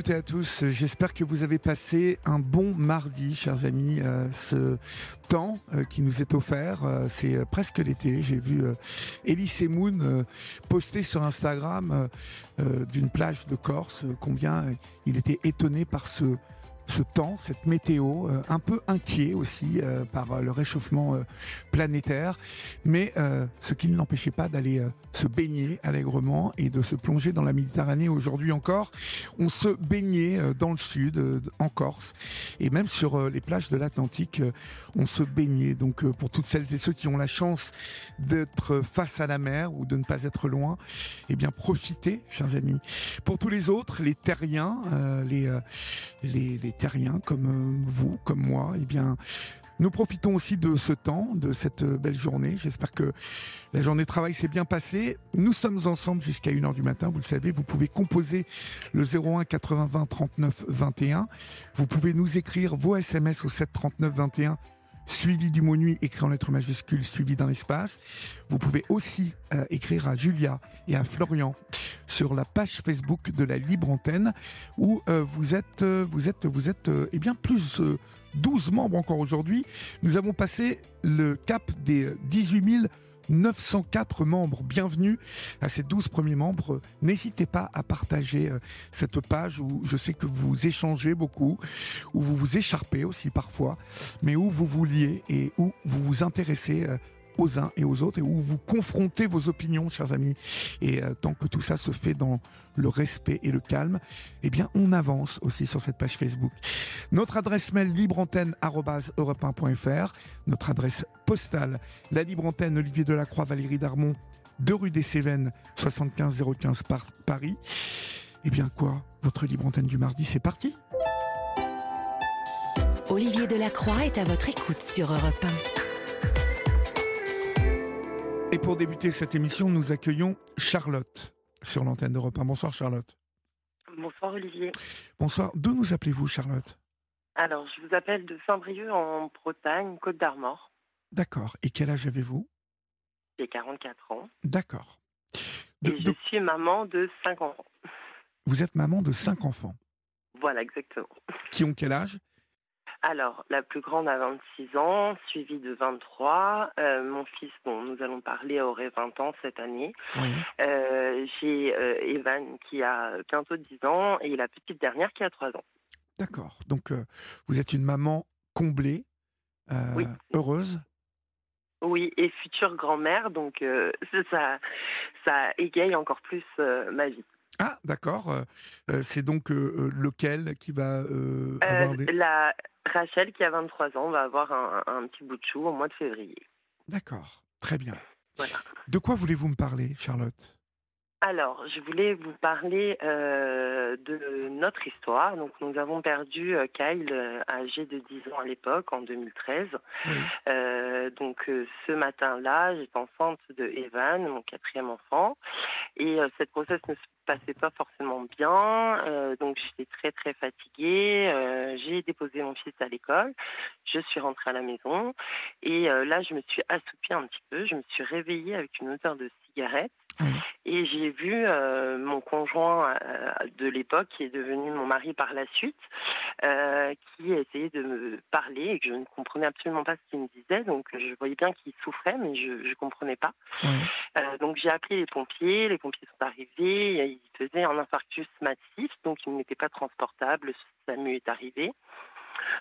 Toutes et à tous. J'espère que vous avez passé un bon mardi, chers amis. Euh, ce temps euh, qui nous est offert, euh, c'est presque l'été. J'ai vu Elise Moon poster sur Instagram d'une plage de Corse combien il était étonné par ce ce temps, cette météo, euh, un peu inquiet aussi euh, par euh, le réchauffement planétaire, mais ce qui ne l'empêchait pas d'aller se baigner allègrement et de se plonger dans la Méditerranée. Aujourd'hui encore, on se baignait dans le sud, en Corse, et même sur les plages de l'Atlantique, on se baignait. Donc pour toutes celles et ceux qui ont la chance d'être face à la mer ou de ne pas être loin, eh bien profitez, chers amis. Pour tous les autres, les terriens, les, les, les terriens comme euh, vous, comme moi, eh bien, nous profitons aussi de ce temps, de cette euh, belle journée. J'espère que la journée de travail s'est bien passée. Nous sommes ensemble jusqu'à 1h du matin. Vous le savez, vous pouvez composer le 01 80 20 39 21. Vous pouvez nous écrire vos SMS au 7 39 21 suivi du mot nuit écrit en lettres majuscules suivi d'un espace. Vous pouvez aussi euh, écrire à Julia et à Florian sur la page Facebook de la Libre Antenne où euh, vous êtes, euh, vous êtes, vous êtes, euh, eh bien plus euh, 12 membres encore aujourd'hui. Nous avons passé le cap des 18 904 membres. Bienvenue à ces 12 premiers membres. N'hésitez pas à partager euh, cette page où je sais que vous échangez beaucoup, où vous vous écharpez aussi parfois, mais où vous vous liez et où vous vous intéressez euh, aux uns et aux autres et où vous confrontez vos opinions, chers amis. Et euh, tant que tout ça se fait dans le respect et le calme, eh bien, on avance aussi sur cette page Facebook. Notre adresse mail libreantenne@europe1.fr, notre adresse postale la libre antenne Olivier Delacroix, Valérie Darmon, 2 rue des Cévennes, 75 015 par Paris. Eh bien quoi? Votre libre antenne du mardi, c'est parti Olivier Delacroix est à votre écoute sur Europe Et pour débuter cette émission, nous accueillons Charlotte sur l'antenne d'Europe 1. Bonsoir Charlotte. Bonsoir Olivier. Bonsoir. D'où nous appelez-vous Charlotte? Alors, je vous appelle de Saint-Brieuc en Bretagne, Côte d'Armor. D'accord. Et quel âge avez-vous? J'ai 44 ans. D'accord. De- et de- je suis maman de 5 enfants. Vous êtes maman de cinq enfants. Voilà, exactement. Qui ont quel âge? Alors, la plus grande a 26 ans, suivie de 23. Euh, mon fils, dont nous allons parler, aurait 20 ans cette année. Oui. Euh, J'ai euh, Evan qui a bientôt 10 ans et la petite dernière qui a 3 ans. D'accord. Donc, vous êtes une maman comblée, Oui. heureuse? Oui, et future grand-mère, donc ça, ça égaye encore plus ma vie. Ah, d'accord. Euh, euh, c'est donc euh, lequel qui va Euh, avoir des... la Rachel, qui a 23 ans, va avoir un, un petit bout de chou au mois de février. D'accord. Très bien. Voilà. De quoi voulez-vous me parler, Charlotte? Alors, je voulais vous parler euh, de notre histoire. Donc, nous avons perdu euh, Kyle, euh, âgé de 10 ans à l'époque, en 2013. Oui. Euh, donc, ce matin-là, j'étais enceinte de Evan, mon quatrième enfant. Et cette grossesse ne se passait pas forcément bien. Donc, j'étais très, très fatiguée. J'ai déposé mon fils à l'école. Je suis rentrée à la maison. Et là, je me suis assoupie un petit peu. Je me suis réveillée avec une odeur de cigarette. Et j'ai vu euh, mon conjoint euh, de l'époque, qui est devenu mon mari par la suite, euh, qui essayait de me parler et que je ne comprenais absolument pas ce qu'il me disait. Donc je voyais bien qu'il souffrait, mais je ne comprenais pas. Oui. Donc j'ai appelé les pompiers, les pompiers sont arrivés, il faisait un infarctus massif, donc il n'était pas transportable, le SAMU est arrivé.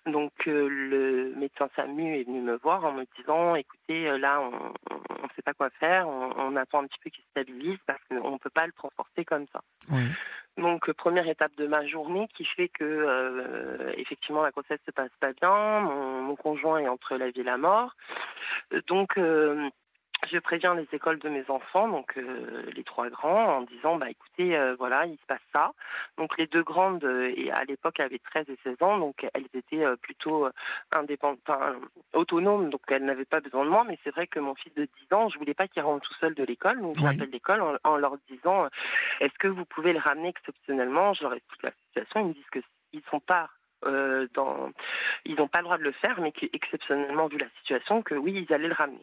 Donc euh, le médecin SAMU est venu me voir en me disant, écoutez, euh, là on ne sait pas quoi faire, on, on attend un petit peu qu'il se stabilise parce qu'on ne peut pas le transporter comme ça. Oui. Donc euh, première étape de ma journée qui fait que euh, effectivement la grossesse se passe pas bien, mon, mon conjoint est entre la vie et la mort. Donc euh, je préviens les écoles de mes enfants, donc euh, les trois grands, en disant bah écoutez, euh, voilà, il se passe ça. Donc les deux grandes, euh, et à l'époque avaient 13 et 16 ans, donc elles étaient plutôt indépendantes, enfin, autonomes, donc elles n'avaient pas besoin de moi. Mais c'est vrai que mon fils de 10 ans, je voulais pas qu'il rentre tout seul de l'école, donc j'appelle l'école en, en, leur disant est-ce que vous pouvez le ramener exceptionnellement? Je leur explique la situation, ils me disent que ils sont pas dans, ils n'ont pas le droit de le faire, mais qu'exceptionnellement vu la situation, que oui, ils allaient le ramener.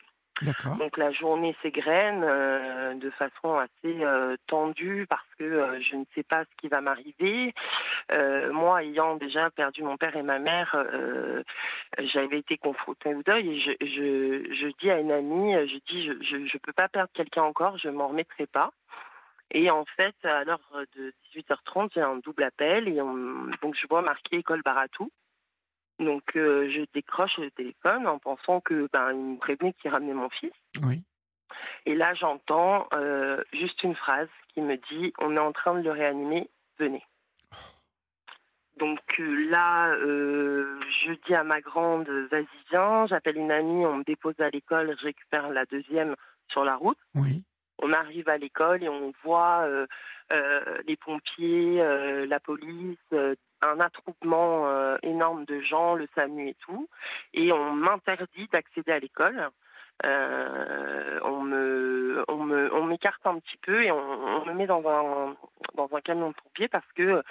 Donc la journée s'égrène euh, de façon assez euh, tendue parce que euh, je ne sais pas ce qui va m'arriver. moi, ayant déjà perdu mon père et ma mère, j'avais été confrontée au deuil et je, je, je, dis à une amie, je dis je ne peux pas perdre quelqu'un encore, je m'en remettrai pas. Et en fait, à l'heure de 18h30, j'ai un double appel et donc je vois marqué école Baratou. Donc euh, je décroche le téléphone en pensant que ben il me prévenait qu'il ramenait mon fils. Oui. Et là j'entends euh, juste une phrase qui me dit on est en train de le réanimer, venez. Donc euh, là, je dis à ma grande, vas-y viens, j'appelle une amie, on me dépose à l'école, je récupère la deuxième sur la route. Oui. On arrive à l'école et on voit les pompiers, la police, un attroupement euh, énorme de gens, le SAMU et tout, et on m'interdit d'accéder à l'école. Euh, on me, on me, on m'écarte un petit peu et on, me met dans un, dans un camion de pompiers parce que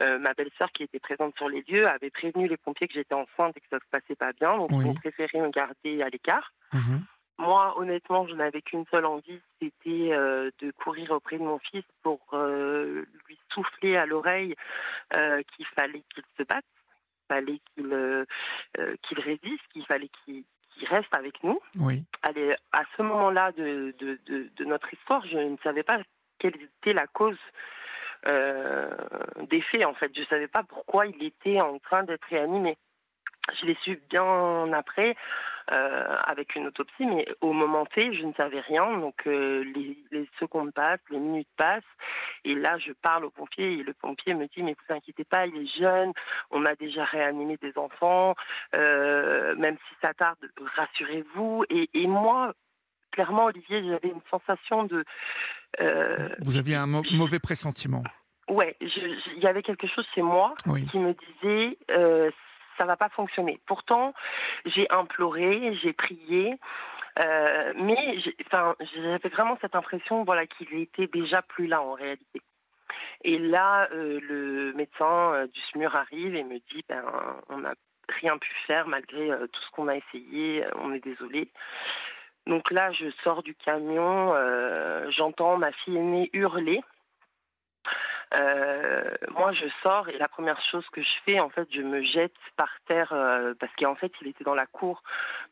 euh, ma belle-sœur qui était présente sur les lieux avait prévenu les pompiers que j'étais enceinte et que ça se passait pas bien, donc ils ont préféré me garder à l'écart. Mhm. Moi, honnêtement, je n'avais qu'une seule envie, c'était euh, de courir auprès de mon fils pour euh, lui souffler à l'oreille euh, qu'il fallait qu'il se batte, qu'il fallait qu'il qu'il résiste, qu'il fallait qu'il reste avec nous. Oui. Allez, à ce moment-là de, de, de, de, notre histoire, je ne savais pas quelle était la cause des faits, en fait. Je ne savais pas pourquoi il était en train d'être réanimé. Je l'ai su bien après, euh, avec une autopsie, mais au moment T, je ne savais rien. Donc euh, les, secondes passent, les minutes passent, et là je parle au pompier et le pompier me dit mais vous inquiétez pas, il est jeune, on a déjà réanimé des enfants, euh, même si ça tarde, rassurez-vous. Et, moi, clairement, Olivier, j'avais une sensation de. Vous aviez un mauvais pressentiment. Ouais, il y avait quelque chose chez moi qui me disait ça va pas fonctionner. Pourtant, j'ai imploré, j'ai prié. Euh, mais j'avais vraiment cette impression voilà, qu'il était déjà plus là en réalité. Et là, euh, le médecin euh, du SMUR arrive et me dit ben, on n'a rien pu faire malgré tout ce qu'on a essayé, on est désolé. Donc là, je sors du camion, j'entends ma fille aînée hurler. Euh, moi, je sors et la première chose que je fais, en fait, je me jette par terre euh, parce qu'en fait, il était dans la cour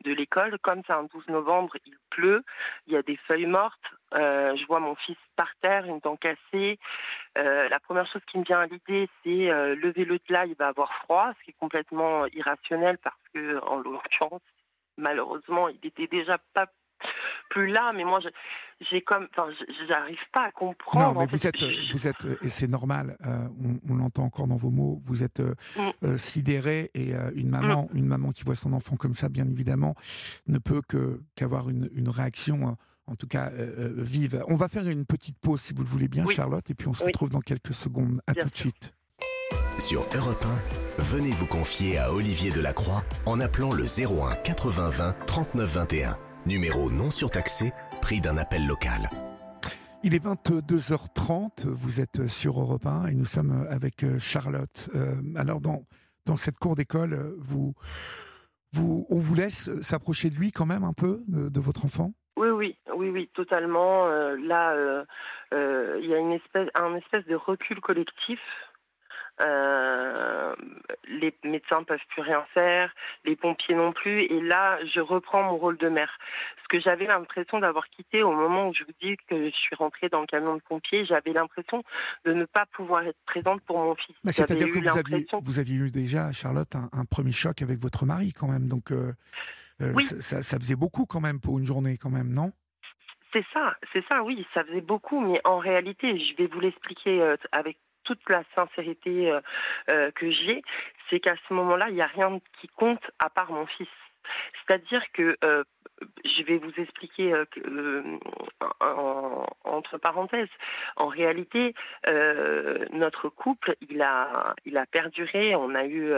de l'école. Comme c'est un 12 novembre, il pleut, il y a des feuilles mortes. Euh, je vois mon fils par terre, une dent cassée. la première chose qui me vient à l'idée, c'est lever-le de là, il va avoir froid, ce qui est complètement irrationnel parce que, en l'occurrence, malheureusement, il était déjà pas plus là, mais moi, j'ai comme, enfin, j'arrive pas à comprendre. Non, mais vous êtes, vous êtes, et c'est normal. Euh, on, l'entend encore dans vos mots. Vous êtes euh, mm. euh, sidéré et une maman, mm. une maman qui voit son enfant comme ça, bien évidemment, ne peut que qu'avoir une, une, réaction. En tout cas, vive. On va faire une petite pause, si vous le voulez bien, Charlotte, et puis on se retrouve dans quelques secondes. À tout de suite. Sur Europe 1, venez vous confier à Olivier Delacroix en appelant le 01 80 20 39 21. Numéro non surtaxé, prix d'un appel local. Il est 22h30, vous êtes sur Europe 1 et nous sommes avec euh, Charlotte. Euh, alors dans, dans cette cour d'école, vous, vous, on vous laisse s'approcher de lui quand même un peu, de, votre enfant? Oui, oui, oui, oui, totalement. Euh, là, il y a une espèce, un espèce de recul collectif euh, les médecins ne peuvent plus rien faire, les pompiers non plus. Et là, je reprends mon rôle de mère. Ce que j'avais l'impression d'avoir quitté au moment où je vous dis que je suis rentrée dans le camion de pompiers, j'avais l'impression de ne pas pouvoir être présente pour mon fils. C'est-à-dire que vous aviez, vous aviez, eu déjà, Charlotte, un, premier choc avec votre mari quand même. Donc, euh, euh, ça, ça faisait beaucoup quand même pour une journée quand même, non? C'est ça, c'est ça, oui, ça faisait beaucoup, mais en réalité, je vais vous l'expliquer avec toute la sincérité euh, euh, que j'ai, c'est qu'à ce moment-là, il n'y a rien qui compte à part mon fils. C'est-à-dire que euh, je vais vous expliquer entre parenthèses. En réalité, notre couple, il a, il a perduré. On a eu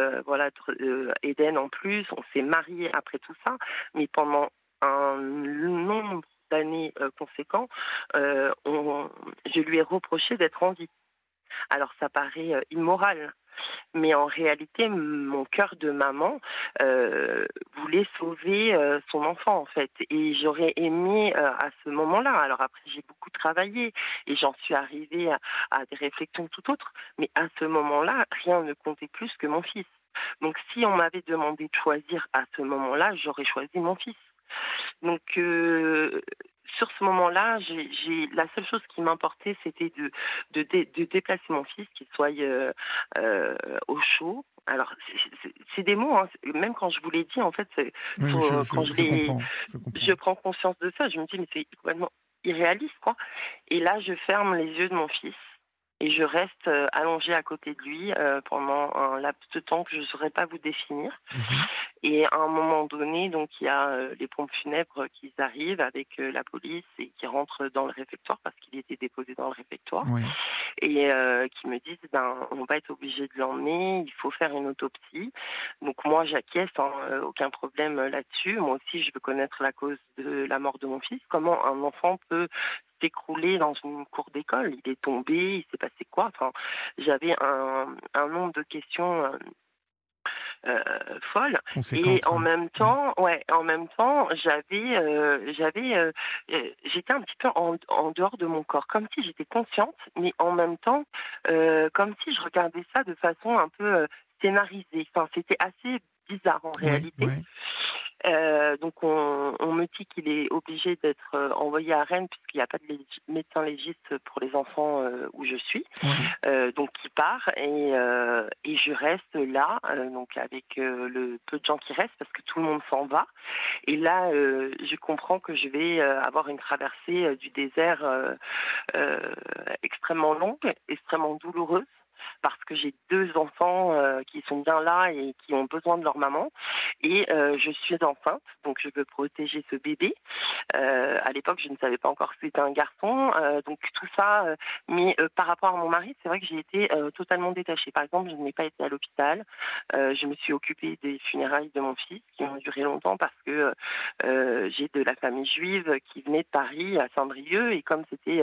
Eden en plus. On s'est marié après tout ça, mais pendant un nombre d'années conséquents, je lui ai reproché d'être en vie. Alors ça paraît immoral, mais en réalité, mon cœur de maman euh, voulait sauver euh, son enfant, en fait. Et j'aurais aimé euh, à ce moment-là. Alors après, j'ai beaucoup travaillé et j'en suis arrivée à, à, des réflexions tout autres. Mais à ce moment-là, rien ne comptait plus que mon fils. Donc si on m'avait demandé de choisir à ce moment-là, j'aurais choisi mon fils. Donc sur ce moment-là, j'ai la seule chose qui m'importait, c'était de, de, de, déplacer mon fils, qu'il soit euh, euh, au chaud. Alors, c'est des mots, hein. même quand je vous l'ai dit, en fait, quand je, je, je, prends conscience de ça, je me dis, mais c'est complètement irréaliste, quoi. Et là, je ferme les yeux de mon fils et je reste euh, allongée à côté de lui euh, pendant un laps de temps que je ne saurais pas vous définir. Mhm. Et à un moment donné, donc il y a euh, les pompes funèbres qui arrivent avec la police et qui rentrent dans le réfectoire parce qu'il était déposé dans le réfectoire et qui me disent ben on va être obligé de l'emmener, il faut faire une autopsie. Donc moi j'acquiesce, hein, aucun problème là-dessus. Moi aussi je veux connaître la cause de la mort de mon fils. Comment un enfant peut s'écrouler dans une cour d'école? Il est tombé, il s'est passé quoi Enfin, j'avais un, un nombre de questions. Euh, euh folles. Et en même temps ouais en même temps j'avais euh, j'avais euh, j'étais un petit peu en, en, dehors de mon corps comme si j'étais consciente mais en même temps comme si je regardais ça de façon un peu scénarisée. Enfin c'était assez bizarre en réalité euh, donc on, on, me dit qu'il est obligé d'être euh, envoyé à Rennes puisqu'il n'y a pas de médecin légiste pour les enfants euh, où je suis. Euh, donc il part et, euh, et je reste là donc avec le peu de gens qui restent parce que tout le monde s'en va. Et là je comprends que je vais avoir une traversée du désert extrêmement longue, extrêmement douloureuse parce que j'ai deux enfants euh, qui sont bien là et qui ont besoin de leur maman. Et euh, je suis enceinte, donc je veux protéger ce bébé. Euh, à l'époque, je ne savais pas encore que c'était un garçon. donc tout ça, mais par rapport à mon mari, c'est vrai que j'ai été totalement détachée. Par exemple, je n'ai pas été à l'hôpital. je me suis occupée des funérailles de mon fils qui ont duré longtemps parce que j'ai de la famille juive qui venait de Paris à Saint-Brieuc et comme c'était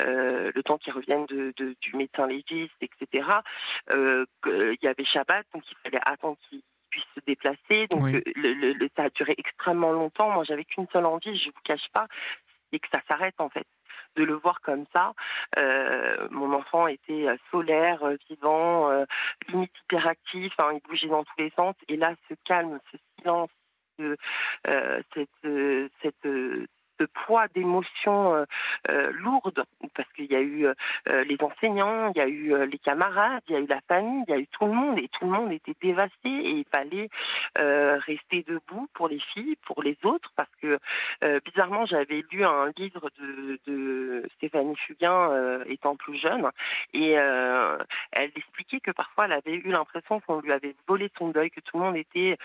le temps qu'ils reviennent du médecin légiste, etc. Euh, il y avait Shabbat, donc il fallait attendre qu'il puisse se déplacer. Donc le, ça a duré extrêmement longtemps. Moi, j'avais qu'une seule envie, je vous cache pas, c'est que ça s'arrête en fait de le voir comme ça. Euh, mon enfant était euh, solaire, vivant, limite hyperactif, hein, il bougeait dans tous les sens. Et là, ce calme, ce silence, cette, cette poids d'émotions euh, euh, lourdes, parce qu'il y a eu euh, les enseignants, il y a eu les camarades, il y a eu la famille, il y a eu tout le monde, et tout le monde était dévasté, et il fallait rester debout pour les filles, pour les autres, parce que bizarrement, j'avais lu un livre de, de Stéphanie Fugain étant plus jeune, et elle expliquait que parfois elle avait eu l'impression qu'on lui avait volé son deuil, que tout le monde était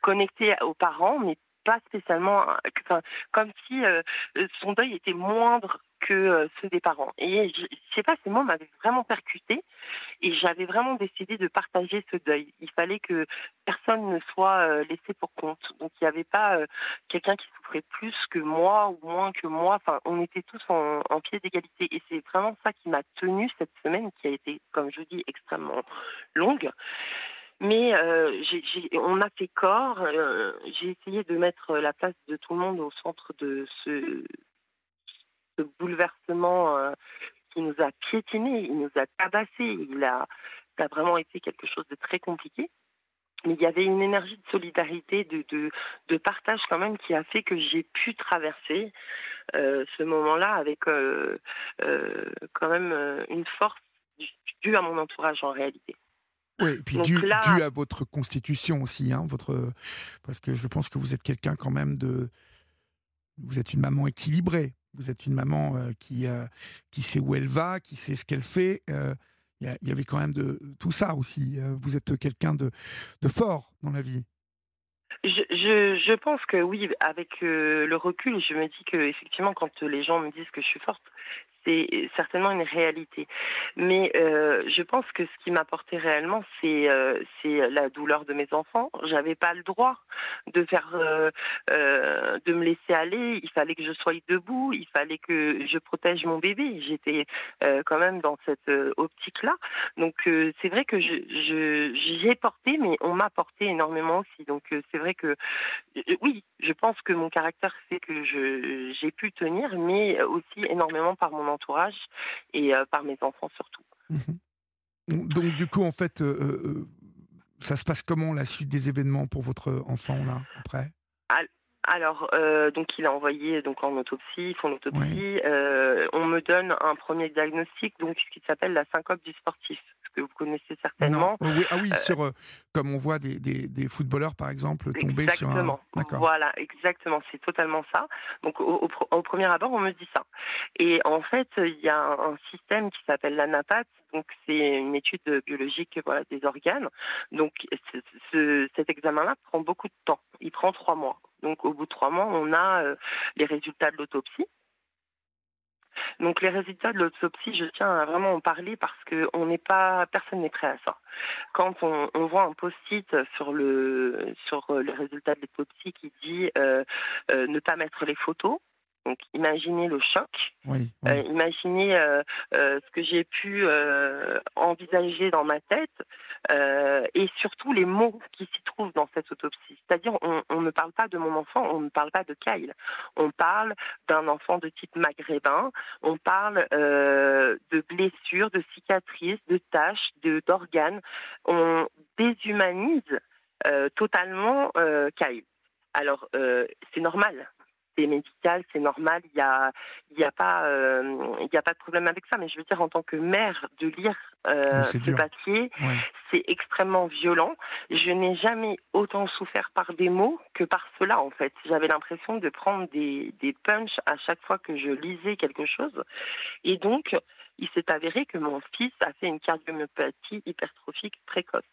connecté aux parents, mais pas spécialement, comme si euh, son deuil était moindre que euh, ceux des parents. Et je, sais pas, ces mots m'avaient vraiment percuté et j'avais vraiment décidé de partager ce deuil. Il fallait que personne ne soit euh, laissé pour compte. Donc il n'y avait pas quelqu'un qui souffrait plus que moi ou moins que moi. Enfin, on était tous en, en pied d'égalité et c'est vraiment ça qui m'a tenu cette semaine qui a été, comme je dis, extrêmement longue. Mais euh, on a fait corps. Euh, j'ai essayé de mettre la place de tout le monde au centre de ce, ce bouleversement euh, qui nous a piétinés, il nous a tabassés. Il a, ça a vraiment été quelque chose de très compliqué. Mais il y avait une énergie de solidarité, de, de, de partage quand même qui a fait que j'ai pu traverser euh, ce moment-là avec euh, euh, quand même une force due à mon entourage en réalité. Oui, et puis dû, à votre constitution aussi, hein, votre, parce que je pense que vous êtes quelqu'un quand même de... Vous êtes une maman équilibrée, vous êtes une maman euh, qui, euh, qui sait où elle va, qui sait ce qu'elle fait. Euh, il y, avait quand même de tout ça aussi. vous êtes quelqu'un de, de fort dans la vie. je, je, je, pense que oui, avec euh, le recul, je me dis que effectivement, quand les gens me disent que je suis forte, c'est certainement une réalité. Mais euh, je pense que ce qui m'apportait réellement, c'est euh, c'est la douleur de mes enfants. J'avais pas le droit de faire, euh, de me laisser aller. Il fallait que je sois debout. Il fallait que je protège mon bébé. J'étais quand même dans cette optique-là. Donc c'est vrai que j'ai porté, mais on m'a porté énormément aussi. Donc c'est vrai que oui, je pense que mon caractère fait que j'ai pu tenir, mais aussi énormément par mon entourage et euh, par mes enfants surtout. Mmh. Donc du coup, en fait, euh, euh, ça se passe comment la suite des événements pour votre enfant là après? Alors, euh, donc il a envoyé donc en autopsie, font l'autopsie. Oui. Euh, on me donne un premier diagnostic, donc ce qui s'appelle la syncope du sportif, ce que vous connaissez certainement. Non. Oui, ah oui, euh, sur euh, comme on voit des, des, des, footballeurs par exemple tomber exactement. sur un. Voilà, exactement, c'est totalement ça. Donc au, au, au, premier abord, on me dit ça. Et en fait, il y a un, un système qui s'appelle l'ANAPAT, donc c'est une étude biologique voilà, des organes. Donc ce, ce, cet examen-là prend beaucoup de temps. Il prend trois mois. Donc au bout de trois mois, on a euh, les résultats de l'autopsie. Donc les résultats de l'autopsie, je tiens à vraiment en parler parce que on n'est pas, personne n'est prêt à ça. Quand on, on voit un post-it sur le sur le résultat de l'autopsie qui dit euh, euh, ne pas mettre les photos, donc, imaginez le choc. Oui, oui. Euh, imaginez euh, euh, ce que j'ai pu envisager dans ma tête et surtout les mots qui s'y trouvent dans cette autopsie. C'est-à-dire, on, on, ne parle pas de mon enfant, on ne parle pas de Kyle. On parle d'un enfant de type maghrébin. On parle de blessures, de cicatrices, de taches, d'organes. On déshumanise totalement Kyle. Alors, c'est normal c'est médical, c'est normal, il n'y a, y a, pas, euh, y a pas de problème avec ça. Mais je veux dire, en tant que mère, de lire euh, ce dur. papier, ouais. c'est extrêmement violent. Je n'ai jamais autant souffert par des mots que par cela, en fait. J'avais l'impression de prendre des, des punchs à chaque fois que je lisais quelque chose. Et donc, il s'est avéré que mon fils a fait une cardiomyopathie hypertrophique précoce.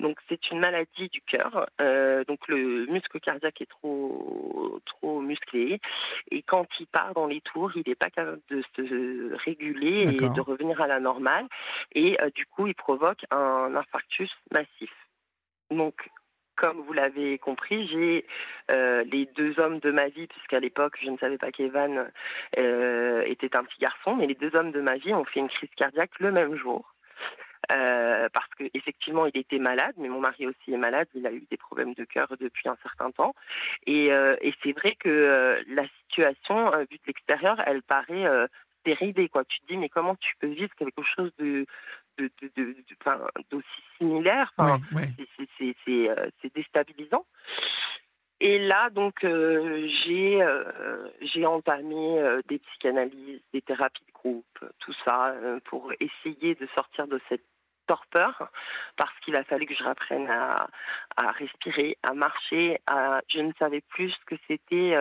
Donc c'est une maladie du cœur. Euh, donc le muscle cardiaque est trop trop musclé et quand il part dans les tours, il n'est pas capable de se réguler et de revenir à la normale et euh, du coup il provoque un infarctus massif. Donc comme vous l'avez compris, j'ai euh, les deux hommes de ma vie, puisqu'à l'époque, je ne savais pas qu'Evan euh, était un petit garçon, mais les deux hommes de ma vie ont fait une crise cardiaque le même jour. Euh, parce que effectivement il était malade, mais mon mari aussi est malade, il a eu des problèmes de cœur depuis un certain temps, et, euh, et c'est vrai que euh, la situation vue de l'extérieur, elle paraît dérivée quoi. Tu te dis mais comment tu peux vivre quelque chose de de, de, de, de d'aussi similaire? Enfin, oui, oui. c'est, c'est déstabilisant. Et là, donc, euh, j'ai euh, j'ai entamé euh, des psychanalyses, des thérapies de groupe, tout ça, pour essayer de sortir de cette torpeur, parce qu'il a fallu que je reprenne à, respirer, à marcher. Je ne savais plus ce que c'était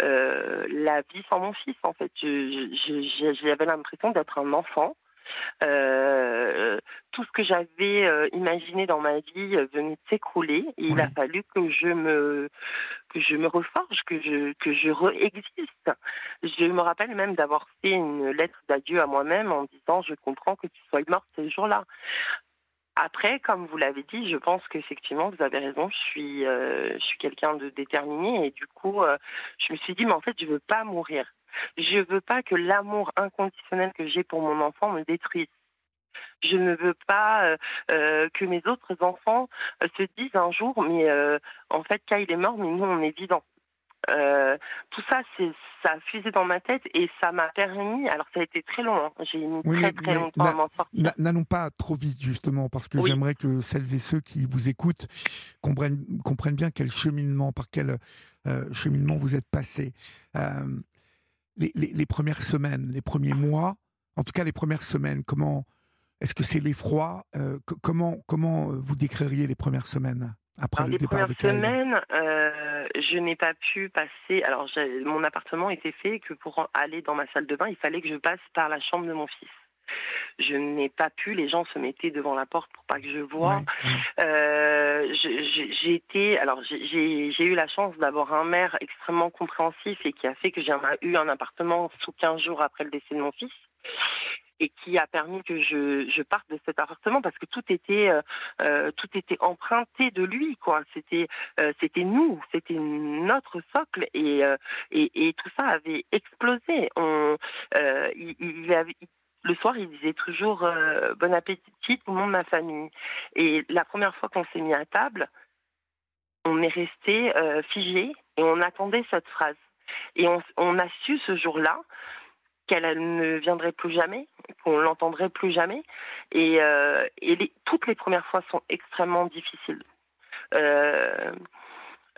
la vie sans mon fils, en fait. J'avais l'impression d'être un enfant euh, tout ce que j'avais euh, imaginé dans ma vie euh, venait de s'écrouler et oui. il a fallu que je me que je me reforge, que je que je réexiste. Je me rappelle même d'avoir fait une lettre d'adieu à moi-même en disant je comprends que tu sois morte ce jour-là. Après, comme vous l'avez dit, je pense qu'effectivement, vous avez raison. Je suis, euh, je suis quelqu'un de déterminé et du coup, euh, je me suis dit, mais en fait, je veux pas mourir. Je veux pas que l'amour inconditionnel que j'ai pour mon enfant me détruise. Je ne veux pas euh, euh, que mes autres enfants euh, se disent un jour, mais en fait, Kyle est mort, mais nous, on est vivants. Tout ça, c'est ça a fusé dans ma tête et ça m'a permis. Alors ça a été très long. Hein, J'ai mis oui, très très longtemps à m'en sortir. N'allons pas trop vite justement parce que oui. j'aimerais que celles et ceux qui vous écoutent comprennent comprennent bien quel cheminement, par quel cheminement vous êtes passé. Euh, les, les, les, premières semaines, les premiers mois, en tout cas les premières semaines, comment est-ce que c'est l'effroi euh, Comment comment vous décririez les premières semaines après alors, le les départ premières de semaines, euh, je n'ai pas pu passer. Alors, mon appartement était fait que pour aller dans ma salle de bain, il fallait que je passe par la chambre de mon fils. Je n'ai pas pu. Les gens se mettaient devant la porte pour pas que je voie. Ouais. Euh, j'ai été, alors j'ai- eu la chance d'avoir un maire extrêmement compréhensif et qui a fait que j'ai eu un appartement sous 15 jours après le décès de mon fils et qui a permis que je, je parte de cet appartement parce que tout était euh, euh, tout était emprunté de lui quoi c'était euh, c'était nous c'était notre socle et, euh, et et tout ça avait explosé on il, il avait le soir, il disait toujours euh, bon appétit tout le monde de ma famille. Et la première fois qu'on s'est mis à table, on est resté euh, figé et on attendait cette phrase. Et on, a su ce jour-là qu'elle elle ne viendrait plus jamais, qu'on l'entendrait plus jamais. Et, euh, toutes les premières fois sont extrêmement difficiles.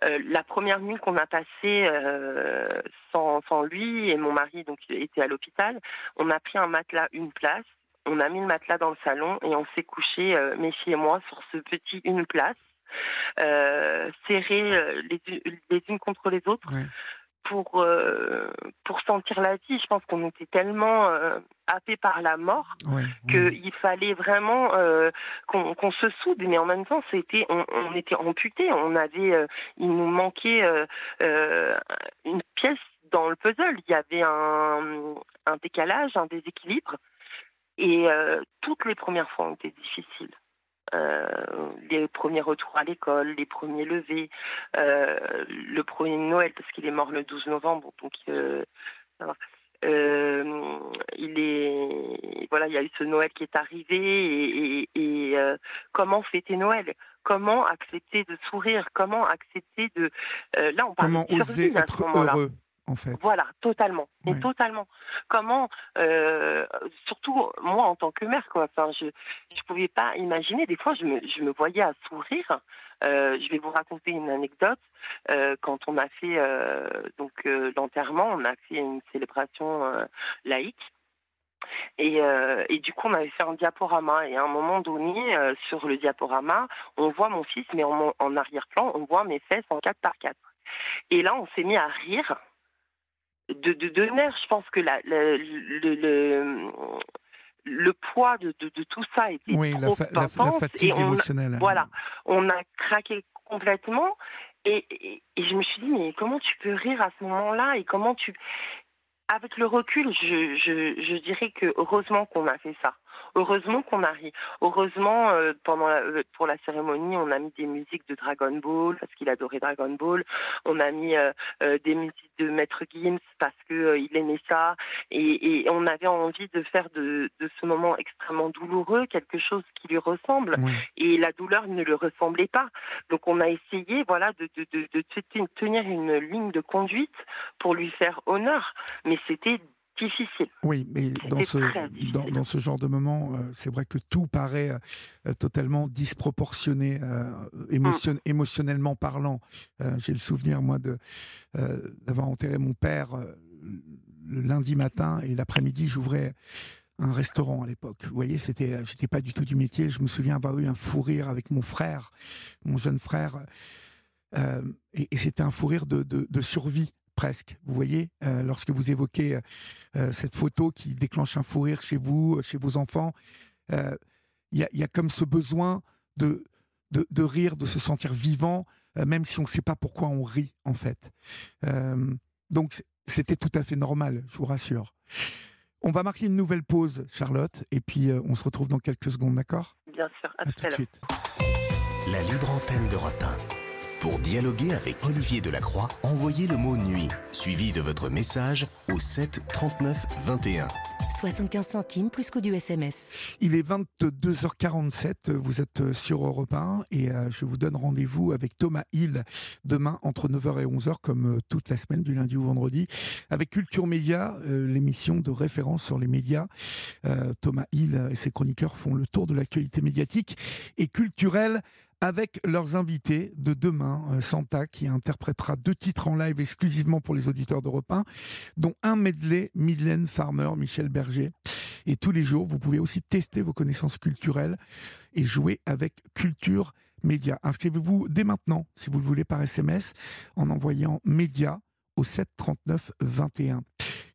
Euh, la première nuit qu'on a passée euh, sans, lui et mon mari donc était à l'hôpital, on a pris un matelas une place, on a mis le matelas dans le salon et on s'est couché euh, mes filles et moi sur ce petit une place, euh, serrés les, les unes contre les autres. Pour euh, pour sentir la vie. Je pense qu'on était tellement euh, happés par la mort qu'il fallait vraiment euh, qu'on qu'on se soude, mais en même temps, c'était, on, on était amputés, on avait, euh, il nous manquait euh, euh, une pièce dans le puzzle. Il y avait un, un décalage, un déséquilibre, et euh, toutes les premières fois ont été difficiles. Euh, les premiers retours à l'école, les premiers levés, euh, le premier Noël parce qu'il est mort le 12 novembre, donc euh. Euh, il est voilà, il y a eu ce Noël qui est arrivé et, et- et, euh, comment fêter Noël? Comment accepter de sourire? Comment accepter de euh, là on parle Comment de oser survie à ce être moment-là. heureux, en fait Voilà, totalement, et totalement. Comment, euh, surtout moi en tant que mère, quoi. Enfin, je je pouvais pas imaginer. Des fois, je me je me voyais à sourire. Euh, je vais vous raconter une anecdote. Euh, quand on a fait euh, donc euh, l'enterrement, on a fait une célébration euh, laïque. Et, euh, et du coup, on avait fait un diaporama. Et à un moment donné, euh, sur le diaporama, on voit mon fils, mais en, en arrière-plan, on voit mes fesses en 4 par 4 Et là, on s'est mis à rire de, de, de nerfs. Je pense que la, la- le, le, le poids de, de, tout ça était Oui, la, trop la- la intense. fatigue et on, émotionnelle. voilà, on a craqué complètement. Et, et, et je me suis dit, mais comment tu peux rire à ce moment-là Et comment tu. Avec le recul, je, je, je dirais que heureusement qu'on a fait ça. Heureusement qu'on a ri. Heureusement, euh, pendant la- euh, pour la cérémonie, on a mis des musiques de Dragon Ball parce qu'il adorait Dragon Ball. On a mis euh, euh, des musiques de Maître Gims parce que euh, il aimait ça. Et, et on avait envie de faire de, de ce moment extrêmement douloureux quelque chose qui lui ressemble et la douleur ne le ressemblait pas. Donc on a essayé voilà de, de, de, de te- tenir une ligne de conduite pour lui faire honneur, mais c'était difficile. Oui, mais dans ce, dans, dans ce genre de moment, euh, c'est vrai que tout paraît euh, totalement disproportionné, euh, émotion- émotionnellement parlant. J'ai le souvenir, moi, de d'avoir enterré mon père le lundi matin et l'après-midi, j'ouvrais un restaurant à l'époque. Vous voyez, c'était, j'étais pas du tout du métier. Je me souviens avoir eu un fou rire avec mon frère, mon jeune frère, euh, et, et c'était un fou rire de, de- de survie presque. Vous voyez, euh, lorsque vous évoquez euh, euh, cette photo qui déclenche un fou rire chez vous, chez vos enfants, euh, il y, a, il y a comme ce besoin de, de, de rire, de se sentir vivant, euh, même si on ne sait pas pourquoi on rit en fait. Euh, donc c'était tout à fait normal, je vous rassure. On va marquer une nouvelle pause, Charlotte, et puis euh, on se retrouve dans quelques secondes, d'accord? Bien sûr, à À tout de suite. La libre antenne 1. Pour dialoguer avec Olivier Delacroix, envoyez le mot nuit, suivi de votre message au 7 39 21. 75 centimes plus coût du SMS. Il est 22h47, vous êtes sur Europe 1 et euh, je vous donne rendez-vous avec Thomas Hill demain entre 9h et 11h comme euh, toute la semaine du lundi au vendredi avec Culture Média, euh, l'émission de référence sur les médias. Euh, Thomas Hill et ses chroniqueurs font le tour de l'actualité médiatique et culturelle avec leurs invités de demain, euh, Santa qui interprétera deux titres en live exclusivement pour les auditeurs d'Europe 1, dont un medley Mylène Farmer, Michel Berger. Et tous les jours, vous pouvez aussi tester vos connaissances culturelles et jouer avec Culture Média. Inscrivez-vous dès maintenant, si vous le voulez, par SMS, en envoyant Média au 7 39 21.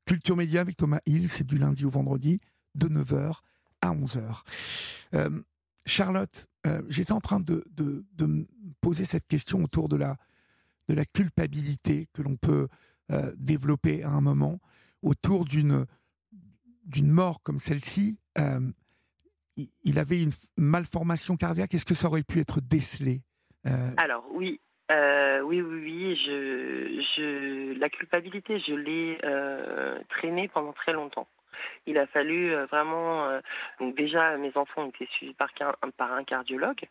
Culture Média avec Thomas Hill, c'est du lundi au vendredi, de 9h à 11h. Charlotte, j'étais en train de, de, de, poser cette question autour de la, de la culpabilité que l'on peut développer à un moment autour d'une mort comme celle-ci, il avait une malformation cardiaque. Est-ce que ça aurait pu être décelé? Alors oui, euh, oui, oui, oui. Je, la culpabilité, je l'ai euh, traînée pendant très longtemps. Il a fallu euh, vraiment. Euh, donc déjà, mes enfants ont été suivis par, par un cardiologue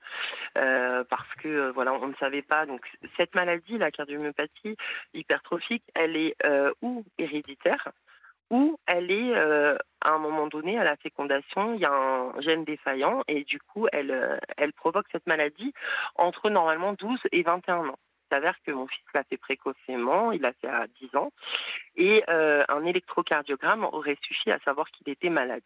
parce que voilà, on ne savait pas. Donc cette maladie, la cardiomyopathie hypertrophique, elle est ou héréditaire ou elle est à un moment donné à la fécondation, il y a un gène défaillant et du coup elle elle provoque cette maladie entre normalement 12 et 21 ans. Il s'avère que mon fils l'a fait précocement, il l'a fait à 10 ans, et un électrocardiogramme aurait suffi à savoir qu'il était malade.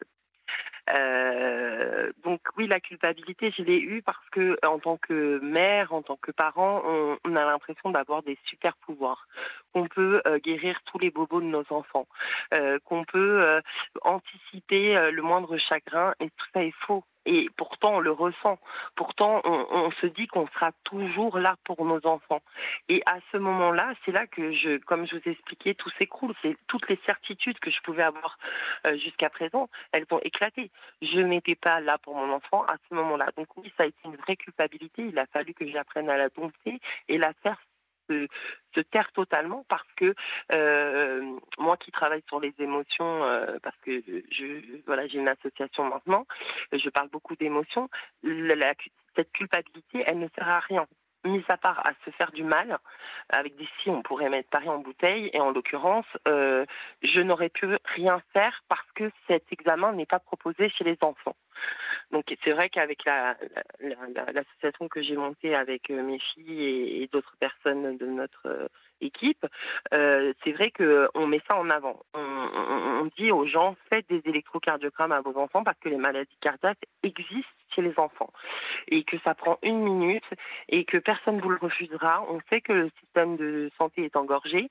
Euh, donc oui, la culpabilité, je l'ai eue parce que en tant que mère, en tant que parent, on, a l'impression d'avoir des super pouvoirs, qu'on peut euh, guérir tous les bobos de nos enfants, euh, qu'on peut anticiper le moindre chagrin, et tout ça est faux. Et pourtant, on le ressent. Pourtant, on, se dit qu'on sera toujours là pour nos enfants. Et à ce moment-là, c'est là que je, comme je vous ai expliqué, tout s'écroule. C'est toutes les certitudes que je pouvais avoir euh, jusqu'à présent, elles ont éclaté. Je n'étais pas là pour mon enfant à ce moment-là. Donc oui, ça a été une vraie culpabilité. Il a fallu que j'apprenne à la dompter et la faire se, taire totalement parce que euh, moi qui travaille sur les émotions, euh, parce que je voilà j'ai une association maintenant, je parle beaucoup d'émotions. cette culpabilité, elle ne sert à rien mis à part à se faire du mal, avec des si on pourrait mettre Paris en bouteille, et en l'occurrence, euh, je n'aurais pu rien faire parce que cet examen n'est pas proposé chez les enfants. Donc c'est vrai qu'avec l'association que j'ai montée avec euh, mes filles et, d'autres personnes de notre euh, équipe, euh, c'est vrai qu'on met ça en avant. On, dit aux gens faites des électrocardiogrammes à vos enfants parce que les maladies cardiaques existent chez les enfants et que ça prend une minute et que personne vous le refusera. On sait que le système de santé est engorgé,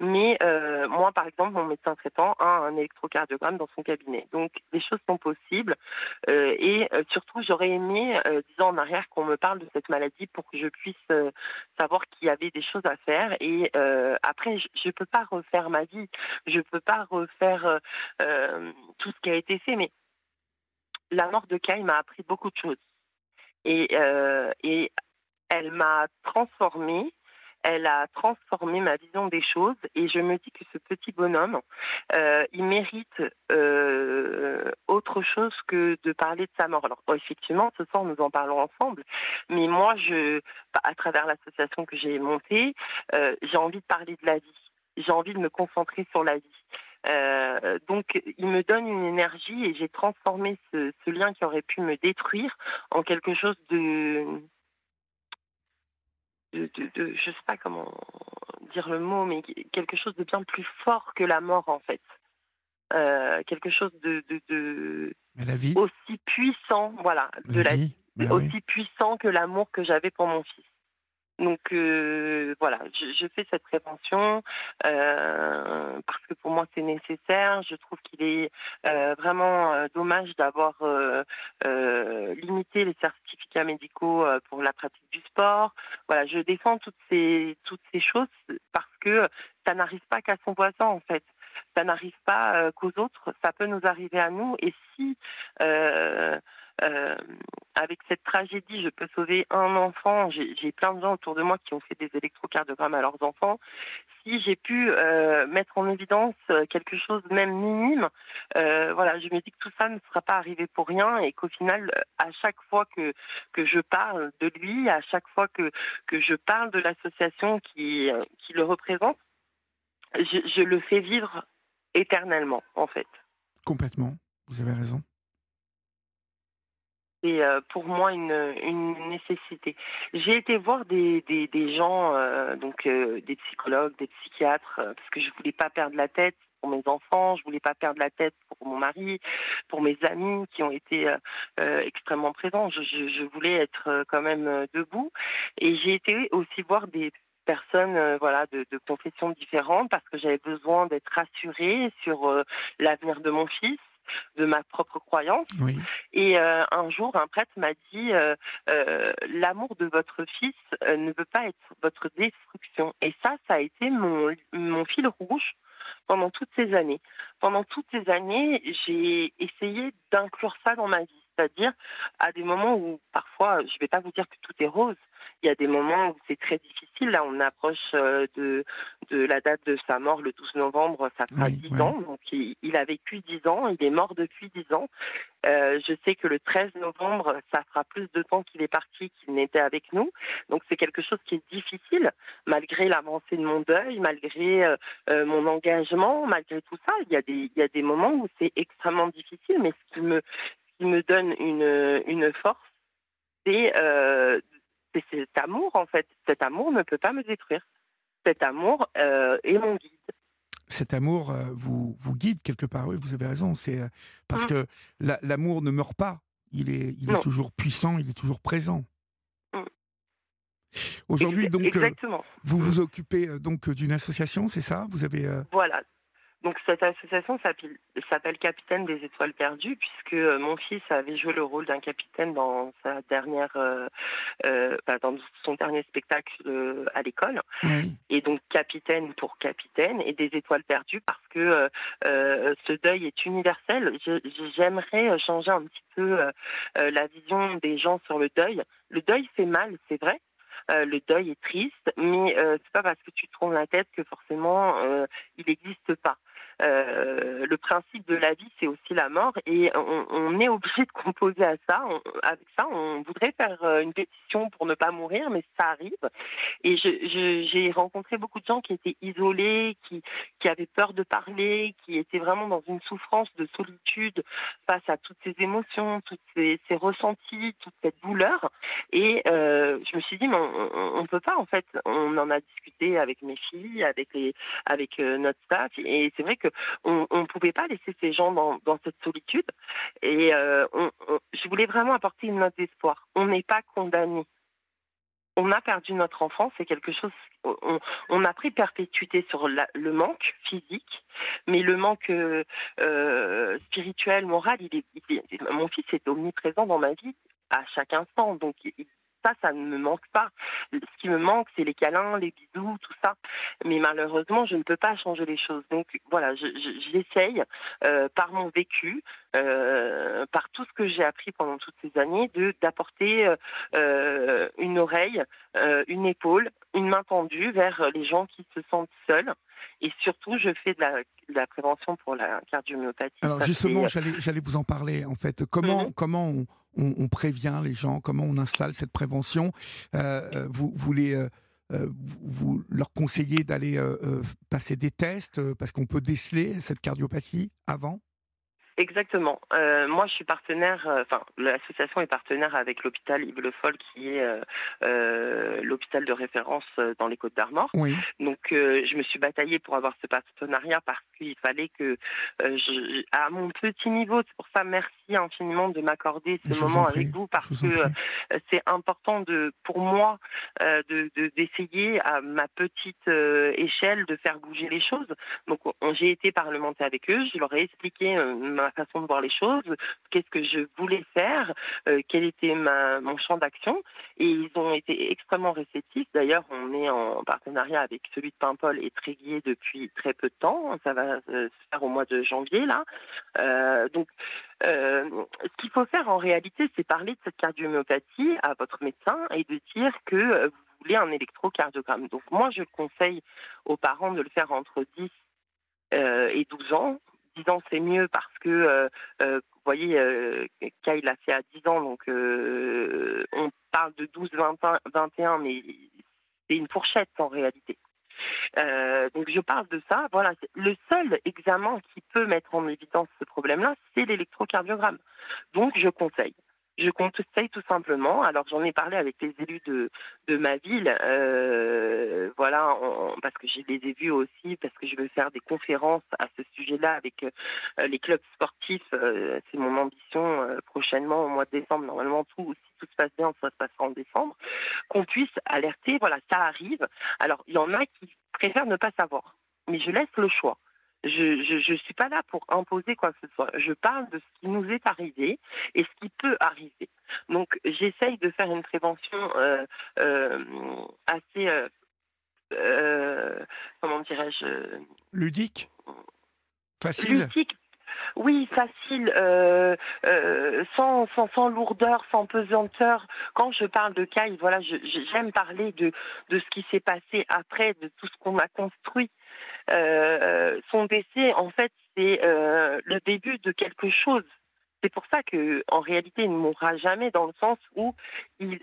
mais euh, moi, par exemple, mon médecin traitant a un électrocardiogramme dans son cabinet. Donc, les choses sont possibles. Euh, et surtout, j'aurais aimé, dix ans en arrière, qu'on me parle de cette maladie pour que je puisse savoir qu'il y avait des choses à faire. Et après, je ne peux pas refaire ma vie. Je ne peux pas refaire tout ce qui a été fait. Mais la mort de Kai m'a appris beaucoup de choses. Et, et elle m'a transformée elle a transformé ma vision des choses et je me dis que ce petit bonhomme, euh, il mérite euh, autre chose que de parler de sa mort. Alors effectivement, ce soir nous en parlons ensemble, mais moi, je, à travers l'association que j'ai montée, euh, j'ai envie de parler de la vie. J'ai envie de me concentrer sur la vie. donc, il me donne une énergie et j'ai transformé ce, ce, lien qui aurait pu me détruire en quelque chose de de, de, je sais pas comment dire le mot, mais quelque chose de bien plus fort que la mort en fait. Euh, quelque chose de, de, la vie. aussi puissant, voilà, de la, vie, bah aussi puissant que l'amour que j'avais pour mon fils. Donc euh, voilà, je, fais cette prévention euh, parce que pour moi c'est nécessaire. Je trouve qu'il est euh, vraiment dommage d'avoir limité les certificats médicaux pour la pratique du sport. Voilà, je défends toutes ces toutes ces choses parce que ça n'arrive pas qu'à son voisin en fait ça n'arrive pas qu'aux autres, ça peut nous arriver à nous. Et si euh, avec cette tragédie, je peux sauver un enfant. J'ai plein de gens autour de moi qui ont fait des électrocardiogrammes à leurs enfants. Si j'ai pu euh, mettre en évidence quelque chose même minime, euh, voilà, je me dis que tout ça ne sera pas arrivé pour rien et qu'au final, à chaque fois que que je parle de lui, à chaque fois que que je parle de l'association qui qui le représente, je le fais vivre éternellement, en fait. Complètement. Vous avez raison c'est euh, pour moi une, nécessité. J'ai été voir des, des, gens, euh, donc euh, des psychologues, des psychiatres, parce que je voulais pas perdre la tête pour mes enfants, je voulais pas perdre la tête pour mon mari, pour mes amis qui ont été extrêmement présents. Je, voulais être quand même debout, et j'ai été aussi voir des personnes voilà de, de confessions différentes parce que j'avais besoin d'être rassurée sur l'avenir de mon fils de ma propre croyance. Oui. Et euh, un jour, un prêtre m'a dit euh, euh, l'amour de votre fils ne veut pas être votre destruction. Et ça, ça a été mon, mon fil rouge pendant toutes ces années. Pendant toutes ces années, j'ai essayé d'inclure ça dans ma vie, c'est-à-dire à des moments où parfois, je ne vais pas vous dire que tout est rose. Il y a des moments où c'est très difficile. Là, on approche euh, de, de la date de sa mort, le 12 novembre, ça fera Oui, 10 oui. ans. Donc, il, il a vécu 10 ans, il est mort depuis 10 ans. Euh, je sais que le 13 novembre, ça fera plus de temps qu'il est parti qu'il n'était avec nous. Donc, c'est quelque chose qui est difficile, malgré l'avancée de mon deuil, malgré euh, euh, mon engagement, malgré tout ça. Il y a des, il y a des moments où c'est extrêmement difficile, mais ce qui me, ce qui me donne une, une force, c'est euh, c'est cet amour, en fait. Cet amour ne peut pas me détruire. Cet amour euh, est mon guide. Cet amour euh, vous, vous guide quelque part. Oui, vous avez raison. C'est euh, parce Mm. que la- l'amour ne meurt pas. Il est, il est toujours puissant. Il est toujours présent. Mm. Aujourd'hui, donc, vous vous occupez donc d'une association, c'est ça? Vous avez Voilà. Donc cette association s'appelle Capitaine des Étoiles Perdues puisque euh, mon fils avait joué le rôle d'un capitaine dans sa dernière, euh, euh, dans son dernier spectacle euh, à l'école oui. et donc capitaine pour capitaine et des étoiles perdues parce que euh, ce deuil est universel. J'aimerais changer un petit peu la vision des gens sur le deuil. Le deuil fait mal, c'est vrai. Euh, le deuil est triste, mais euh, c'est pas parce que tu te tournes la tête que forcément euh, il n'existe pas. Euh, le principe de la vie, c'est aussi la mort, et on, on est obligé de composer à ça. On- avec ça, on voudrait faire euh, une pétition pour ne pas mourir, mais ça arrive. Et j'ai rencontré beaucoup de gens qui étaient isolés, qui, qui avaient peur de parler, qui étaient vraiment dans une souffrance de solitude face à toutes ces émotions, toutes ces, ces ressentis, toute cette douleur. Et euh, je me suis dit, mais on ne peut pas, en fait. On en a discuté avec mes filles, avec, les, avec euh, notre staff, et c'est vrai que on ne pouvait pas laisser ces gens dans, cette solitude. Et euh, je voulais vraiment apporter une note d'espoir. On n'est pas condamné on a perdu notre enfance, c'est quelque chose. On, a pris perpétuité sur le manque physique, mais le manque euh, spirituel, moral, il est- mon fils est omniprésent dans ma vie à chaque instant. Donc il- ça, ça ne me manque pas. Ce qui me manque, c'est les câlins, les bisous, tout ça. Mais malheureusement, je ne peux pas changer les choses. Donc voilà, je- je- j'essaye euh, par mon vécu, euh, par tout ce que j'ai appris pendant toutes ces années, de d'apporter euh, une oreille, une épaule, une main tendue vers les gens qui se sentent seuls. Et surtout, je fais de la, de la prévention pour la cardiomyopathie. Alors justement, j'allais vous en parler en fait. Comment Mhm. comment on, on- prévient les gens Comment on installe cette prévention. Euh, euh, Vous euh, vous, vous leur conseillez d'aller passer des tests parce qu'on peut déceler cette cardiopathie avant? Exactement. Euh, moi, je suis partenaire, euh, enfin, l'association est partenaire avec l'hôpital Yves Le Foll, qui est euh, euh, l'hôpital de référence euh, dans les Côtes d'Armor. Oui. Donc, euh, je me suis bataillée pour avoir ce partenariat parce qu'il fallait que, euh, je, à mon petit niveau, c'est pour ça, merci infiniment de m'accorder ce moment avec vous parce vous que c'est important de, pour moi, euh, de de- d'essayer à ma petite euh, échelle de faire bouger les choses. Donc, on- j'ai été parlementaire avec eux, je leur ai expliqué euh, ma façon de voir les choses, qu'est-ce que je voulais faire, euh, quel était ma, mon champ d'action, et ils ont été extrêmement réceptifs. D'ailleurs, on est en partenariat avec celui de Paimpol et Tréguier depuis très peu de temps. Ça va euh, se faire au mois de janvier là. Euh, donc, ce qu'il faut faire en réalité, c'est parler de cette cardiomyopathie à votre médecin et de dire que vous voulez un électrocardiogramme. Donc moi, je conseille aux parents de le faire entre 10 euh, et 12 ans. 10 ans, c'est mieux parce que, euh, euh, vous voyez, euh, Kyle l'a fait à 10 ans, donc on parle de 12, 21, 21 mais c'est une fourchette en réalité. Donc je parle de ça. Voilà, le seul examen qui peut mettre en évidence ce problème-là, c'est l'électrocardiogramme. Donc je conseille. Je conseille tout simplement. Alors j'en ai parlé avec les élus de de ma ville, euh, voilà, on- parce que je les ai vus aussi, parce que je veux faire des conférences à ce sujet-là avec euh, les clubs sportifs. euh, c'est mon ambition euh, prochainement au mois de décembre. Normalement, tout si tout se passe bien, ça se passera en décembre. Qu'on puisse alerter. Voilà, ça arrive. Alors il y en a qui préfèrent ne pas savoir, mais je laisse le choix. Je ne suis pas là pour imposer quoi que ce soit. Je parle de ce qui nous est arrivé et ce qui peut arriver. Donc j'essaye de faire une prévention euh, euh, assez, comment dirais-je Ludique? Facile? Ludique, oui, facile, euh, euh, sans, sans, sans, lourdeur, sans pesanteur. Quand je parle de Kai, voilà, j'aime parler de, de ce qui s'est passé après, de tout ce qu'on a construit. Euh, son décès, en fait, c'est le début de quelque chose. C'est pour ça que, en réalité, il ne mourra jamais dans le sens où il,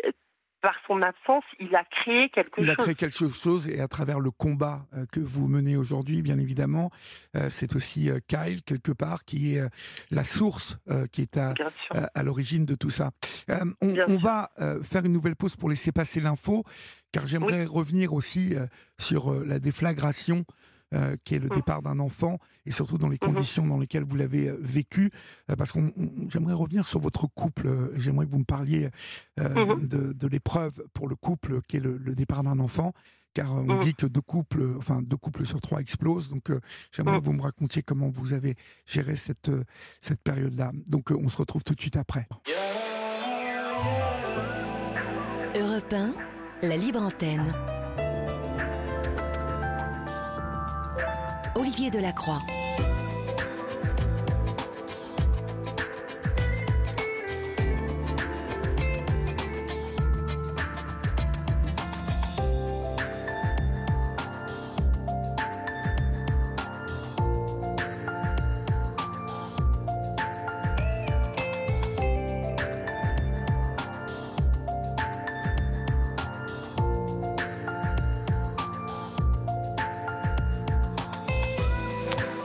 par son absence, il a créé quelque chose. Il a créé quelque chose et à travers le combat euh, que vous menez aujourd'hui, bien évidemment, euh, c'est aussi euh, Kyle, quelque part, qui est la source qui est à, à, l'origine de tout ça. On, va faire une nouvelle pause pour laisser passer l'info, car j'aimerais revenir aussi sur la déflagration euh, qui est le mmh. départ d'un enfant, et surtout dans les mmh conditions dans lesquelles vous l'avez euh, vécu. Euh, parce que j'aimerais revenir sur votre couple. J'aimerais que vous me parliez mmh de, l'épreuve pour le couple qui est le, départ d'un enfant. Car on dit que deux couples, enfin deux couples sur trois explosent. Donc j'aimerais que vous me racontiez comment vous avez géré cette, cette période-là. Donc on se retrouve tout de suite après. Europe 1, la libre antenne. Olivier Delacroix.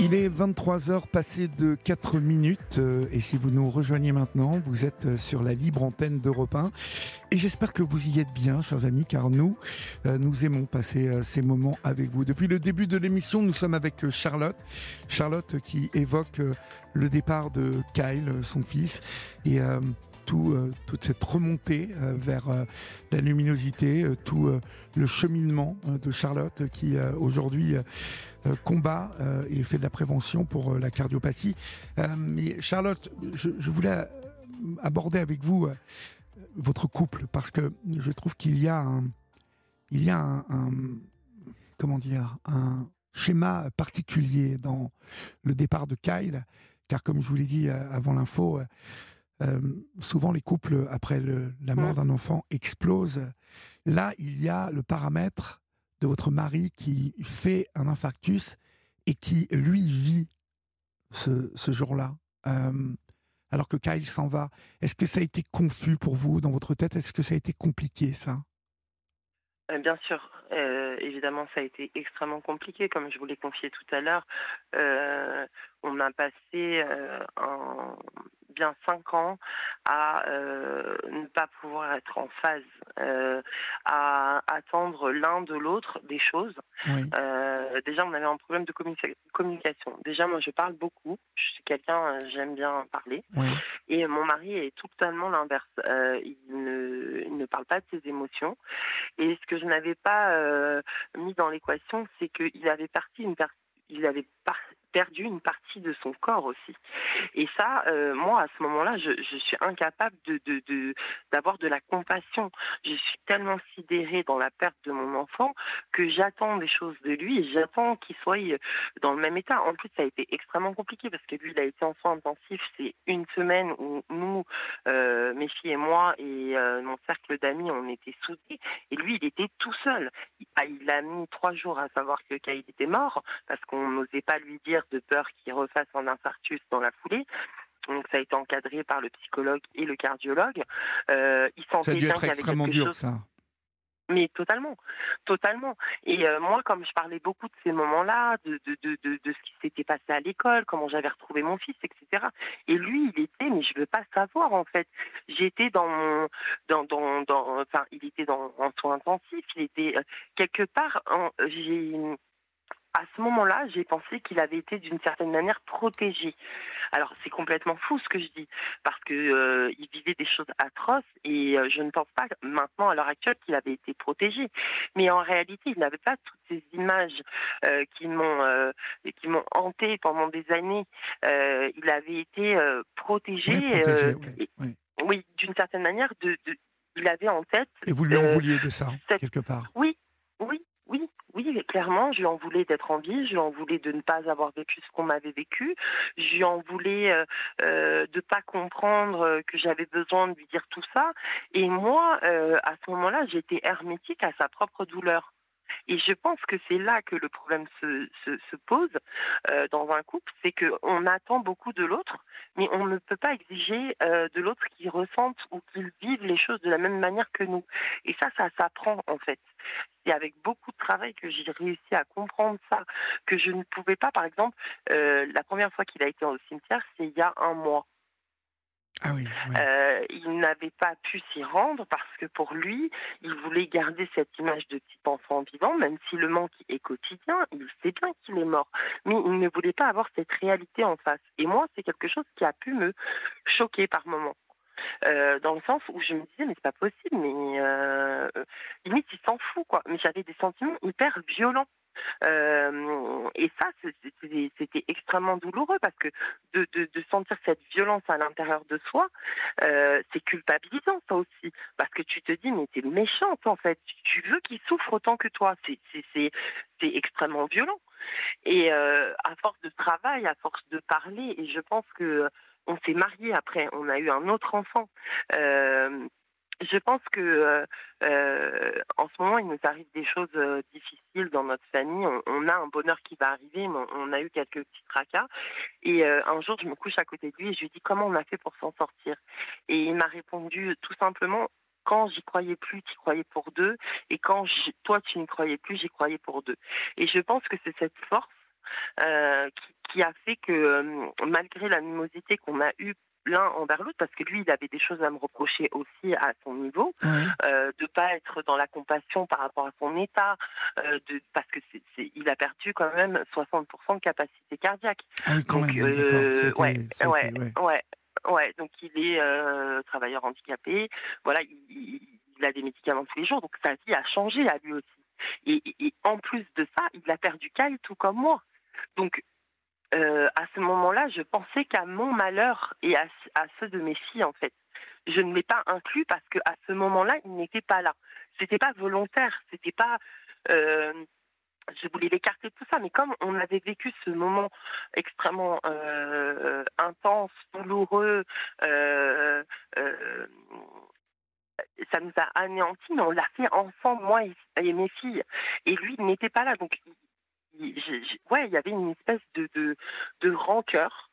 Il est 23h passé de 4 minutes euh, et si vous nous rejoignez maintenant, vous êtes euh, sur la libre antenne d'Europe 1 et j'espère que vous y êtes bien, chers amis, car nous, euh, nous aimons passer ces moments avec vous. Depuis le début de l'émission, nous sommes avec Charlotte. Charlotte qui évoque le départ de Kyle, son fils, et tout, toute cette remontée vers la luminosité, tout le cheminement de Charlotte qui aujourd'hui euh, combat euh, et fait de la prévention pour euh, la cardiopathie. mais Charlotte, je, voulais aborder avec vous votre couple parce que je trouve qu'il y a un, il y a un, comment dire un schéma particulier dans le départ de Kyle, car comme je vous l'ai dit avant l'info, souvent les couples après la mort d'un enfant explosent. Là, il y a le paramètre de votre mari qui fait un infarctus et qui, lui, vit ce, ce jour-là, euh, alors que Kyle s'en va. Est-ce que ça a été confus pour vous dans votre tête? Est-ce que ça a été compliqué, ça? Euh, Bien sûr. Euh, évidemment, ça a été extrêmement compliqué, comme je vous l'ai confié tout à l'heure. on a passé un bien cinq ans à euh, ne pas pouvoir être en phase, euh, à attendre l'un de l'autre des choses. Euh, déjà, on avait un problème de communication. Déjà, moi, je parle beaucoup. Je suis quelqu'un, j'aime bien parler. Et mon mari est totalement l'inverse. Il ne, il, ne, parle pas de ses émotions. Et ce que je n'avais pas mis dans l'équation, c'est qu'il avait parti une personne il avait perdu une partie de son corps aussi. Et ça, euh, moi, à ce moment-là, je, suis incapable de, d'avoir de, la compassion. Je suis tellement sidérée dans la perte de mon enfant que j'attends des choses de lui et j'attends qu'il soit euh, dans le même état. En plus, ça a été extrêmement compliqué parce que lui, il a été en soins intensifs. C'est une semaine où nous, euh, mes filles et moi et mon cercle d'amis, on était soudés. Et lui, il était tout seul. Il, il a mis trois jours à savoir que Kyle était mort parce qu'on n'osait pas lui dire de peur qu'il refasse un infarctus dans la foulée. Donc ça a été encadré par le psychologue et le cardiologue. Euh, il ça a dû être extrêmement dur, ça. Mais totalement, totalement. Et euh, moi, comme je parlais beaucoup de ces moments-là, de, de, de, de, ce qui s'était passé à l'école, comment j'avais retrouvé mon fils, etc. Et lui, il était, mais je veux pas savoir en fait. J'étais dans mon, dans, dans, dans, enfin, il était dans en soins intensifs. Il était euh, quelque part. J'ai à ce moment-là, j'ai pensé qu'il avait été d'une certaine manière protégé. Alors c'est complètement fou ce que je dis, parce que euh, il vivait des choses atroces et euh, je ne pense pas maintenant à l'heure actuelle qu'il avait été protégé. Mais en réalité, il n'avait pas toutes ces images euh, qui m'ont qui m'ont hanté pendant des années. il avait été protégé. oui, d'une certaine manière, de, il avait en tête. Et vous lui en vouliez de ça quelque part? Oui, oui, oui, oui, clairement, je lui en voulais d'être en vie, je lui en voulais de ne pas avoir vécu ce qu'on m'avait vécu, je lui en voulais euh, euh, pas comprendre euh, que j'avais besoin de lui dire tout ça. Et moi, euh, à ce moment-là, j'étais hermétique à sa propre douleur. Et je pense que c'est là que le problème se, se, se pose euh, dans un couple, c'est qu'on attend beaucoup de l'autre, mais on ne peut pas exiger euh, de l'autre qu'il ressente ou qu'il vive les choses de la même manière que nous. Et ça, ça s'apprend en fait. C'est avec beaucoup de travail que j'ai réussi à comprendre ça, que je ne pouvais pas, par exemple, euh, la première fois qu'il a été au cimetière, c'est il y a un mois. Ah Euh, il n'avait pas pu s'y rendre parce que pour lui, il voulait garder cette image de petit enfant vivant, même si le manque est quotidien, il sait bien qu'il est mort, mais il ne voulait pas avoir cette réalité en face. Et moi, c'est quelque chose qui a pu me choquer par moments. Euh, dans le sens où je me disais mais c'est pas possible mais euh, limite il s'en fout quoi mais j'avais des sentiments hyper violents euh, et ça, c'était extrêmement douloureux parce que de, sentir cette violence à l'intérieur de soi, euh, c'est culpabilisant ça aussi. Parce que tu te dis, mais t'es méchante en fait. Tu veux qu'il souffre autant que toi. C'est extrêmement violent. Et euh, à force de travail, à force de parler, et je pense que on s'est marié après, on a eu un autre enfant. Je pense que euh, euh, en ce moment, il nous arrive des choses euh, difficiles dans notre famille. On, on, a un bonheur qui va arriver, mais on, a eu quelques petits tracas. Et euh, un jour, je me couche à côté de lui et je lui dis comment on a fait pour s'en sortir? Et il m'a répondu tout simplement quand j'y croyais plus, tu croyais pour deux, et quand je, toi tu n'y croyais plus, j'y croyais pour deux. Et je pense que c'est cette force euh, qui, qui, a fait que euh, malgré l'animosité qu'on a eue l'un envers l'autre parce que lui il avait des choses à me reprocher aussi à son niveau oui. euh, de pas être dans la compassion par rapport à son état euh, de parce que c'est, c'est, il a perdu quand même 60% de capacité cardiaque. Ah oui, quand donc même, euh, ouais, ouais ouais. ouais ouais. Donc il est euh, travailleur handicapé. Voilà il, il, a des médicaments tous les jours. Donc sa vie a changé à lui aussi. Et, et, et en plus de ça il a perdu Kyle tout comme moi. Donc euh, à ce moment-là, je pensais qu'à mon malheur et à, à, ceux de mes filles, en fait. Je ne l'ai pas inclus parce qu'à ce moment-là, il n'était pas là. C'était pas volontaire, c'était pas. Euh, je voulais l'écarter de tout ça, mais comme on avait vécu ce moment extrêmement euh, intense, douloureux, ça nous a anéantis, mais on l'a fait ensemble, moi et, mes filles. Et lui, il n'était pas là, donc ouais, il y avait une espèce de, de, de rancœur,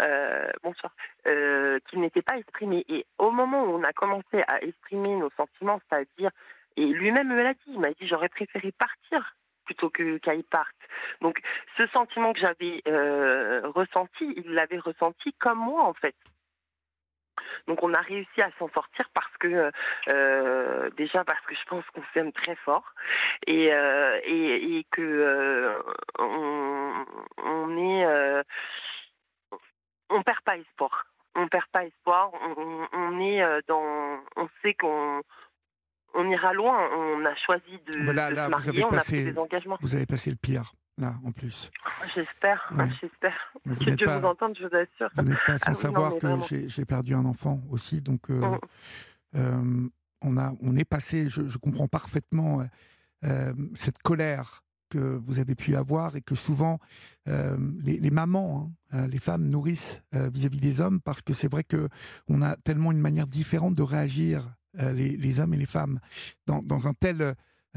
euh, bonsoir, euh, qui n'était pas exprimée. Et au moment où on a commencé à exprimer nos sentiments, c'est-à-dire, et lui-même me l'a dit, il m'a dit j'aurais préféré partir plutôt que qu'il parte. Donc ce sentiment que j'avais euh, ressenti, il l'avait ressenti comme moi en fait. Donc on a réussi à s'en sortir parce que euh, déjà parce que je pense qu'on s'aime très fort et, euh, et, et, que euh, on, on, est euh, on perd pas espoir. On perd pas espoir. On, on est euh, dans on sait qu'on on ira loin. On a choisi de, là, de là, se marier, on a passé, pris des engagements. Vous avez passé le pire là en plus. J'espère, Ouais. j'espère. Que Dieu pas- vous entende, je vous assure. Vous n'êtes pas sans Ah oui, savoir que vraiment. j'ai perdu un enfant aussi, donc euh, Mm. euh, on, a, on est passé, je, je comprends parfaitement euh, cette colère que vous avez pu avoir et que souvent les, les mamans, hein, les femmes nourrissent vis-à-vis des hommes parce que c'est vrai que on a tellement une manière différente de réagir les, les hommes et les femmes dans, dans un tel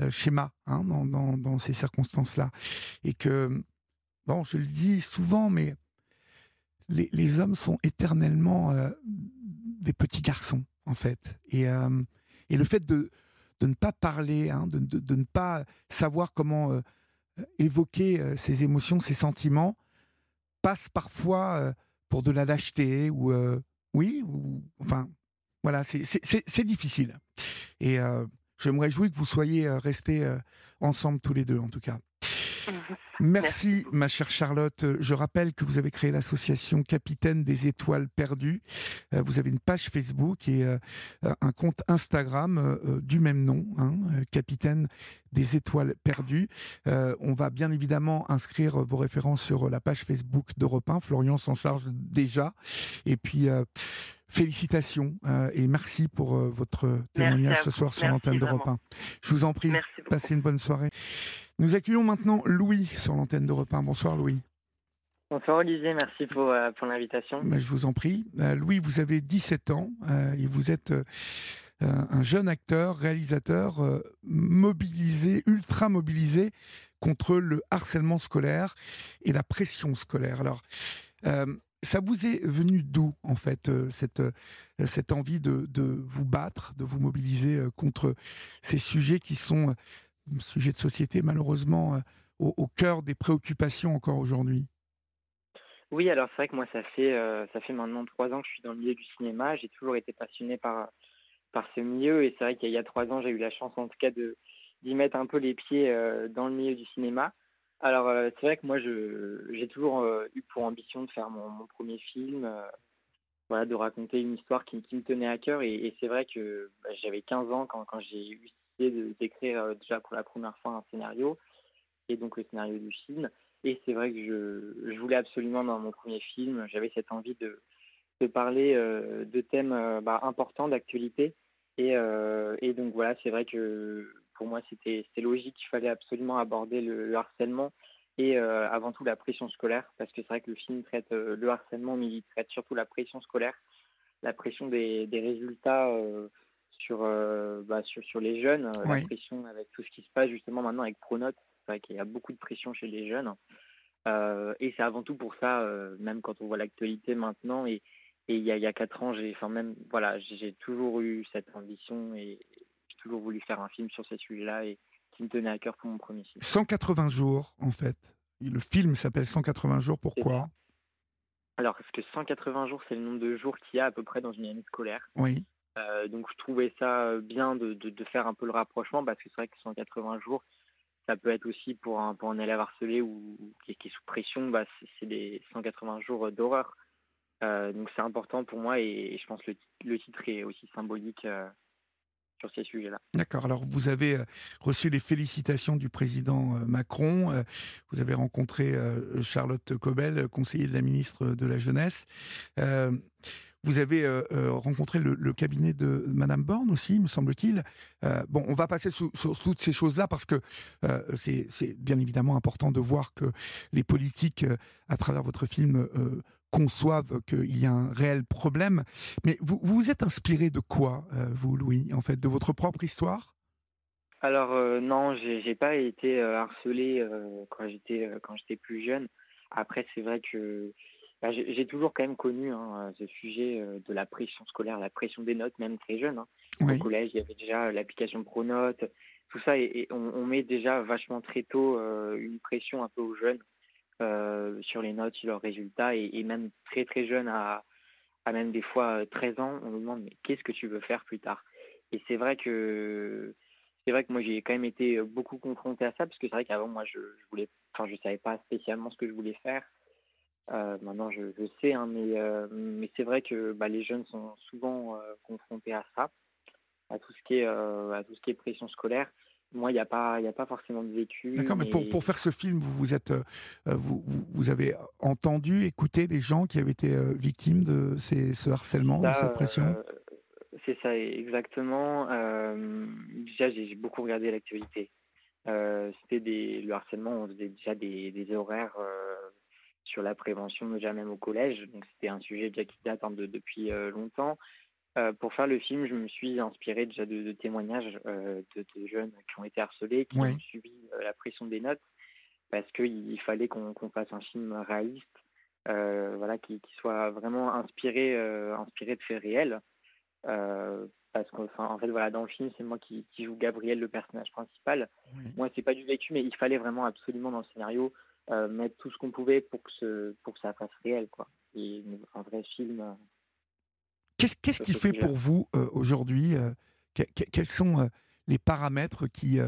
schéma, hein, dans, dans, ces circonstances-là, et que bon, je le dis souvent, mais les, les hommes sont éternellement euh, des petits garçons, en fait. Et, euh, et le fait de, de ne pas parler, hein, de, de, ne pas savoir comment euh, évoquer euh, ses émotions, ses sentiments, passe parfois euh, pour de la lâcheté ou euh, oui, ou enfin voilà, c'est- difficile. Et euh, je me réjouis que vous soyez euh, restés euh, ensemble tous les deux, en tout cas. Merci, ma chère Charlotte. Je rappelle que vous avez créé l'association Capitaine des Étoiles Perdues. Euh, vous avez une page Facebook et euh, un compte Instagram euh, du même nom, hein, Capitaine des Étoiles Perdues. on va bien évidemment inscrire vos références sur la page Facebook d'Europe 1. Florian s'en charge déjà. Et puis, félicitations et merci pour votre témoignage ce soir sur l'antenne d'Europe 1. Je vous en prie, passez une bonne soirée. Nous accueillons maintenant Louis sur l'antenne de 1. Bonsoir Louis. Bonsoir Olivier, merci pour, euh, pour l'invitation. Ben, je vous en prie. Euh, Louis, vous avez 17 ans euh, et vous êtes un jeune acteur, réalisateur mobilisé, ultra mobilisé contre le harcèlement scolaire et la pression scolaire. Alors, ça vous est venu d'où, en fait, cette, cette envie de, de, vous battre, de vous mobiliser contre ces sujets qui sont sujet de société malheureusement euh, au, cœur des préoccupations encore aujourd'hui? Oui, alors c'est vrai que moi ça fait euh, ça fait maintenant trois ans que je suis dans le milieu du cinéma. J'ai toujours été passionné par par ce milieu et c'est vrai qu'il y a trois ans j'ai eu la chance en tout cas de d'y mettre un peu les pieds euh, dans le milieu du cinéma. Alors c'est vrai que moi j'ai toujours eu pour ambition de faire mon, premier film. voilà, de raconter une histoire qui, me tenait à cœur. Et, c'est vrai que bah, j'avais 15 ans quand, j'ai eu d'écrire euh, déjà pour la première fois un scénario, et donc le scénario du film. Et c'est vrai que je, voulais absolument dans mon premier film, j'avais cette envie de, parler euh, de thèmes euh, bah, importants d'actualité. Et, donc voilà, c'est vrai que pour moi c'était logique, il fallait absolument aborder le, harcèlement et avant tout la pression scolaire, parce que c'est vrai que le film traite le harcèlement, mais il traite surtout la pression scolaire, la pression des, des résultats sur, euh, bah, sur, sur les jeunes, euh, la pression avec tout ce qui se passe justement maintenant avec Pronote. C'est vrai qu'il y a beaucoup de pression chez les jeunes. Euh, et c'est avant tout pour ça, même quand on voit l'actualité maintenant. Et, et il y a, il y a quatre ans, j'ai, enfin même, voilà, j'ai toujours eu cette ambition et toujours voulu faire un film sur ces sujets-là et qui me tenait à cœur pour mon premier film. 180 jours, en fait. Le film s'appelle 180 jours. Pourquoi? Alors, parce que 180 jours, c'est le nombre de jours qu'il y a à peu près dans une année scolaire. Oui. Euh, donc je trouvais ça euh, bien de, de, faire un peu le rapprochement parce que c'est vrai que 180 jours, ça peut être aussi pour un, pour un élève harcelé ou qui, est sous pression, bah, c'est des 180 jours d'horreur. Euh, donc c'est important pour moi et, je pense que le, le, titre est aussi symbolique ces sujets-là. D'accord. Alors vous avez reçu les félicitations du président Macron. Vous avez rencontré Charlotte Cobel, conseiller de la ministre de la Jeunesse. Vous avez euh, euh, rencontré le, cabinet de Madame Borne aussi, me semble-t-il. Euh, bon, on va passer sur, toutes ces choses-là parce que c'est bien évidemment important de voir que les politiques, à travers votre film, conçoivent qu'il y a un réel problème. Mais vous vous êtes inspiré de quoi, vous, Louis, en fait, de votre propre histoire? Alors non, j'ai pas été harcelé quand j'étais quand j'étais plus jeune. Après, c'est vrai que bah, j'ai toujours quand même connu hein, ce sujet euh, de la pression scolaire, la pression des notes, même très jeune. Hein. Au collège, il y avait déjà l'application Pronote, tout ça, et, on, met déjà vachement très tôt euh, une pression un peu aux jeunes euh, sur les notes, sur leurs résultats, et, même très très jeune, à, même des fois 13 ans, on nous demande mais qu'est-ce que tu veux faire plus tard? Et c'est vrai que c'est vrai que moi j'ai quand même été beaucoup confronté à ça parce que c'est vrai qu'avant moi je, je voulais, enfin je savais pas spécialement ce que je voulais faire. Euh, maintenant, je, sais, hein, mais, euh, mais c'est vrai que bah, les jeunes sont souvent euh, confrontés à ça, à tout ce qui est, à tout ce qui est pression scolaire. Moi, il n'y a pas, a pas forcément de vécu. D'accord, mais, pour, pour, faire ce film, vous vous êtes, vous, vous avez entendu, écouté des gens qui avaient été victimes de ces, ce harcèlement, de cette pression? c'est ça, exactement. déjà, j'ai beaucoup regardé l'actualité. C'était des, le harcèlement, on faisait déjà des, des horaires sur la prévention, déjà même au collège. Donc c'était un sujet déjà qui date hein, de, depuis euh, longtemps. Euh, pour faire le film, je me suis inspiré déjà de, témoignages euh, de, jeunes qui ont été harcelés, qui ont subi la pression des notes, parce qu'il fallait qu'on fasse un film réaliste, voilà, qui, soit vraiment inspiré, inspiré de faits réels. parce qu'en en fait, voilà, dans le film, c'est moi qui, joue Gabriel, le personnage principal. Moi, c'est pas du vécu, mais il fallait vraiment absolument dans le scénario euh, mettre tout ce qu'on pouvait pour que, ce, pour que ça fasse réel, quoi. Et un vrai film. Euh, qu'est-ce qu'est-ce qui fait pour vous euh, aujourd'hui Quels sont les paramètres qui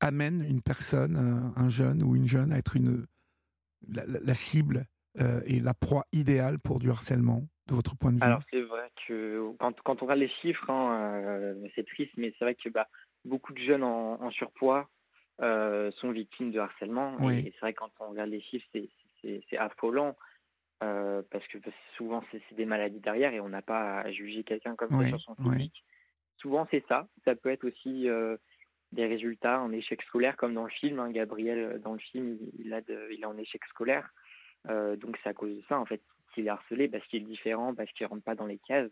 amène une personne, euh, un jeune ou une jeune, à être une, la, cible euh, et la proie idéale pour du harcèlement, de votre point de vue? Alors c'est vrai que quand, quand, on regarde les chiffres, hein, c'est triste, mais c'est vrai que bah, beaucoup de jeunes en, surpoids sont victimes de harcèlement. Et, c'est vrai que quand on regarde les chiffres, c'est affolant. Parce que souvent c'est des maladies derrière et on n'a pas à juger quelqu'un comme ça sur son physique souvent c'est ça. Ça peut être aussi euh, des résultats en échec scolaire, comme dans le film. Hein. Gabriel, euh, dans le film, il, a il est en échec scolaire. Euh, donc c'est à cause de ça, en fait, qu'il est harcelé, parce qu'il est différent, parce qu'il rentre pas dans les cases.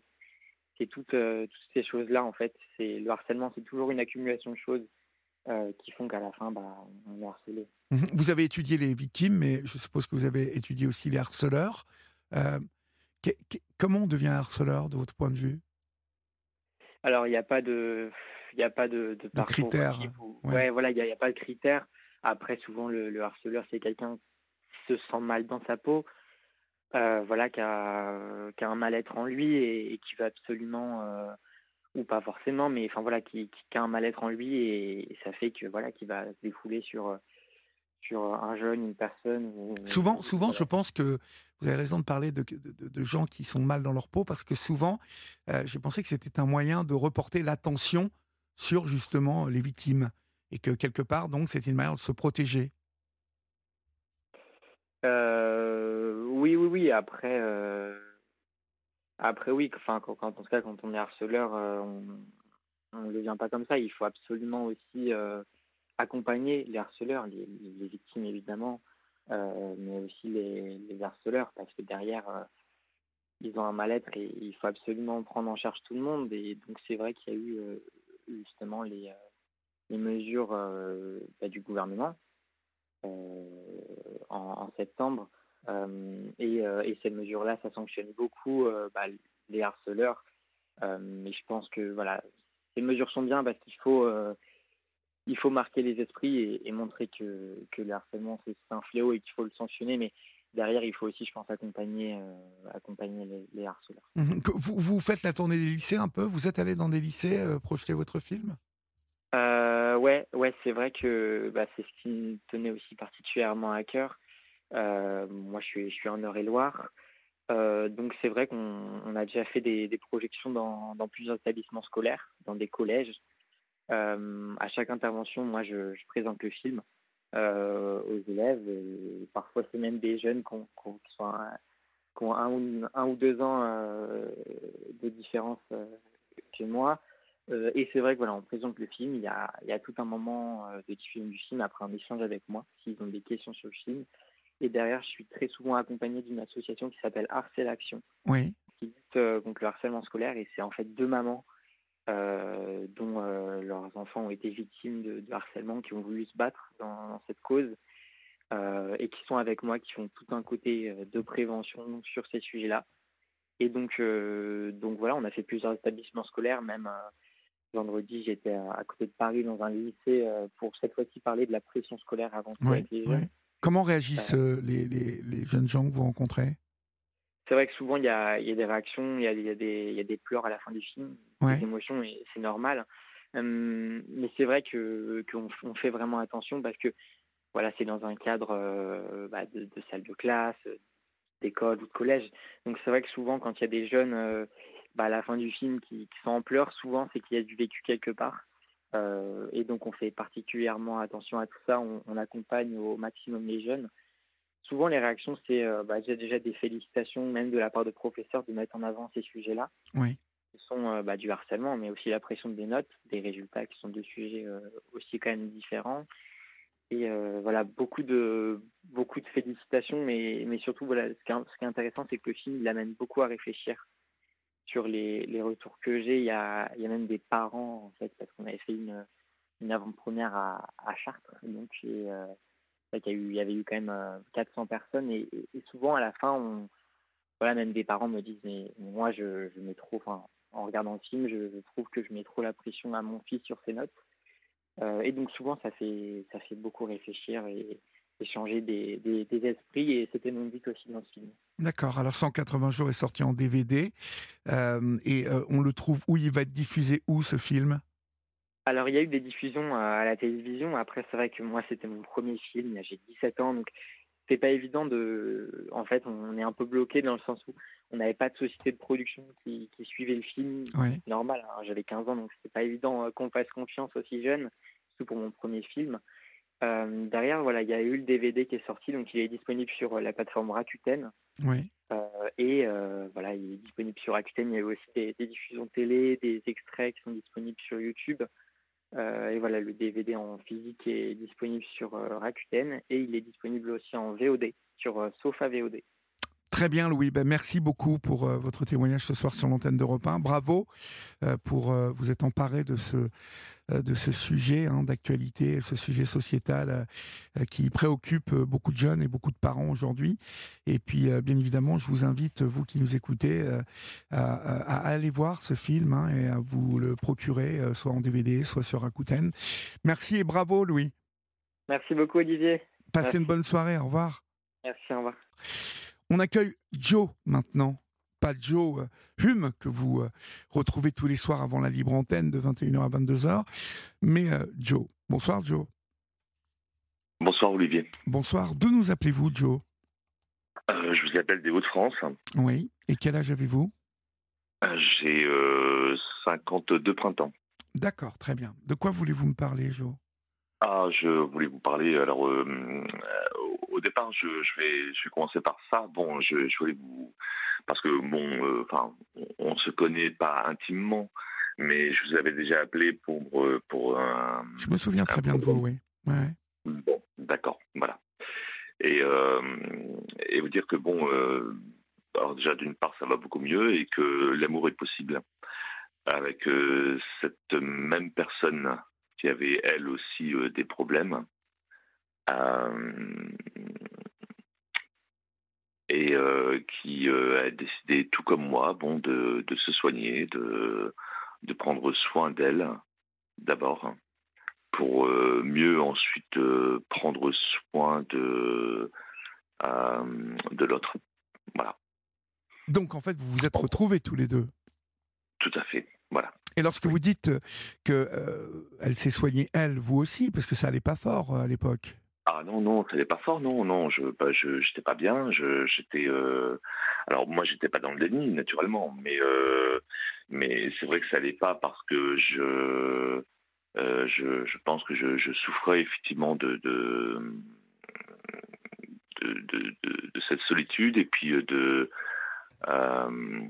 C'est toutes, toutes ces choses-là, en fait. C'est Le harcèlement, c'est toujours une accumulation de choses qui font qu'à la fin, bah, on est harcelé. Mhm. Vous avez étudié les victimes, mais je suppose que vous avez étudié aussi les harceleurs. comment on devient harceleur, de votre point de vue? Alors, il n'y a pas de, il a pas de, de, critères. ouais. voilà, il n'y a, pas de critères. Après, souvent, le, harceleur, c'est quelqu'un qui se sent mal dans sa peau, euh, voilà, qui a, qui a un mal-être en lui et, qui va absolument, euh, ou pas forcément, mais enfin voilà, qui, qui, a un mal-être en lui et, ça fait que voilà, qui va se défouler sur sur un jeune, une personne. souvent, souvent, je pense que vous avez raison de parler de, de, gens qui sont mal dans leur peau parce que souvent, euh, j'ai pensé que c'était un moyen de reporter l'attention sur justement les victimes et que quelque part, donc, c'était une manière de se protéger. Euh, oui, oui, oui. Après, euh, après oui. Enfin, quand, en tout cas, quand on est harceleur, on ne le vient pas comme ça. Il faut absolument aussi accompagner les harceleurs, les, victimes évidemment, euh, mais aussi les, harceleurs, parce que derrière, euh, ils ont un mal-être et il faut absolument prendre en charge tout le monde. Et donc c'est vrai qu'il y a eu euh, justement les, les mesures bah, du gouvernement en, en, septembre. Et, et ces mesures-là, ça sanctionne beaucoup bah, les harceleurs. mais je pense que voilà, ces mesures sont bien parce qu'il faut il faut marquer les esprits et, montrer que, que le harcèlement c'est un fléau et qu'il faut le sanctionner, mais derrière il faut aussi, je pense, accompagner, euh, accompagner les, harceleurs. Vous, vous, faites la tournée des lycées un peu? Vous êtes allé dans des lycées euh, projeter votre film? Euh, Ouais, ouais c'est vrai que bah, c'est ce qui me tenait aussi particulièrement à cœur. Euh, moi, je suis, en Eure-et-Loire. donc c'est vrai qu'on a déjà fait des, projections dans, plusieurs établissements scolaires, dans des collèges. Euh, à chaque intervention, moi, je, présente le film euh, aux élèves. Parfois, c'est même des jeunes qui ont, un, ou, deux ans euh, de différence que moi. et c'est vrai que voilà, on présente le film. Il y a, il y a tout un moment de diffusion du film après un échange avec moi, s'ils ont des questions sur le film. Et derrière, je suis très souvent accompagné d'une association qui s'appelle Harcèle Action, oui. qui lutte contre le harcèlement scolaire. Et c'est en fait deux mamans euh, dont euh, leurs enfants ont été victimes de, harcèlement, qui ont voulu se battre dans, cette cause euh, et qui sont avec moi, qui font tout un côté de prévention sur ces sujets-là. Et donc, donc voilà, on a fait plusieurs établissements scolaires, même vendredi, j'étais à, côté de Paris dans un lycée pour cette fois-ci parler de la pression scolaire avant tout Comment réagissent les, les, les, jeunes gens que vous rencontrez? C'est vrai que souvent il y a, y a, des réactions, il y a, y, a des, y a des pleurs à la fin du film, des émotions, et c'est normal. Hum, mais c'est vrai que qu'on on fait vraiment attention parce que voilà, c'est dans un cadre euh, bah, de, de, salle de classe, d'école ou de collège. Donc c'est vrai que souvent quand il y a des jeunes euh, bah, à la fin du film qui, qui sont en pleurs, souvent c'est qu'il y a du vécu quelque part. Euh, et donc on fait particulièrement attention à tout ça. On, on accompagne au maximum les jeunes souvent les réactions, c'est euh, bah, déjà des félicitations, même de la part de professeurs, de mettre en avant ces sujets-là. Oui. Ce sont euh, bah, du harcèlement, mais aussi la pression des notes, des résultats qui sont deux sujets aussi quand même différents. Et voilà, beaucoup de, beaucoup de félicitations, mais, mais surtout, voilà, ce qui est, ce qui est intéressant, c'est que le film il amène beaucoup à réfléchir sur les, les retours que j'ai. Il y a, y a même des parents, en fait, parce qu'on avait fait une, une avant-première à, à Chartres. Donc, j'ai il y, avait eu quand même 400 euh, personnes et, souvent à la fin, on, voilà, même des parents me disent mais moi je, mets trop, en regardant le film, je, trouve que je mets trop la pression à mon fils sur ses notes. Euh, et donc souvent ça fait ça fait beaucoup réfléchir changer des, des, esprits et c'était mon but aussi dans ce film. D'accord, alors 180 jours est sorti en DVD euh, et on le trouve où? Il va être diffusé où ce film? Alors, il y a eu des diffusions à la télévision. Après, c'est vrai que moi, c'était mon premier film. J'ai 17 ans, donc c'est pas évident de. En fait, on est un peu bloqué dans le sens où on n'avait pas de société de production qui, suivait le film. Normal, hein, j'avais 15 ans, donc c'était pas évident euh, qu'on fasse confiance aussi jeune, surtout pour mon premier film. Euh, derrière, voilà, il y a eu le DVD qui est sorti, donc il est disponible sur euh, la plateforme Rakuten. Oui. et voilà, il est disponible sur Rakuten. Il y a eu aussi des, des, diffusions télé, des extraits qui sont disponibles sur YouTube. Euh, et voilà, le DVD en physique est disponible sur euh, Rakuten et il est disponible aussi en VOD sur euh, Sofa VOD. Très bien, Louis. Ben, merci beaucoup pour votre témoignage ce soir sur l'antenne d'Europe 1. Bravo pour vous être emparé de ce, euh, de ce sujet hein, d'actualité, ce sujet sociétal euh, euh, qui préoccupe beaucoup de jeunes et beaucoup de parents aujourd'hui. Et puis, bien évidemment, je vous invite, vous qui nous écoutez, à, aller voir ce film hein, et à vous le procurer, soit en DVD, soit sur Rakuten. Merci et bravo, Louis. Merci beaucoup, Olivier. Passez une bonne soirée. Au revoir. Merci, au revoir. On accueille Joe maintenant pas Joe euh, Hume, que vous euh, retrouvez tous les soirs avant la libre antenne de 21h à 22h, mais euh, Joe. Bonsoir Joe. Bonsoir Olivier. Bonsoir. D'où nous appelez-vous Joe? Je vous appelle des Hauts-de-France. Oui. Et quel âge avez-vous? J'ai 52 printemps. D'accord, très bien. De quoi voulez-vous me parler Joe? Ah, je voulais vous parler. Alors, départ, je, vais, je vais commencer par ça. Bon, je, je voulais vous, parce que bon, euh, enfin, on, se connaît pas intimement, mais je vous avais déjà appelé pour euh, pour un. Je me souviens très bien de vous, oui. Ouais. Bon, d'accord, voilà. Et euh, et vous dire que bon, alors déjà d'une part ça va beaucoup mieux et que l'amour est possible avec cette même personne qui avait elle aussi des problèmes et euh, qui euh, a décidé, tout comme moi, bon, de, de se soigner, de, de prendre soin d'elle, d'abord, pour euh, mieux ensuite prendre soin de, de l'autre. Voilà. Donc, en fait, vous vous êtes retrouvés tous les deux Tout à fait, voilà. Et lorsque vous dites que elle s'est soignée, elle, vous aussi, parce que ça allait pas fort à l'époque ah non, non, ça n'est pas fort, non, non, je bah, je j'étais pas bien, je j'étais euh... alors moi j'étais pas dans le déni naturellement, mais euh... mais c'est vrai que ça allait pas parce que je euh, je, je pense que je, je souffrais effectivement de de, de de, de, cette solitude et puis de euh,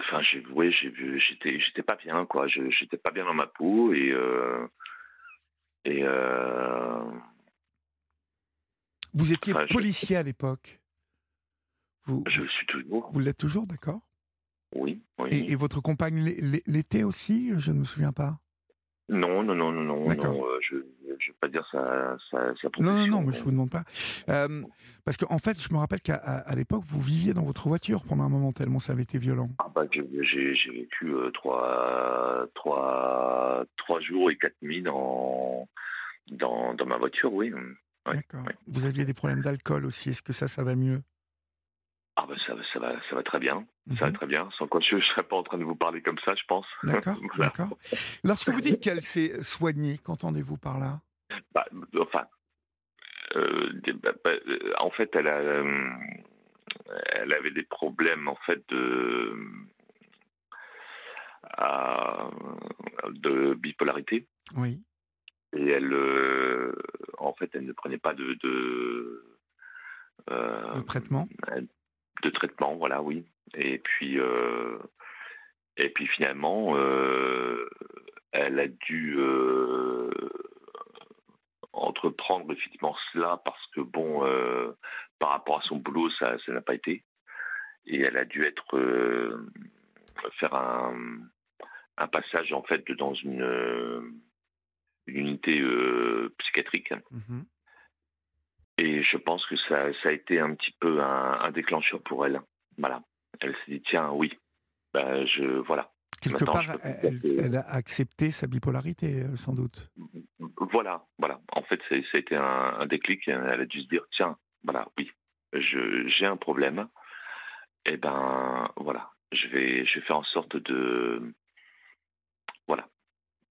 enfin j'ai ouais j'ai vu j'étais j'étais pas bien quoi. J'étais pas bien dans ma peau et euh, et euh, vous étiez policier à l'époque. Vous je suis toujours. vous l'êtes toujours d'accord? Oui, oui. Et, et, votre compagne l'était aussi? Je ne me souviens pas. Non non non non non, non euh, je je vais pas dire ça ça, Non, non, non, mais je vous demande pas. Euh, parce qu'en en fait, je me rappelle qu'à l'époque, vous viviez dans votre voiture pendant un moment tellement ça avait été violent. Ah bah, j'ai vécu euh, trois, trois, trois jours et quatre nuits dans, dans, dans ma voiture, oui. D'accord. Vous aviez des problèmes d'alcool aussi. Est-ce que ça, ça va mieux? Ah ben ça, ça, va, ça va très bien, ça va mhm. très bien. Sans quoi je ne serais pas en train de vous parler comme ça, je pense. D'accord, d'accord. Lorsque vous dites qu'elle s'est soignée, qu'entendez-vous par là? Bah, Enfin, euh, bah, bah, euh, en fait, elle, a, euh, elle avait des problèmes en fait de, de bipolarité. Oui. Et elle, en fait, elle ne prenait pas de, de, de traitement de traitement, voilà, oui. Et puis, euh, et puis finalement, euh, elle a dû euh, entreprendre effectivement cela parce que bon, par rapport à son boulot, ça, ça n'a pas été. Et elle a dû être faire un, un passage en fait dans une, unité psychiatrique. Mm-hmm. Et je pense que ça, ça a été un petit peu un, déclencheur pour elle. Voilà. Elle s'est dit, tiens, oui, ben, je, voilà. Quelque part, elle, a accepté sa bipolarité, euh, sans doute. Voilà, voilà. En fait, ça a été un, déclic. Elle a dû se dire, tiens, voilà, oui, j'ai un problème. Et eh ben, voilà. je vais, je vais faire en sorte de, voilà,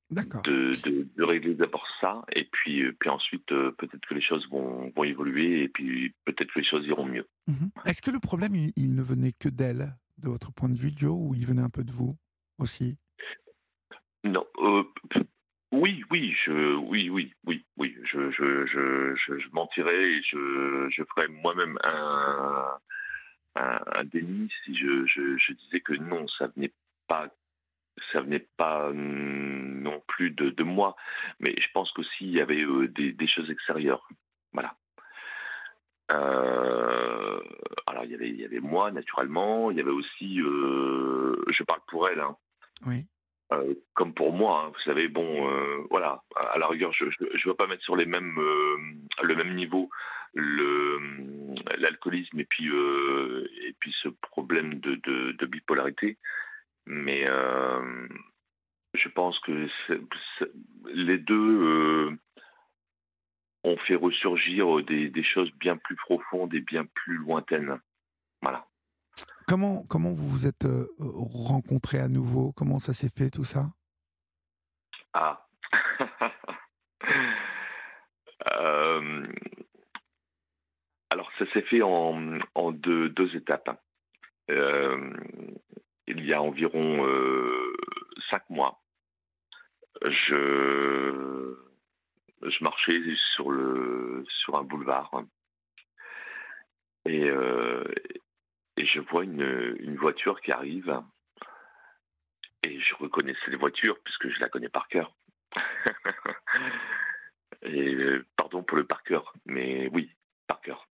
D'accord. de, de, de régler d'abord ça, et puis, euh, puis ensuite, euh, peut-être que les choses vont, vont évoluer, et puis peut-être que les choses iront mieux. Mhm. Est-ce que le problème, il, il ne venait que d'elle, de votre point de vue, Joe, ou il venait un peu de vous aussi? Non, euh, oui, oui, je, oui, oui, oui, oui, je, je, je, je, je mentirais et je, je ferais moi-même un, un, déni si je, je, disais que non, ça venait pas, ça venait pas hum, non plus de, de moi, mais je pense qu'aussi il y avait euh, des, des choses extérieures, voilà. Euh, alors il y avait, il y avait moi naturellement, il y avait aussi, euh, je parle pour elle, hein, Oui. Euh, comme pour moi, hein, vous savez, bon, euh, voilà, à la rigueur, je ne veux pas mettre sur les mêmes, euh, le même niveau l'alcoolisme et puis ce problème de, bipolarité, mais je pense que les deux ont fait ressurgir des choses bien plus profondes et bien plus lointaines. Voilà. Comment, comment vous vous êtes euh, rencontrés à nouveau? Comment ça s'est fait tout ça? Ah. Alors, ça s'est fait en, en deux, deux étapes. Euh, il y a environ euh, cinq mois, je, je marchais sur, le, sur un boulevard et, euh, et je vois une, une voiture qui arrive et je reconnaissais les voitures puisque je la connais par cœur. et euh, pardon pour le par cœur, mais oui, par cœur.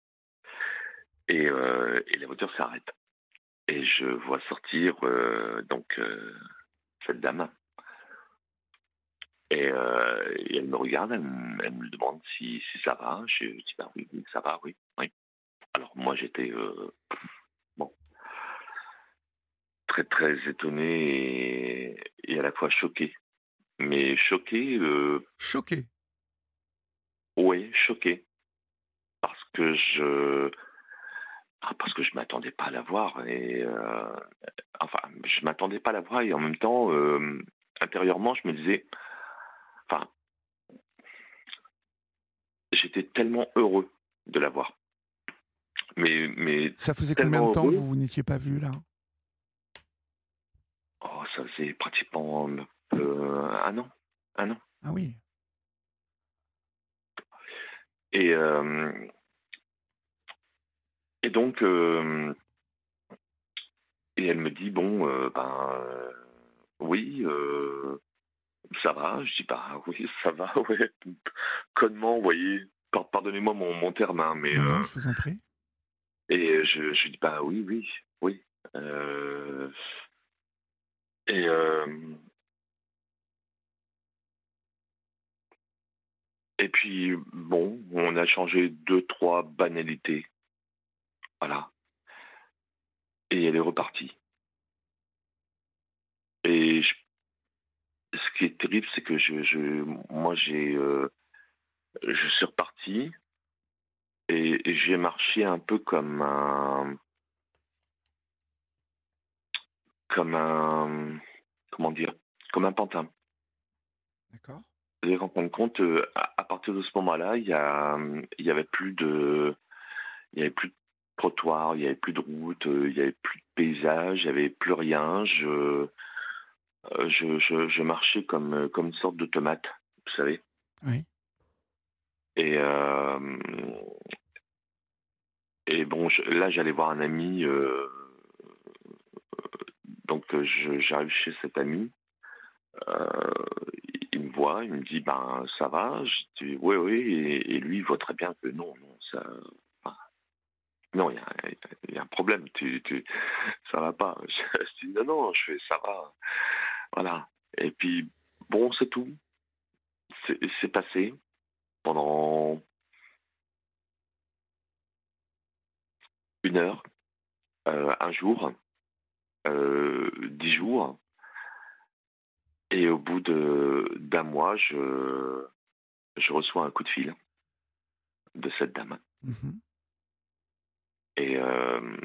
Et, euh, et la voiture s'arrête. Et je vois sortir euh, donc cette dame. Et, elle me regarde, elle, me- elle me demande si, si ça va. Je dis bah oui, ça va, oui, oui. Alors moi j'étais très très étonné et, et à la fois choqué. Mais choqué, euh, Choqué. oui, choqué. Parce que je. ah, Parce que je m'attendais pas à la voir. Et, euh, enfin, je m'attendais pas à la voir et en même temps, euh, intérieurement, je me disais. Enfin. J'étais tellement heureux de la voir. Mais, mais Ça faisait combien de temps que vous vous n'étiez pas vu là? Ça faisait pratiquement euh, un an. Un an. Ah oui. Et, euh, et donc, euh, et elle me dit bon, ben oui, ça va. Je dis bah oui, ça va. Ouais. Connement, vous voyez. Par- Pardonnez-moi mon, mon terme, hein, mais Non, je vous en prie. et je, je dis bah oui, oui, oui. Euh, et euh, et puis bon, on a changé deux trois banalités, voilà. Et elle est repartie. Et ce qui est terrible, c'est que je, je moi j'ai euh, je suis reparti et j'ai marché un peu comme un comme un comment dire comme un pantin. D'accord. Et en fin de compte, euh, à, à partir de ce moment-là, il y a il y avait plus de il y avait plus de trottoir, il y avait plus de route, euh, il y avait plus de paysage, il y avait plus rien. Je euh, je, je, je marchais comme comme une sorte de tomate, vous savez. Oui. Et, euh, et bon, je- là, j'allais voir un ami. euh, donc, euh, j'arrive chez cet ami. euh, il me voit, il me dit Ben, ça va? Je dis Oui, oui. Et, lui, il voit très bien que non, non, ça. non, il y a, un problème, tu, tu, ça va pas. Je, je dis non, non, je fais ça va. Voilà. Et puis, bon, c'est tout. C'est passé pendant une heure, euh, un jour, dix jours. Et au bout de d'un mois, je, je reçois un coup de fil de cette dame Mhm. et euh,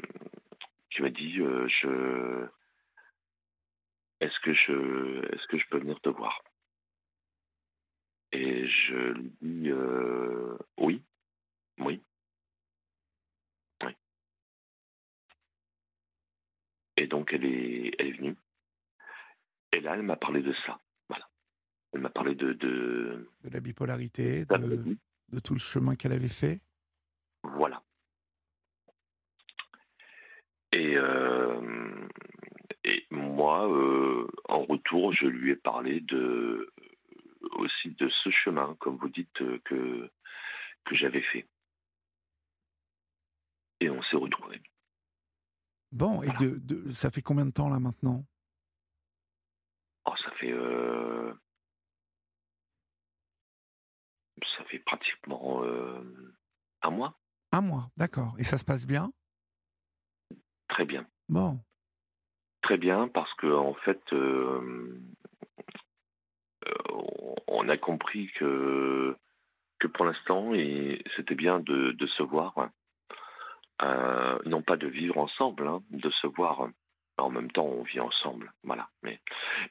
qui m'a dit euh, je est-ce que je, est-ce que je peux venir te voir? Et je lui dis euh, oui, oui. Et donc elle est, elle est venue. Et là, elle m'a parlé de ça. Voilà. Elle m'a parlé de, de, De la bipolarité, de, de tout le chemin qu'elle avait fait. Voilà. Et, euh, et moi, euh, en retour, je lui ai parlé de aussi de ce chemin, comme vous dites, que, que j'avais fait. Et on s'est retrouvés. Bon, et de, de- ça fait combien de temps là maintenant? Oh, ça fait euh, ça fait pratiquement euh, un mois. Un mois, d'accord. Et ça se passe bien? Très bien. Bon, Très bien, parce que en fait, euh, on a compris que, que pour l'instant, c'était bien de, de se voir, euh, non pas de vivre ensemble, hein, de se voir. En même temps, on vit ensemble, voilà. Mais,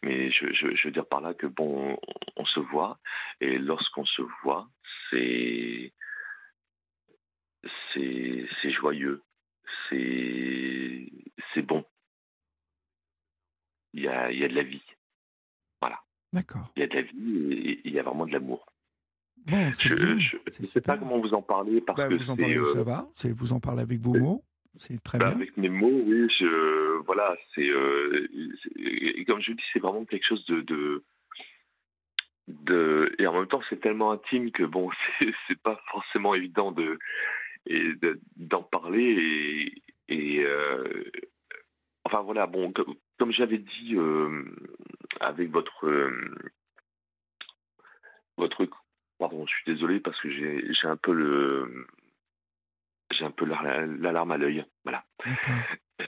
mais je, je, je veux dire par là que bon, on, on se voit, et lorsqu'on se voit, c'est c'est joyeux, c'est c'est bon il y a, il y a de la vie. d'accord. Il y a de la vie et il y a vraiment de l'amour. Je ne sais pas comment vous en parler parce Bah, que vous en c'est, parlez, euh, ça va. Vous en parlez avec vos mots. C'est très bah, bien. avec mes mots, oui, je, voilà, c'est, euh, et comme je dis, c'est vraiment quelque chose de, de, de- et en même temps, c'est tellement intime que bon, c'est, pas forcément évident de, d'en parler et, et euh, enfin voilà, bon, comme, comme j'avais dit euh, avec votre euh, votre pardon, je suis désolé parce que j'ai, j'ai un peu le j'ai un peu la- l'alarme à l'œil, voilà.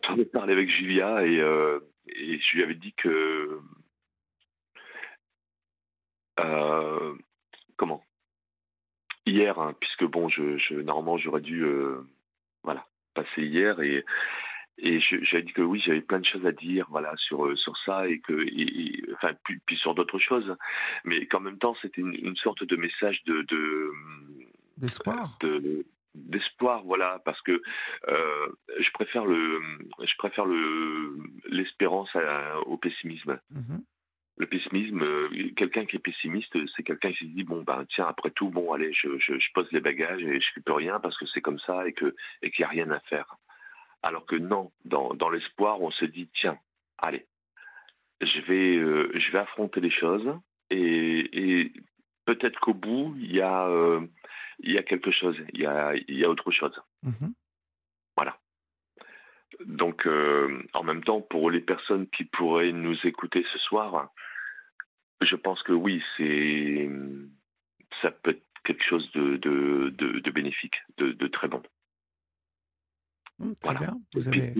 J'en ai parlé avec Julia et, euh, et je lui avais dit que. euh, comment? Hier, hein, puisque bon, je, je- normalement j'aurais dû euh, voilà, passer hier et, et j'avais dit que oui, j'avais plein de choses à dire voilà, sur, euh, sur ça et que. et- et- enfin, puis, puis sur d'autres choses. Mais qu'en même temps, c'était une, une sorte de message de. de D'espoir. de- d'espoir voilà parce que euh, je préfère le je préfère le l'espérance au pessimisme Mhm. le pessimisme euh, quelqu'un qui est pessimiste c'est quelqu'un qui se dit bon ben tiens après tout bon allez je, je, je pose les bagages et je fais plus rien parce que c'est comme ça et que et qu'il n'y a rien à faire alors que non dans dans l'espoir on se dit tiens allez je vais euh, je vais affronter les choses et, et peut-être qu'au bout il y a euh, il y a quelque chose il y a il y a autre chose Mhm. voilà. Donc, euh, en même temps, pour les personnes qui pourraient nous écouter ce soir, je pense que oui, c'est ça peut être quelque chose de, de, de, de bénéfique, de, de très bon. Mm, Très Voilà. bien. Vous avez,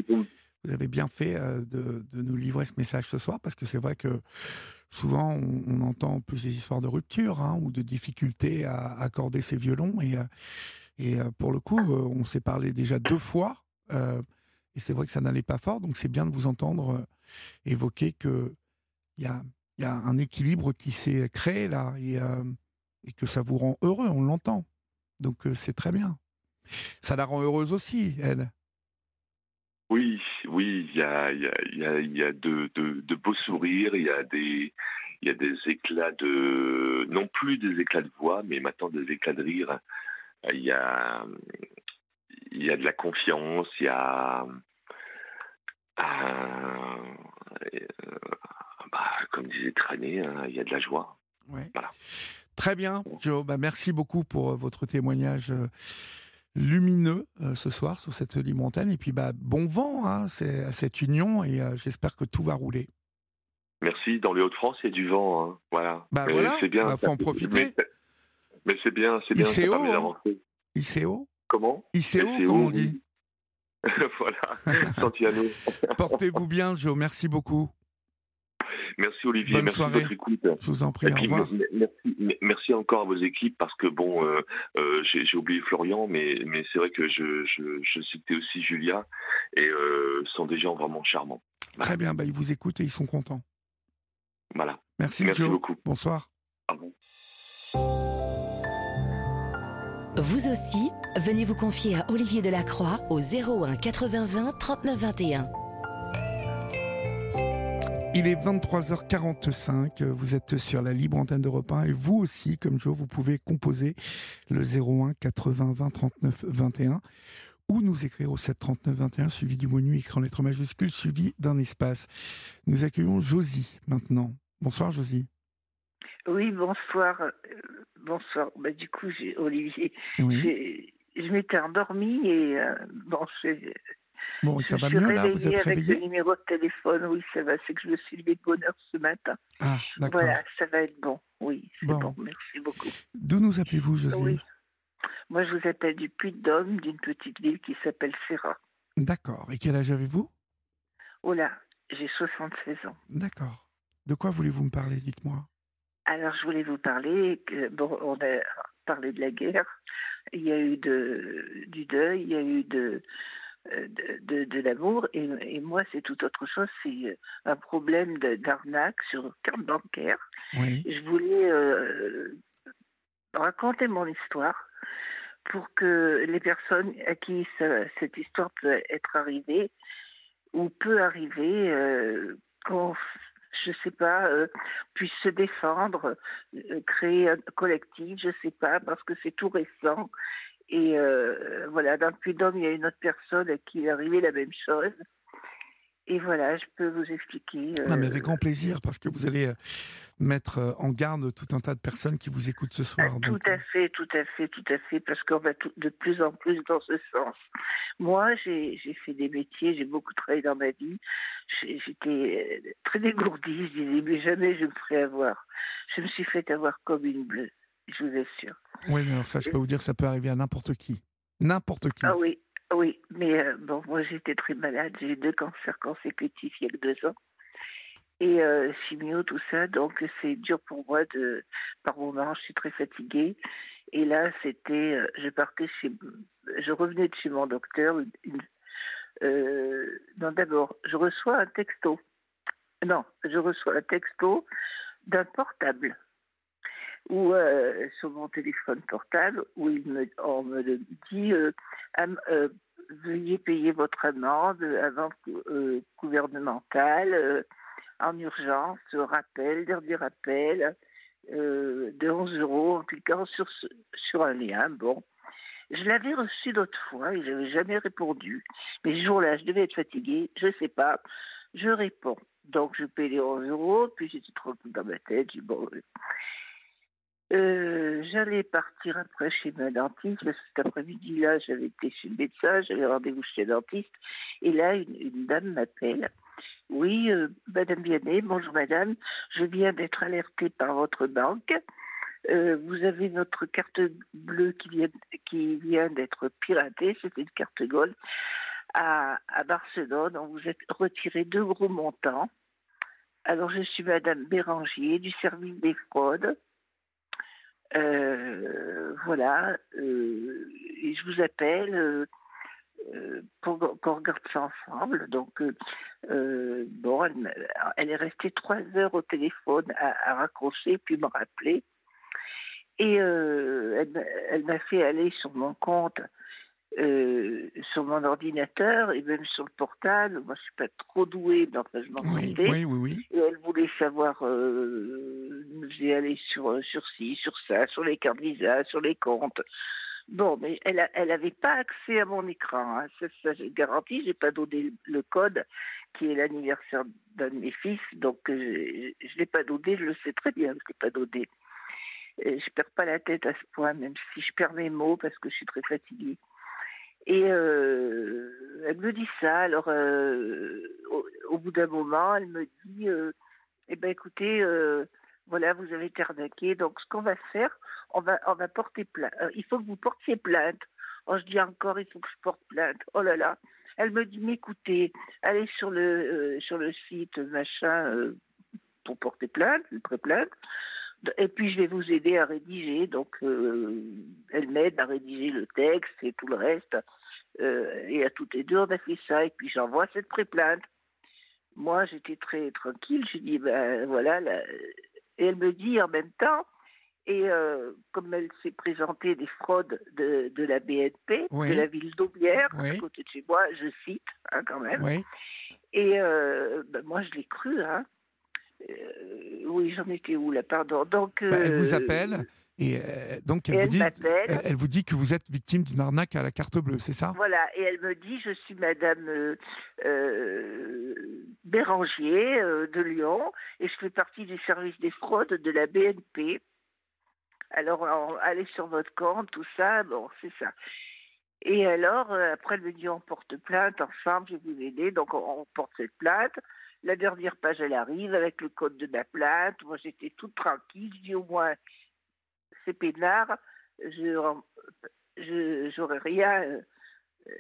vous avez bien fait euh, de, de nous livrer ce message ce soir parce que c'est vrai que souvent on, on entend plus des histoires de rupture hein, ou de difficultés à accorder ses violons et, euh, et euh, pour le coup on s'est parlé déjà deux fois euh, et c'est vrai que ça n'allait pas fort donc c'est bien de vous entendre évoquer que il y a, y a un équilibre qui s'est créé là et, euh, et que ça vous rend heureux, on l'entend. Donc c'est très bien. Ça la rend heureuse aussi, elle. Oui, oui, il y a, y a, y a, de, de, de beaux sourires, il y a des, il y a des éclats de, non plus des éclats de voix, mais maintenant des éclats de rire. Il y a, il y a de la confiance, il y a, euh, euh, bah, comme disait Trané, hein, il y a de la joie. Ouais. Voilà. Très bien, Joe. Bah, merci beaucoup pour euh, votre témoignage euh, lumineux euh, ce soir sur cette libre antenne. Et puis, bah, bon vent hein, à cette union et euh, j'espère que tout va rouler. Merci. Dans les Hauts-de-France, il y a du vent. hein. Voilà. Bah voilà, c'est bien. bah, faut ça- en profiter. Mais, mais c'est bien, c'est bien. Ça ICO, hein. ICO Comment? ICO, ICO, comme on oui. dit. voilà. Santiano. Portez-vous bien, Joe. Merci beaucoup. Merci Olivier, Bonne merci soirée. de votre écoute. Je vous en prie. Et Au puis, revoir. me- me- merci, me- merci encore à vos équipes parce que bon, euh, euh, j'ai oublié Florian, mais, mais c'est vrai que je, je, je citais aussi Julia et euh, ce sont des gens vraiment charmants. Très bien. Bah, ils vous écoutent et ils sont contents. Voilà. Merci, Merci Joe. beaucoup. Bonsoir. Bon Vous aussi, venez vous confier à Olivier Delacroix au 01 80 20 39 21. Il est 23h45, vous êtes sur la libre antenne d'Europe 1 et vous aussi, comme Joe, vous pouvez composer le 01 80 20 39 21 ou nous écrire au 7 39 21 suivi du écrit en lettres majuscules suivi d'un espace. Nous accueillons Josie maintenant. Bonsoir Josie. Oui, bonsoir. bonsoir. Bah, du coup, Olivier. Oui. Je m'étais endormie et euh, bon, Bon, ça va suis mieux là Vous réveillée êtes avec le numéro de téléphone. Oui, ça va. C'est que je me suis levée de bonne heure ce matin. Ah, d'accord. Voilà, ça va être bon. Oui, c'est Bon. bon. Merci beaucoup. D'où nous appelez-vous Josie Oui. Moi, je vous appelle du Puy-de-Dôme, d'une petite ville qui s'appelle Serra. D'accord. Et quel âge avez-vous? Oh là, j'ai 76 ans. D'accord. De quoi voulez-vous me parler Dites-moi? Alors, je voulais vous parler, que, bon, on a parlé de la guerre, il y a eu de, du deuil, il y a eu de, de, de, de l'amour, et, et moi, c'est tout autre chose, c'est un problème d'arnaque sur carte bancaire. Oui. Je voulais euh, raconter mon histoire pour que les personnes à qui ça- cette histoire peut être arrivée ou peut arriver, euh, qu'on, je sais pas, euh, puisse se défendre, euh, créer un collectif, je sais pas, parce que c'est tout récent. Et euh, voilà, dans le Puy-de-Dôme, il y a une autre personne à qui est arrivé la même chose. Et voilà, je peux vous expliquer. Non, mais euh, avec grand plaisir, parce que vous allez euh, mettre euh, en garde tout un tas de personnes qui vous écoutent ce soir. Ah, tout donc, à euh, fait, tout à fait, tout à fait, parce qu'on va tout- de plus en plus dans ce sens. Moi, j'ai fait des métiers, j'ai beaucoup travaillé dans ma vie. J'étais euh, très dégourdie, je disais, mais jamais je me ferai avoir. Je me suis fait avoir comme une bleue, je vous assure. Oui, mais alors ça, je peux vous dire, ça peut arriver à n'importe qui. N'importe qui. Ah oui, oui, mais euh, bon, moi j'étais très malade, j'ai eu deux cancers consécutifs il y a que deux ans. Et euh, chimio, tout ça, donc c'est dur pour moi de. Par moments, je suis très fatiguée. Et là, c'était. euh, Je partais chez. Je revenais de chez mon docteur. une- euh, non, d'abord, je reçois un texto. Non, je reçois un texto d'un portable ou euh, sur mon téléphone portable où il me, on me dit euh, euh, veuillez payer votre amende avant gouvernementale en urgence, rappel, dernier rappel de 11 euros en cliquant sur, sur un lien. Bon, je l'avais reçu d'autres fois et je n'avais jamais répondu. Mais ce jour-là, je devais être fatiguée, je ne sais pas. Je réponds. Donc, je paye les 11 euros, puis j'étais trop dans ma tête. J'ai dit, bon, euh, j'allais partir après chez ma dentiste, parce que cet après-midi-là, j'avais été chez le médecin, j'avais rendez-vous chez le dentiste, et là, une, une dame m'appelle. Oui, euh, Madame Vianney, bonjour Madame, je viens d'être alertée par votre banque. Euh, vous avez notre carte bleue qui vient, qui vient d'être piratée, c'était une carte gold, à, à Barcelone. On vous a retiré deux gros montants. Alors, je suis Madame Bérangier du service des fraudes. Euh, voilà, euh, et je vous appelle euh, euh, pour qu'on regarde ça ensemble. Donc, euh, bon, elle, elle est restée trois heures au téléphone à, à raccrocher, puis me rappeler. Et elle, elle m'a fait aller sur mon compte, euh, sur mon ordinateur et même sur le portable. Moi, je suis pas trop douée, enfin, je m'en Oui, oui, oui, oui. Et elle voulait savoir, euh, j'ai allé sur, sur ci, sur ça, sur les cartes Visa, sur les comptes. Bon, mais elle a- elle avait pas accès à mon écran. Hein. Ça, ça, je garantis, j'ai pas donné le code qui est l'anniversaire d'un de mes fils, donc euh, je, je l'ai pas donné. Je le sais très bien, je l'ai pas donné. Et je perds pas la tête à ce point, même si je perds mes mots parce que je suis très fatiguée. Et euh, elle me dit ça. Alors, euh, au, bout d'un moment, elle me dit euh, Eh ben, écoutez, voilà, vous avez été arnaqué. Donc, ce qu'on va faire, on va, on va porter plainte. Il faut que vous portiez plainte. Oh, je dis encore, il faut que je porte plainte. Oh là là. Elle me dit Mais écoutez, allez sur le, sur le site machin pour porter plainte, pré-plainte. Et puis je vais vous aider à rédiger. Donc elle m'aide à rédiger le texte et tout le reste. Euh, et à toutes les deux, on a fait ça. Et puis j'envoie cette pré-plainte. moi, j'étais très tranquille. Je dis, ben voilà. Et elle me dit en même temps, et euh, comme elle s'est présentée des fraudes de, de la BNP, de la ville d'Aubière, à côté de chez moi, je cite hein, quand même. Et euh, ben, moi, je l'ai cru. Hein. Oui, j'en étais où là, pardon. Donc, bah, elle vous appelle et donc elle, vous dit, elle, vous dit que vous êtes victime d'une arnaque à la carte bleue, c'est ça? Voilà, et elle me dit je suis Madame Bérangier de Lyon et je fais partie du service des fraudes de la BNP. Alors, allez sur votre compte, tout ça, bon, c'est ça. Et alors, euh, après, elle me dit, on porte plainte ensemble, je vais vous aider. Donc, on, porte cette plainte. La dernière page, elle arrive avec le code de ma plainte. Moi, j'étais toute tranquille. Je dis, au moins, c'est peinard. Je, j'aurais rien. Euh,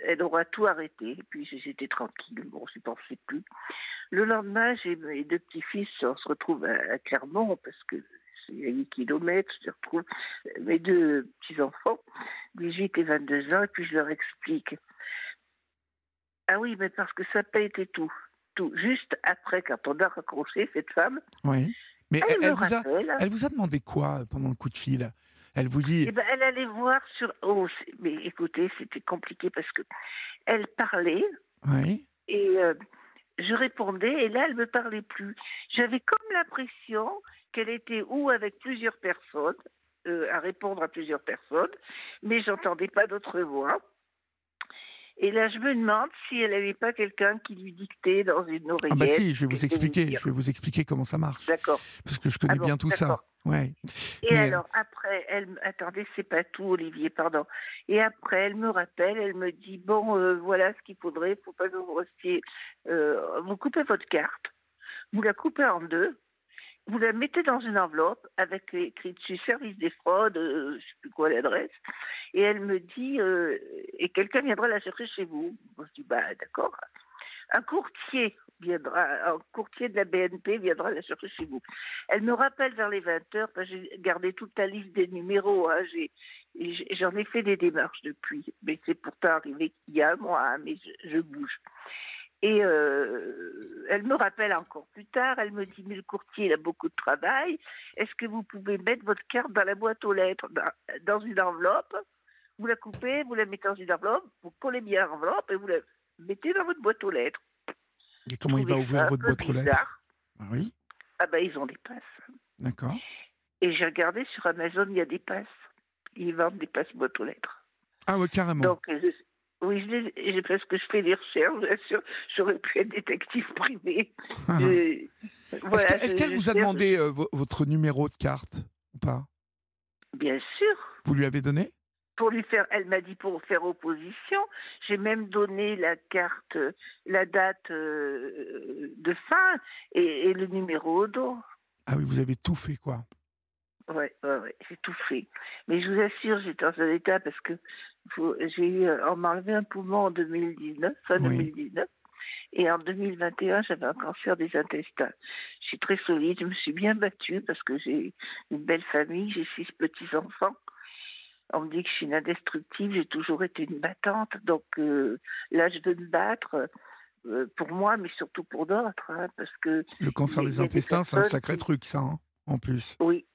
elle aura tout arrêté. Et puis, j'étais tranquille. Bon, je pensais plus. Le lendemain, j'ai mes deux petits-fils, on se retrouve à Clermont parce que y a 8 kilomètres, je retrouve mes deux petits-enfants, 18 et 22 ans, et puis je leur explique. Ah oui, mais parce que ça pas été tout. Tout. Juste après, quand on a raccroché cette femme. Oui. Mais elle, vous a, elle, vous a, demandé quoi pendant le coup de fil? Elle vous dit. Eh ben, elle allait voir sur. Oh, mais écoutez, c'était compliqué parce que elle parlait. Oui. Et euh, je répondais, et là, elle me parlait plus. J'avais comme l'impression qu'elle était ou avec plusieurs personnes, euh, à répondre à plusieurs personnes, mais j'entendais pas d'autres voix. Et là, je me demande si elle n'avait pas quelqu'un qui lui dictait dans une oreillette. Ah bah si, je vais vous expliquer. Je vais vous expliquer comment ça marche. D'accord. Parce que je connais ah bien tout ça. Ouais. Et alors après, elle, attendez, c'est pas tout, Olivier, pardon. Et après, elle me rappelle, elle me dit bon, euh, voilà ce qu'il faudrait, faut pas que vous restiez. Euh, vous coupez votre carte, vous la coupez en deux, vous la mettez dans une enveloppe avec écrit dessus service des fraudes, euh, je ne sais plus quoi l'adresse, et elle me dit, euh, et quelqu'un viendra la chercher chez vous. je dis, bah d'accord. Un courtier viendra, un courtier de la BNP viendra la chercher chez vous. Elle me rappelle vers les 20 heures, j'ai gardé toute la liste des numéros, hein, j'en ai, fait des démarches depuis, mais c'est pourtant arrivé qu'il y a un mois, hein, mais je bouge. Et euh, elle me rappelle encore plus tard, elle me dit, mais le courtier, il a beaucoup de travail, est-ce que vous pouvez mettre votre carte dans la boîte aux lettres, dans, une enveloppe? Vous la coupez, vous la mettez dans une enveloppe, vous collez bien l'enveloppe et vous la mettez dans votre boîte aux lettres. Et comment il va ouvrir votre boîte aux lettres? ah Oui? Ah ben, ils ont des passes. D'accord. Et j'ai regardé sur Amazon, il y a des passes. Ils vendent des passes boîte aux lettres. Ah oui, carrément. Donc, oui, j'ai parce que je fais des recherches, bien sûr. J'aurais pu être détective privé. Est-ce qu'elle vous a demandé euh, votre numéro de carte ou pas? Bien sûr. Vous lui avez donné? Pour lui faire, elle m'a dit pour faire opposition. J'ai même donné la carte, la date euh, de fin et, et, le numéro d'eau. Ah oui, vous avez tout fait quoi Oui, ouais, ouais, j'ai tout fait. Mais je vous assure, j'étais dans un état parce que j'ai eu, on m'a enlevé un poumon en 2019, fin 2019. Et en 2021, j'avais un cancer des intestins. Je suis très solide, je me suis bien battue parce que j'ai une belle famille, j'ai six petits-enfants. On me dit que je suis une indestructible, j'ai toujours été une battante. Donc euh, là, je veux me battre euh, pour moi, mais surtout pour d'autres. Hein, parce que Le cancer des intestins, c'est un sacré truc, ça, hein, en plus. Oui,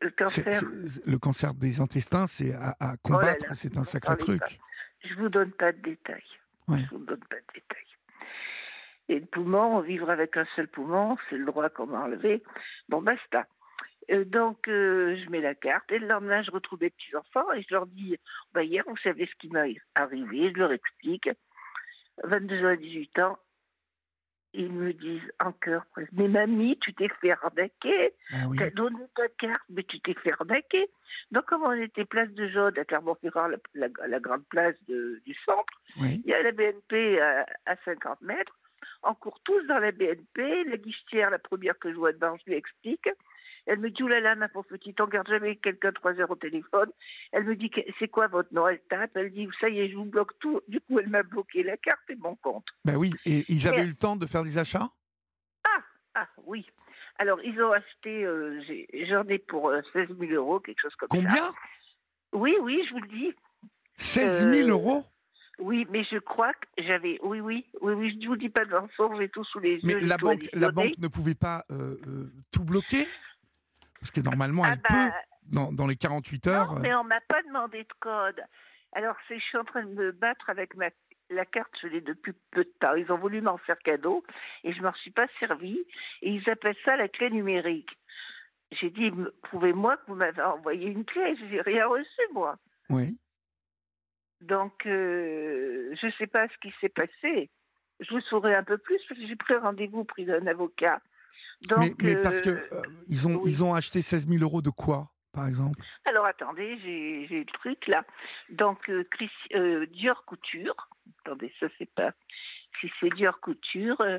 le cancer. le cancer des intestins, c'est à, combattre, oh c'est un sacré truc. Je vous donne pas de détails. Je vous donne pas de détails. Et le poumon, vivre avec un seul poumon, c'est le droit qu'on m'a enlevé. Bon, basta. Euh, donc, euh, je mets la carte et le lendemain, je retrouve mes petits-enfants et je leur dis bah, Hier, vous savez ce qui m'est arrivé, je leur explique. 22 ans à 18 ans, ils me disent en cœur Mais mamie, tu t'es fait arnaquer. Ah tu as donné ta carte, mais tu t'es fait arnaquer. Donc, comme on était place de Jaude à Clermont-Ferrand, la, grande place du centre, il y a la BNP à, à 50 mètres. On court tous dans la BNP. La guichetière, la première que je vois dedans, je lui explique. Elle me dit, oulala, ma pauvre petite, on garde jamais quelqu'un trois heures au téléphone. Elle me dit, c'est quoi votre nom? Elle tape, elle dit, ça y est, je vous bloque tout. Du coup, elle m'a bloqué la carte et mon compte. Ben oui, et ils avaient eu le temps de faire des achats? Ah, ah, oui. Alors, ils ont acheté, euh, j'en ai pour 16 euh, 000 euros, quelque chose comme ça. Combien? Oui, oui, je vous le dis. 16 000 euh, euros? Oui, mais je crois que j'avais. Oui, oui, oui, oui, je ne vous dis pas de mensonge, j'ai tout sous les yeux. Mais la banque, la banque ne pouvait pas euh, tout bloquer? Parce que normalement, Ah elle bah, peut, dans, dans les 48 heures. Non, euh, mais on m'a pas demandé de code. Alors, je suis en train de me battre avec ma, la carte, je l'ai depuis peu de temps. Ils ont voulu m'en faire cadeau et je m'en suis pas servi. Et ils appellent ça la clé numérique. J'ai dit, prouvez-moi que vous m'avez envoyé une clé? Je n'ai rien reçu, moi. Oui. Donc, euh, je ne sais pas ce qui s'est passé. Je vous saurai un peu plus parce que j'ai pris rendez-vous pris d'un avocat. Donc, mais mais parce que euh, euh, ils, ont, oui. ils ont acheté 16 000 euros de quoi, par exemple? Alors attendez, j'ai le truc là. Donc euh, Chris- euh, Dior Couture. Attendez, ça c'est pas. Si c'est Dior Couture, euh,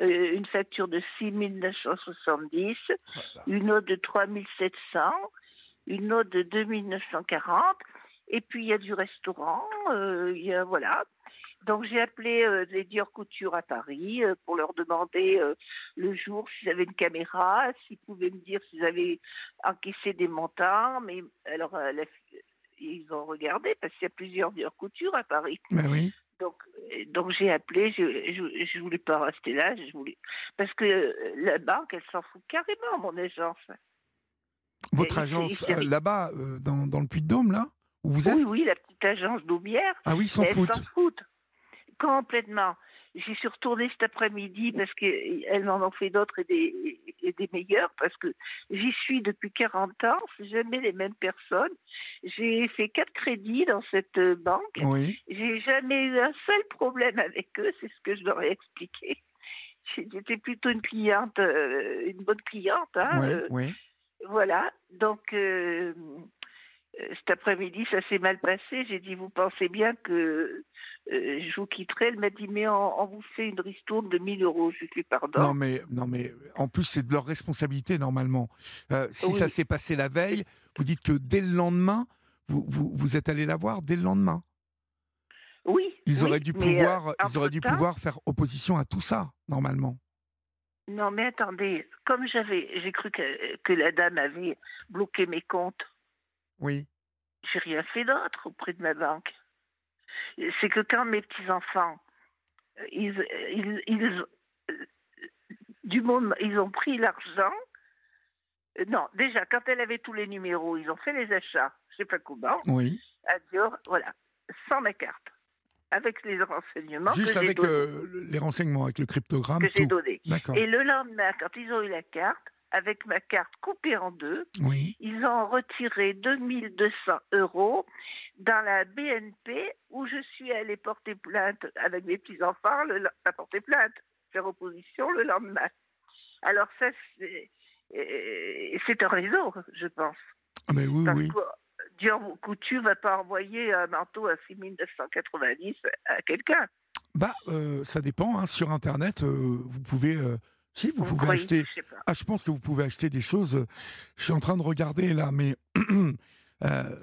euh, une facture de 6 970, une autre de 3 700, une autre de 2 940, et puis il y a du restaurant, euh, il y a voilà. Donc j'ai appelé euh, les Dior Couture à Paris euh, pour leur demander euh, le jour s'ils avaient une caméra, s'ils pouvaient me dire s'ils avaient encaissé des montants. Mais alors la- ils ont regardé parce qu'il y a plusieurs Dior Couture à Paris. Ben oui. Donc, donc j'ai appelé, je, je, je voulais pas rester là, je voulais parce que la banque, elle s'en fout carrément, mon agence. Votre Et- agence, là-bas, dans, dans le Puy-de-Dôme, là Où vous êtes? Oui, oui, la petite agence d'Aubière. Ah oui, ils s'en foutent. Complètement. J'y suis retournée cet après-midi parce qu'elles m'en ont fait d'autres et des, et des meilleurs parce que j'y suis depuis 40 ans, c'est jamais les mêmes personnes. J'ai fait quatre crédits dans cette banque. Oui. J'ai jamais eu un seul problème avec eux, c'est ce que je leur ai expliqué. J'étais plutôt une cliente, euh, une bonne cliente. Hein, oui, euh, oui. voilà, donc euh, cet après-midi, ça s'est mal passé. J'ai dit, vous pensez bien que euh, je vous quitterai Elle m'a dit, mais on, on vous fait une ristourne de 1000 euros. Je lui pardon. Non mais, non, mais en plus, c'est de leur responsabilité, normalement. Euh, si Oui. ça s'est passé la veille, vous dites que dès le lendemain, vous, vous, vous êtes allé la voir dès le lendemain. oui. Ils oui, auraient dû pouvoir, euh, ils auraient dû pouvoir faire opposition à tout ça, normalement. Non, mais attendez, comme j'avais, j'ai cru que, que la dame avait bloqué mes comptes, Oui. j'ai rien fait d'autre auprès de ma banque. C'est que quand mes petits-enfants, euh, ils, ils, ils- euh, du moment, ils ont pris l'argent, euh, non, déjà, quand elle avait tous les numéros, ils ont fait les achats, je sais pas comment, Oui. à Dior, voilà, sans ma carte, avec les renseignements Juste que j'ai avec donnés. euh, les renseignements, avec le cryptogramme, que j'ai donné. D'accord. Et le lendemain, quand ils ont eu la carte, avec ma carte coupée en deux, Oui. ils ont retiré 2200 euros dans la BNP où je suis allée porter plainte avec mes petits-enfants, le, porter plainte, faire opposition le lendemain. Alors ça, c'est euh, c'est un réseau, je pense. Ah, mais oui, Parce oui. que Dior Couture va pas envoyer un manteau à 6990 à quelqu'un. Bah, euh, ça dépend. hein. Sur Internet, euh, vous pouvez. euh, si, vous, pouvez acheter. Je. Ah, je pense que vous pouvez acheter des choses. euh, Je suis en train de regarder là, mais euh,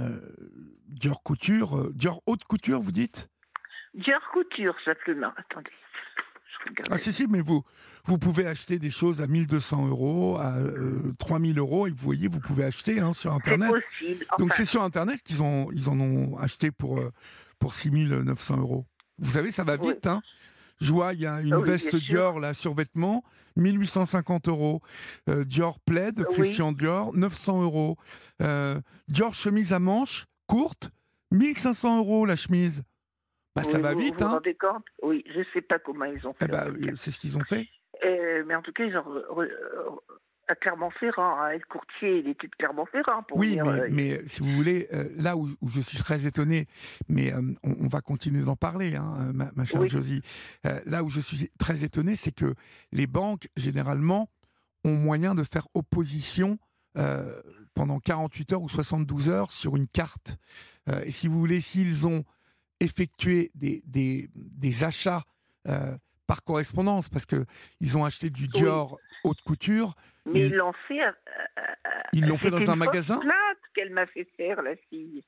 euh, Dior couture, euh, Dior haute couture, vous dites? Dior Couture, simplement. Attendez. Ah si si, mais vous vous pouvez acheter des choses à 1200 euros, à euh, 3000 euros, et vous voyez, vous pouvez acheter hein, sur c'est Internet. possible. Donc c'est sur Internet qu'ils ont ils en ont acheté pour euh, pour 6900 euros. Vous savez, ça va Oui. vite. Hein je vois, il y a une Ah oui, veste. Dior là sur vêtements, 1850 euros. Euh, Dior plaid, Oui. Christian Dior, 900 euros. Euh, Dior chemise à manches courte, 1500 euros la chemise. Bah ça va vous, vite, vous hein compte? Oui, je sais pas comment ils ont fait. Eh tout cas. euh, c'est ce qu'ils ont fait. Euh, mais en tout cas, ils ont à Clermont-Ferrand. hein, le courtier, il était de Clermont-Ferrand pour Oui, mais, euh, mais, si vous voulez, euh, là où, où je suis très étonné, mais euh, on, on va continuer d'en parler, hein, ma, ma chère Oui. Josie. Là où je suis très étonné, c'est que les banques, généralement, ont moyen de faire opposition pendant 48 heures ou 72 heures sur une carte. Et si vous voulez, s'ils ont effectué des, des, des achats par correspondance, parce qu'ils ont acheté du Dior haute couture, mais ils- l'ont fait. euh, euh, ils l'ont fait c'était dans un magasin qu'elle m'a fait faire, la fille.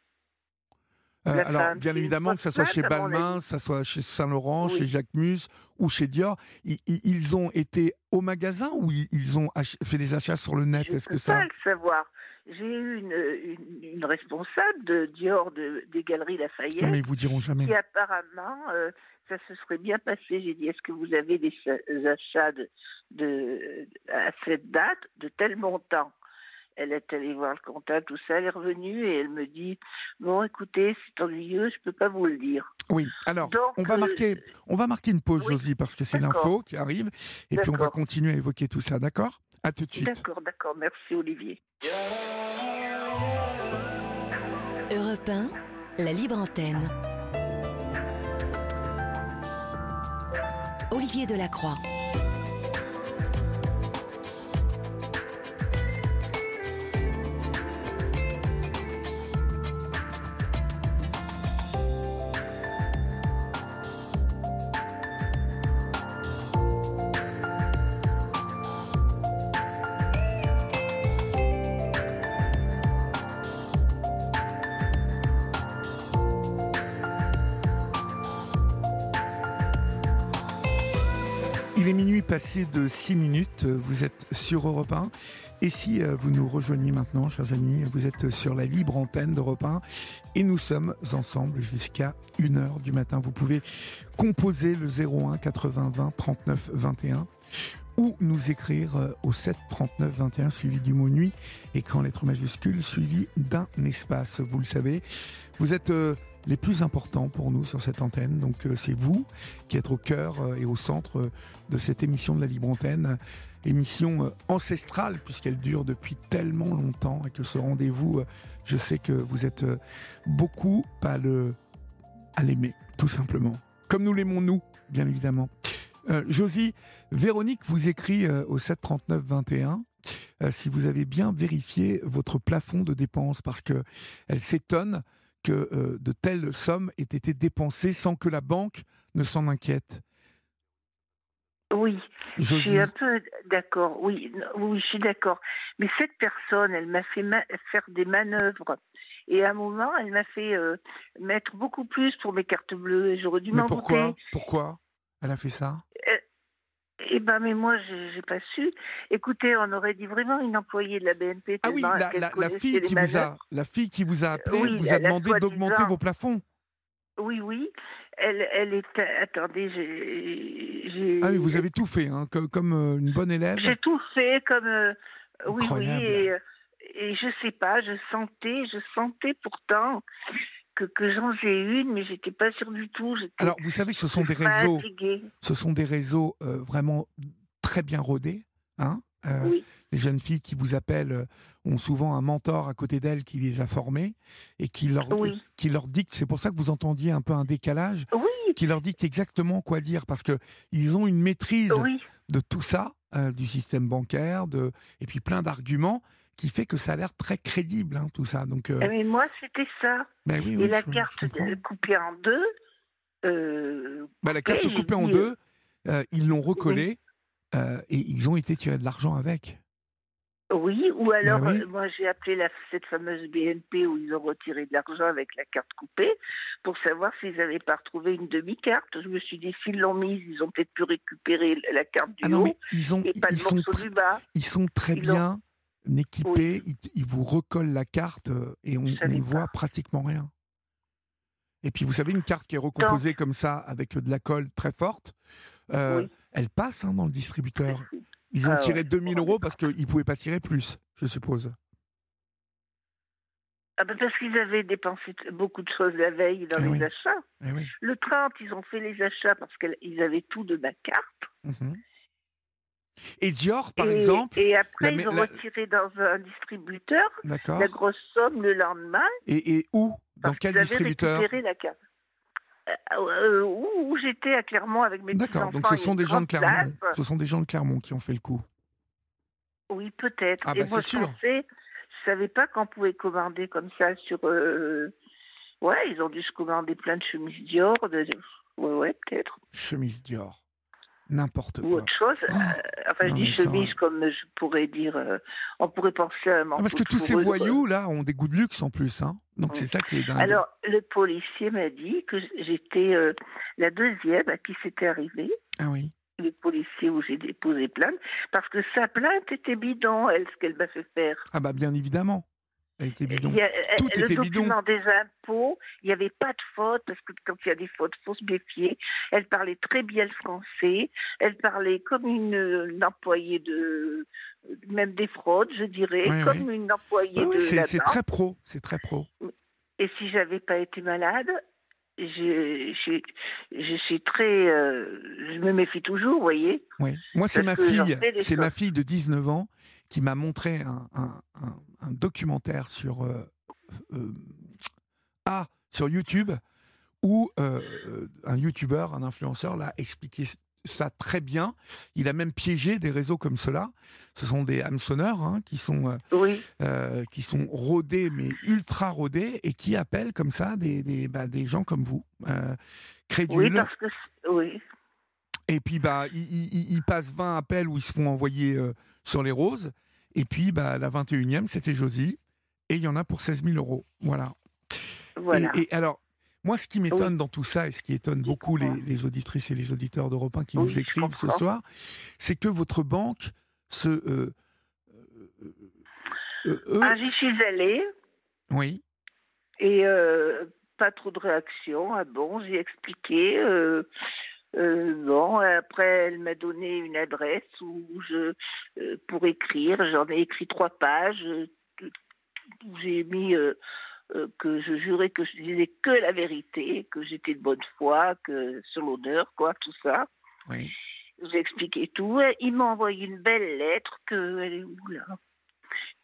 Euh, alors, femme, bien évidemment, que ce soit chez Balmain, que ce soit chez Saint-Laurent, Oui. chez Jacquemus ou chez Dior, ils ont été au magasin ou ils ont fait des achats sur le net Est-ce que ça pas le savoir. J'ai eu une, une, responsable de Dior de, des Galeries Lafayette. Non, mais ils vous diront jamais. Qui apparemment, euh, ça se serait bien passé. J'ai dit, est-ce que vous avez des achats de, de, à cette date de tel montant? Elle est allée voir le comptable, tout ça, elle est revenue et elle me dit Bon, écoutez, c'est ennuyeux, je ne peux pas vous le dire. Oui, alors, on, va marquer, on va marquer une pause, Josie, parce que c'est l'info qui arrive, et puis on va continuer à évoquer tout ça, d'accord? À tout de suite. D'accord, d'accord, merci Olivier. Europe 1, la libre antenne. Olivier Delacroix. De 6 minutes, vous êtes sur Europe 1. Et si euh, vous nous rejoignez maintenant, chers amis, vous êtes sur la libre antenne d'Europe 1 et nous sommes ensemble jusqu'à 1h du matin. Vous pouvez composer le 01 80 20 39 21 ou nous écrire euh, au 7 39 21 suivi du mot nuit, écran lettre majuscule suivi d'un espace. Vous le savez, vous êtes euh, les plus importants pour nous sur cette antenne. Donc euh, c'est vous qui êtes au cœur euh, et au centre euh, de cette émission de la Libre Antenne, émission ancestrale puisqu'elle dure depuis tellement longtemps et que ce rendez-vous, je sais que vous êtes beaucoup à le à l'aimer, tout simplement. Comme nous l'aimons nous, bien évidemment. Josie, Véronique vous écrit au 739 21 si vous avez bien vérifié votre plafond de dépenses parce que elle s'étonne que euh, de telles sommes aient été dépensées sans que la banque ne s'en inquiète. Oui, je suis un peu d'accord. Oui, oui, je suis d'accord. Mais cette personne, elle m'a fait faire des manœuvres. Et à un moment, elle m'a fait euh, mettre beaucoup plus pour mes cartes bleues. J'aurais dû m'en Pourquoi? Pourquoi? Elle a fait ça? Eh ben, mais moi, j'ai pas su. Écoutez, on aurait dit vraiment une employée de la BNP. Ah oui, la, fille qui vous a, la fille qui vous a appelé, vous a demandé d'augmenter vos plafonds. Oui, oui. Elle, elle est. Attendez, j'ai. Ah oui, vous avez tout fait, hein, comme, comme euh, une bonne élève. J'ai tout fait, comme. Euh, oui, oui. Et, et je sais pas, je sentais, je sentais pourtant que, que j'en ai une, mais j'étais pas sûre du tout. Alors, vous savez que ce sont des réseaux, ce sont des réseaux euh, vraiment très bien rodés, hein euh, Les jeunes filles qui vous appellent euh, ont souvent un mentor à côté d'elles qui les a formées et qui leur, qui leur dicte. C'est pour ça que vous entendiez un peu un décalage. Qui leur dicte exactement quoi dire parce que ils ont une maîtrise de tout ça, du système bancaire, de et puis plein d'arguments qui fait que ça a l'air très crédible, hein, tout ça. Donc, euh, eh, Mais moi, c'était ça. Ben et la carte coupée en deux. Euh... Ben, la carte coupée en deux, euh, ils l'ont recollée euh, et ils ont été tirés de l'argent avec. Oui, ou ben alors, moi j'ai appelé la, cette fameuse BNP où ils ont retiré de l'argent avec la carte coupée pour savoir s'ils n'avaient pas retrouvé une demi-carte. Je me suis dit, s'ils l'ont mise, ils ont peut-être pu récupérer la carte du ah haut ils ont, et pas le morceau du bas. Ils sont très bien équipé, il, vous recolle la carte euh, et on ne voit pratiquement rien. Et puis vous savez, une carte qui est recomposée comme ça, avec de la colle très forte, euh, elle passe hein, dans le distributeur. Ils ont ah tiré 2000 euros parce qu'ils ne pouvaient pas tirer plus, je suppose. Ah ben parce qu'ils avaient dépensé beaucoup de choses la veille dans eh les achats. Eh le 30, ils ont fait les achats parce qu'ils avaient tout de ma carte. Mmh et Dior, par exemple. Et après, ils ont retiré dans un distributeur la grosse somme le lendemain. Et, où? Dans quel distributeur? récupéré la carte. Euh, euh, où, j'étais à Clermont avec mes petits enfants. D'accord, donc ce sont des gens de Clermont. Ce sont des gens de Clermont qui ont fait le coup. Oui, peut-être. Ah, et bah, moi, je sûr. pensais, je savais pas qu'on pouvait commander comme ça sur. Euh, ouais, ils ont dû se commander plein de chemises Dior. De... Ouais, ouais, peut-être. Chemises Dior. N'importe quoi. Ou autre chose. Oh. Euh, enfin, je dis chemise comme je pourrais dire. Euh, on pourrait penser à un Parce que tous ces voyous, là, ont des goûts de luxe en plus. Hein Donc c'est ça qui est dingue. Alors, le policier m'a dit que j'étais euh, la deuxième à qui c'était arrivé. Ah oui. Le policier où j'ai déposé plainte. Parce que sa plainte était bidon, elle, ce qu'elle m'a fait faire. Ah bah bien évidemment. Elle était bidon. Il y a- Tout le était bidon. document des impôts, il n'y avait pas de faute, parce que quand il y a des fautes, il faut se méfier. Elle parlait très bien le français. Elle parlait comme une, une employée de. même des fraudes, je dirais, Oui, comme une employée Oui, de. c'est très pro, c'est très pro. Et si j'avais pas été malade, je, je, je suis très. euh, je me méfie toujours, vous voyez. Oui. Moi, c'est ma fille, c'est ma fille de 19 ans qui m'a montré un, un- un- un documentaire sur euh, euh, ah, sur YouTube où euh, un YouTuber, un influenceur l'a expliqué ça très bien. Il a même piégé des réseaux comme cela. Ce sont des hameçonneurs hein, qui sont euh, Oui, euh, qui sont rodés, mais ultra rodés, et qui appellent comme ça des, des, bah, des gens comme vous, euh, oui, crédules. parce que. Oui. Et puis, bah, ils, ils- ils passent 20 appels où ils se font envoyer sur les roses. Et puis, bah, la 21e, c'était Josie. Et il y en a pour 16 000 euros. Voilà. Voilà. Et, et alors, moi, ce qui m'étonne dans tout ça, et ce qui étonne beaucoup les, auditrices et les auditeurs d'Europe 1 qui Oui, nous écrivent ce soir, c'est que votre banque se. euh, euh, euh, Ah, j'y suis allée. oui. Et euh, pas trop de réaction. Ah bon, j'ai expliqué. Euh, bon, après, elle m'a donné une adresse où je euh, pour écrire. J'en ai écrit trois pages. euh, où j'ai mis euh, que je jurais que je disais que la vérité, que j'étais de bonne foi, que sur l'honneur, quoi, tout ça. Oui. J'ai expliqué tout. Il m'a envoyé une belle lettre que elle est où là?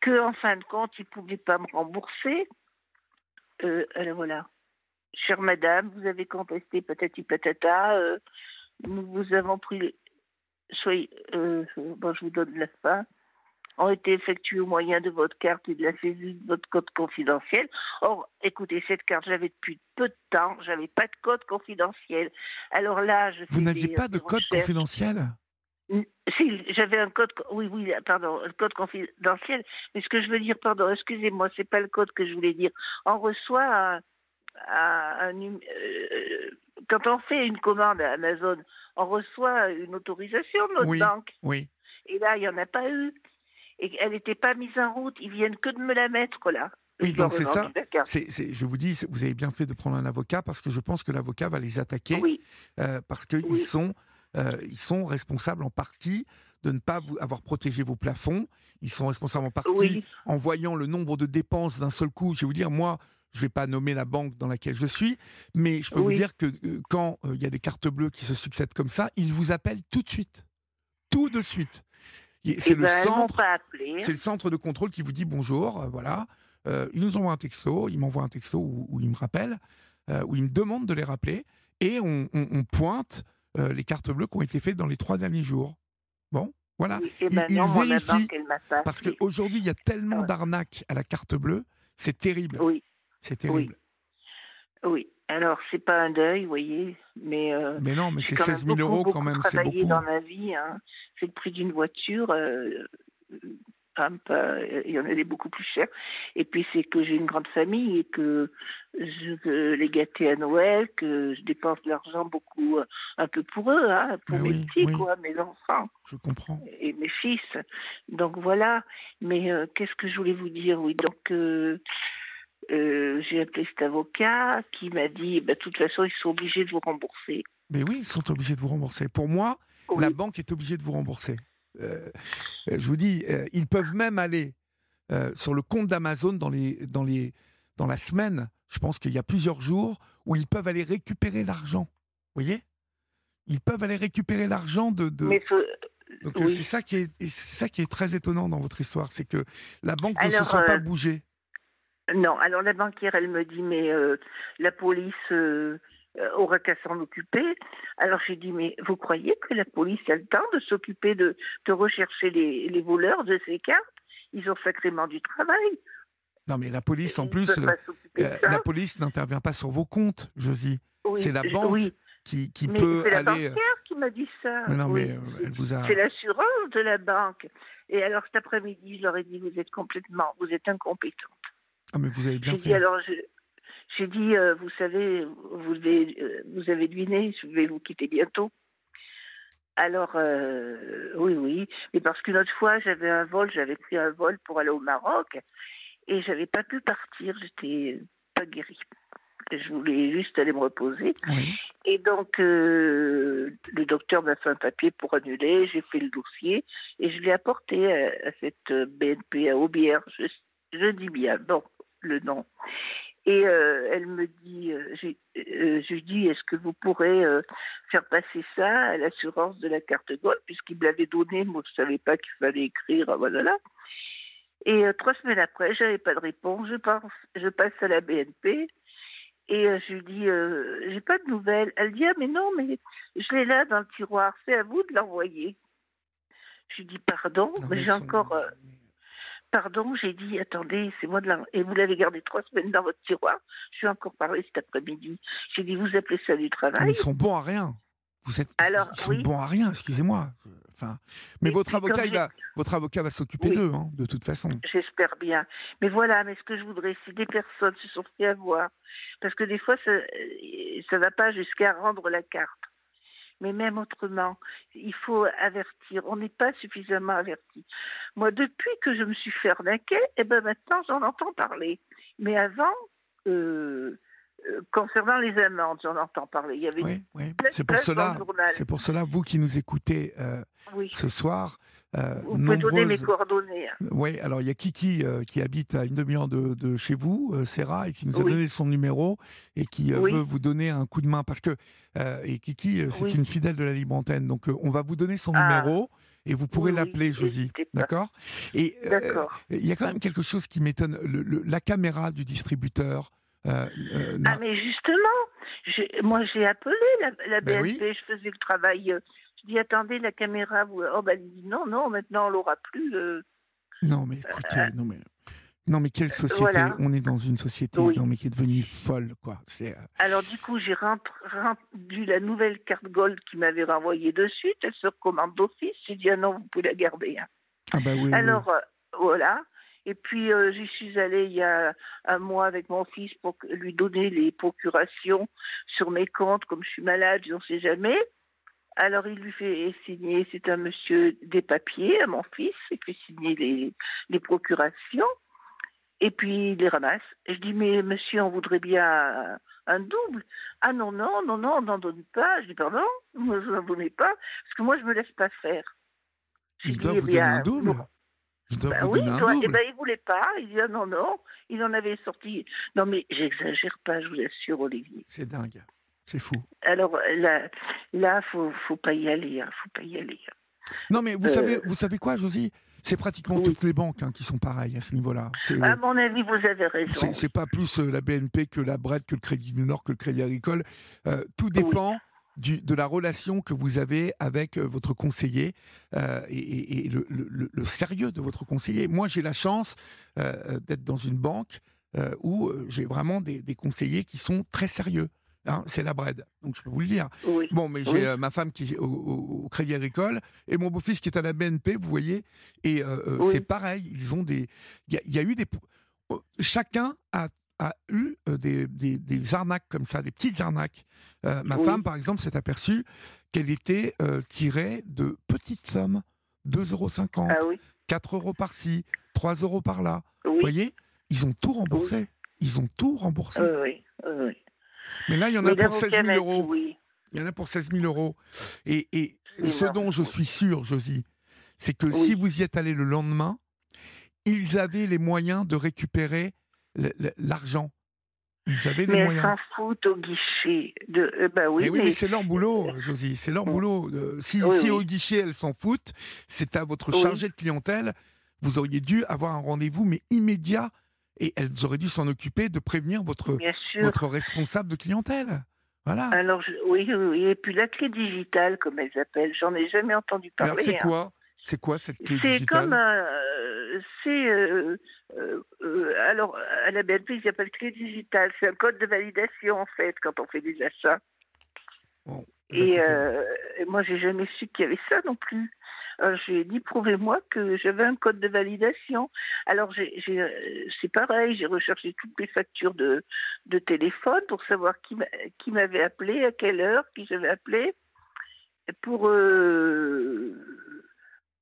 Que en fin de compte, il pouvait pas me rembourser. Alors voilà. Chère madame, vous avez contesté patati patata. euh, nous vous avons pris. Soyez. Euh, bon, je vous donne la fin. Ont été effectués au moyen de votre carte et de la saisie de votre code confidentiel. Or, écoutez, cette carte, j'avais depuis peu de temps, j'avais pas de code confidentiel. Alors là, je Vous n'aviez pas euh, de code confidentiel? Si, j'avais un code, co- oui, oui, pardon, le code confidentiel. Mais ce que je veux dire, pardon, excusez-moi, c'est pas le code que je voulais dire. On reçoit un, un num- euh, quand on fait une commande à Amazon, on reçoit une autorisation de notre Oui. banque. Oui. Et là, il n'y en a pas eu. Et elle n'était pas mise en route. Ils viennent que de me la mettre, là. Oui, donc c'est ça. je vous dis, vous avez bien fait de prendre un avocat parce que je pense que l'avocat va les attaquer Oui, euh, parce qu'ils Oui. sont, euh, ils sont responsables en partie de ne pas avoir protégé vos plafonds. Ils sont responsables en partie oui, en voyant le nombre de dépenses d'un seul coup. Je vais vous dire, moi, je ne vais pas nommer la banque dans laquelle je suis, mais je peux vous dire que euh, quand euh, il y a des cartes bleues qui se succèdent comme ça, ils vous appellent tout de suite. Tout de suite. Et C'est Eh le ben, centre. le centre de contrôle qui vous dit bonjour, euh, voilà. Euh, il nous envoie un texto, il m'envoie un texto où, où il me rappelle, euh, où il me demande de les rappeler, et on, on- on pointe les cartes bleues qui ont été faites dans les trois derniers jours. Bon, voilà. Oui, eh Il- ben il non, moi, la vérifie, banque, elle m'a pas Parce qu'aujourd'hui, il y a tellement Ah ouais. d'arnaques à la carte bleue, c'est terrible. Oui. C'est terrible. Oui, alors c'est pas un deuil, vous voyez, mais euh, Mais non, mais c'est quand même 16 000 beaucoup, euros beaucoup quand même, c'est travaillé beaucoup. dans ma vie. Hein. C'est le prix d'une voiture. euh, pas- il y en a des beaucoup plus chers. Et puis c'est que j'ai une grande famille et que je veux les gâter à Noël, que je dépense de l'argent beaucoup, euh, un peu pour eux, hein, pour Mais mes oui, petits, oui. quoi, mes enfants Je comprends. et mes fils. Donc voilà. Mais euh, qu'est-ce que je voulais vous dire? Oui, donc euh, euh, j'ai appelé cet avocat qui m'a dit, bah, de toute façon, ils sont obligés de vous rembourser. Mais oui, ils sont obligés de vous rembourser. Pour moi, Oui. la banque est obligée de vous rembourser. Euh, euh, je vous dis, euh, ils peuvent même aller sur le compte d'Amazon dans, les, dans, les, dans la semaine. Je pense qu'il y a plusieurs jours où ils peuvent aller récupérer l'argent. Vous voyez? Ils peuvent aller récupérer l'argent de. de- Mais faut- Donc oui. c'est ça qui est c'est ça qui est très étonnant dans votre histoire, c'est que la banque ne se soit pas bougée. Non, alors la banquière, elle me dit, mais euh, la police euh, aura qu'à s'en occuper. Alors j'ai dit, mais vous croyez que la police a le temps de s'occuper de, de rechercher les, les voleurs de ces cartes Ils ont sacrément du travail. Non mais la police en Ils plus, euh, la police n'intervient pas sur vos comptes, Josie. Oui, c'est la banque Oui, Qui, qui mais peut c'est la banquière qui m'a dit ça. Mais non oui. mais elle vous a. C'est l'assurance de la banque. Et alors cet après-midi, je leur ai dit, vous êtes complètement, vous êtes incompétente. Ah mais vous avez bien fait. dit alors, j'ai dit, euh, vous savez, vous avez, euh, vous avez deviné, je vais vous quitter bientôt. Alors, euh, oui, oui, mais parce qu'une autre fois, j'avais un vol, j'avais pris un vol pour aller au Maroc, et j'avais pas pu partir, j'étais pas guérie. Je voulais juste aller me reposer. Oui. Et donc, euh, le docteur m'a fait un papier pour annuler. J'ai fait le dossier et je l'ai apporté à, à cette BNP à Aubière. Je, je dis bien, bon, le nom. Et euh, elle me dit, euh, euh, je lui dis, est-ce que vous pourrez euh, faire passer ça à l'assurance de la carte Gold, puisqu'il me l'avait donné, moi je savais pas qu'il fallait écrire, ah, voilà. Et euh, trois semaines après, j'avais pas de réponse, je, pense, je passe à la BNP et euh, je lui dis, euh, j'ai pas de nouvelles. Elle dit, ah mais non, mais je l'ai là dans le tiroir, c'est à vous de l'envoyer. Je lui dis, pardon, Non, mais j'ai encore... euh, Pardon, j'ai dit, attendez, c'est moi de la... Et vous l'avez gardé trois semaines dans votre tiroir? Je suis encore parlé cet après-midi. J'ai dit, vous appelez ça du travail? Ils sont bons à rien. Vous êtes, Alors, ils sont oui. bons à rien, excusez-moi. Enfin, mais Et votre avocat, il va, votre avocat va s'occuper Oui. d'eux, hein, de toute façon. J'espère bien. Mais voilà, mais ce que je voudrais, c'est des personnes se sont fait avoir. Parce que des fois, ça ne va pas jusqu'à rendre la carte. Mais même autrement, il faut avertir. On n'est pas suffisamment averti. Moi, depuis que je me suis fait arnaquer, eh ben maintenant, j'en entends parler. Mais avant, euh, euh, concernant les amendes, j'en entends parler. Il y avait Oui, oui. plein de C'est pour cela. C'est pour cela, vous qui nous écoutez euh, Oui. ce soir. Euh, Vous pouvez donner mes coordonnées. hein. Oui, alors il y a Kiki euh, qui habite à une demi-heure de, de chez vous, euh, Serra, et qui nous a Oui. donné son numéro et qui euh, Oui. veut vous donner un coup de main parce que euh, et Kiki, c'est Oui. une fidèle de la libre antenne, donc on va vous donner son Ah. numéro et vous pourrez Oui, l'appeler, Josie, d'accord? Et euh, D'accord. il y a quand même quelque chose qui m'étonne, le- le- la caméra du distributeur. euh, euh, Ah mais justement, moi j'ai appelé la, la Ben BNP, oui. je faisais le travail. Euh, Je dis attendez la caméra, vous... oh ben elle dit non non maintenant on l'aura plus. euh. Non, mais écoutez, non mais. Non mais quelle société? voilà. On est dans une société Oui. non mais qui est devenue folle quoi. C'est euh, Alors du coup j'ai rendu la nouvelle carte Gold qui m'avait renvoyée de suite, elle se recommande d'office. J'ai dit ah non vous pouvez la garder. hein. ah bah oui. oui. Alors euh, voilà. Et puis euh, j'y suis allée il y a un mois avec mon fils pour lui donner les procurations sur mes comptes, comme je suis malade, je n'en sais jamais. Alors il lui fait signer, c'est un monsieur des papiers à mon fils, il fait signer les, les procurations et puis il les ramasse. Et je dis mais monsieur on voudrait bien un, double. Ah non non non non on n'en donne pas. Je dis pardon, vous n'en donnez pas parce que moi je me laisse pas faire. Il doit eh vous donner un double. doit bah oui, toi, double. eh ben, il voulait pas. Il dit ah non, non. Il en avait sorti. Non, mais j'exagère pas, je vous assure, Olivier. C'est dingue. C'est fou. Alors là, là, faut, faut pas y aller, hein, faut pas y aller. Non, mais vous, Euh, savez, vous savez quoi, Josie? C'est pratiquement Oui. toutes les banques hein, qui sont pareilles à ce niveau-là. À mon avis, vous avez raison. c'est- pas plus euh, la BNP que la BRED, que le Crédit du Nord, que le Crédit Agricole. Euh, tout dépend du, de la relation que vous avez avec votre conseiller euh, et, le, le- le- le sérieux de votre conseiller. Moi, j'ai la chance d'être dans une banque où j'ai vraiment des, des conseillers qui sont très sérieux. Hein, c'est la BRED, donc je peux vous le dire. Oui. Bon, mais j'ai Oui. euh, ma femme qui est au, au- au Crédit Agricole et mon beau-fils qui est à la BNP, vous voyez. Et euh, euh, Oui. c'est pareil, ils ont des. Il y, a- il y a eu des. euh, Chacun a, a eu des, des- des arnaques comme ça, des petites arnaques. Euh, ma femme, par exemple, s'est aperçue qu'elle était tirée de petites sommes 2,50 euros, Ah oui, 4 euros par-ci, 3 euros par-là. Vous voyez Ils ont tout remboursé. Ils ont tout remboursé. oui, oui. Mais là, il y en a Mais pour 16 l'avocat 000 m'a dit euros. Oui. Il y en a pour 16 000 euros. Et, ce dont je suis sûr, Josie, c'est que Oui. si vous y êtes allé le lendemain, ils avaient les moyens de récupérer l'argent. Ils avaient les Mais moyens. s'en foutent au guichet. De... euh, bah oui, Mais oui, mais mais c'est leur boulot, Josie, c'est leur boulot. Euh, Si, Oui, si au guichet, elles s'en foutent, c'est à votre chargé de clientèle, vous auriez dû avoir un rendez-vous, mais immédiat, et elles auraient dû s'en occuper de prévenir votre, votre responsable de clientèle. Voilà. Alors, je- oui, oui. Et puis la clé digitale, comme elles appellent, j'en ai jamais entendu parler. Alors, c'est hein. quoi? C'est quoi cette clé C'est digitale? comme euh, c'est euh, euh, euh, alors à la BNP ils appellent clé digitale. C'est un code de validation en fait quand on fait des achats. Bon, Et bah, euh, et moi j'ai jamais su qu'il y avait ça non plus. Alors j'ai dit prouvez-moi que j'avais un code de validation. Alors j'ai, j'ai, euh, c'est pareil, j'ai recherché toutes les factures de, de téléphone pour savoir qui, m'a- qui m'avait appelé, à quelle heure, qui j'avais appelé, pour euh,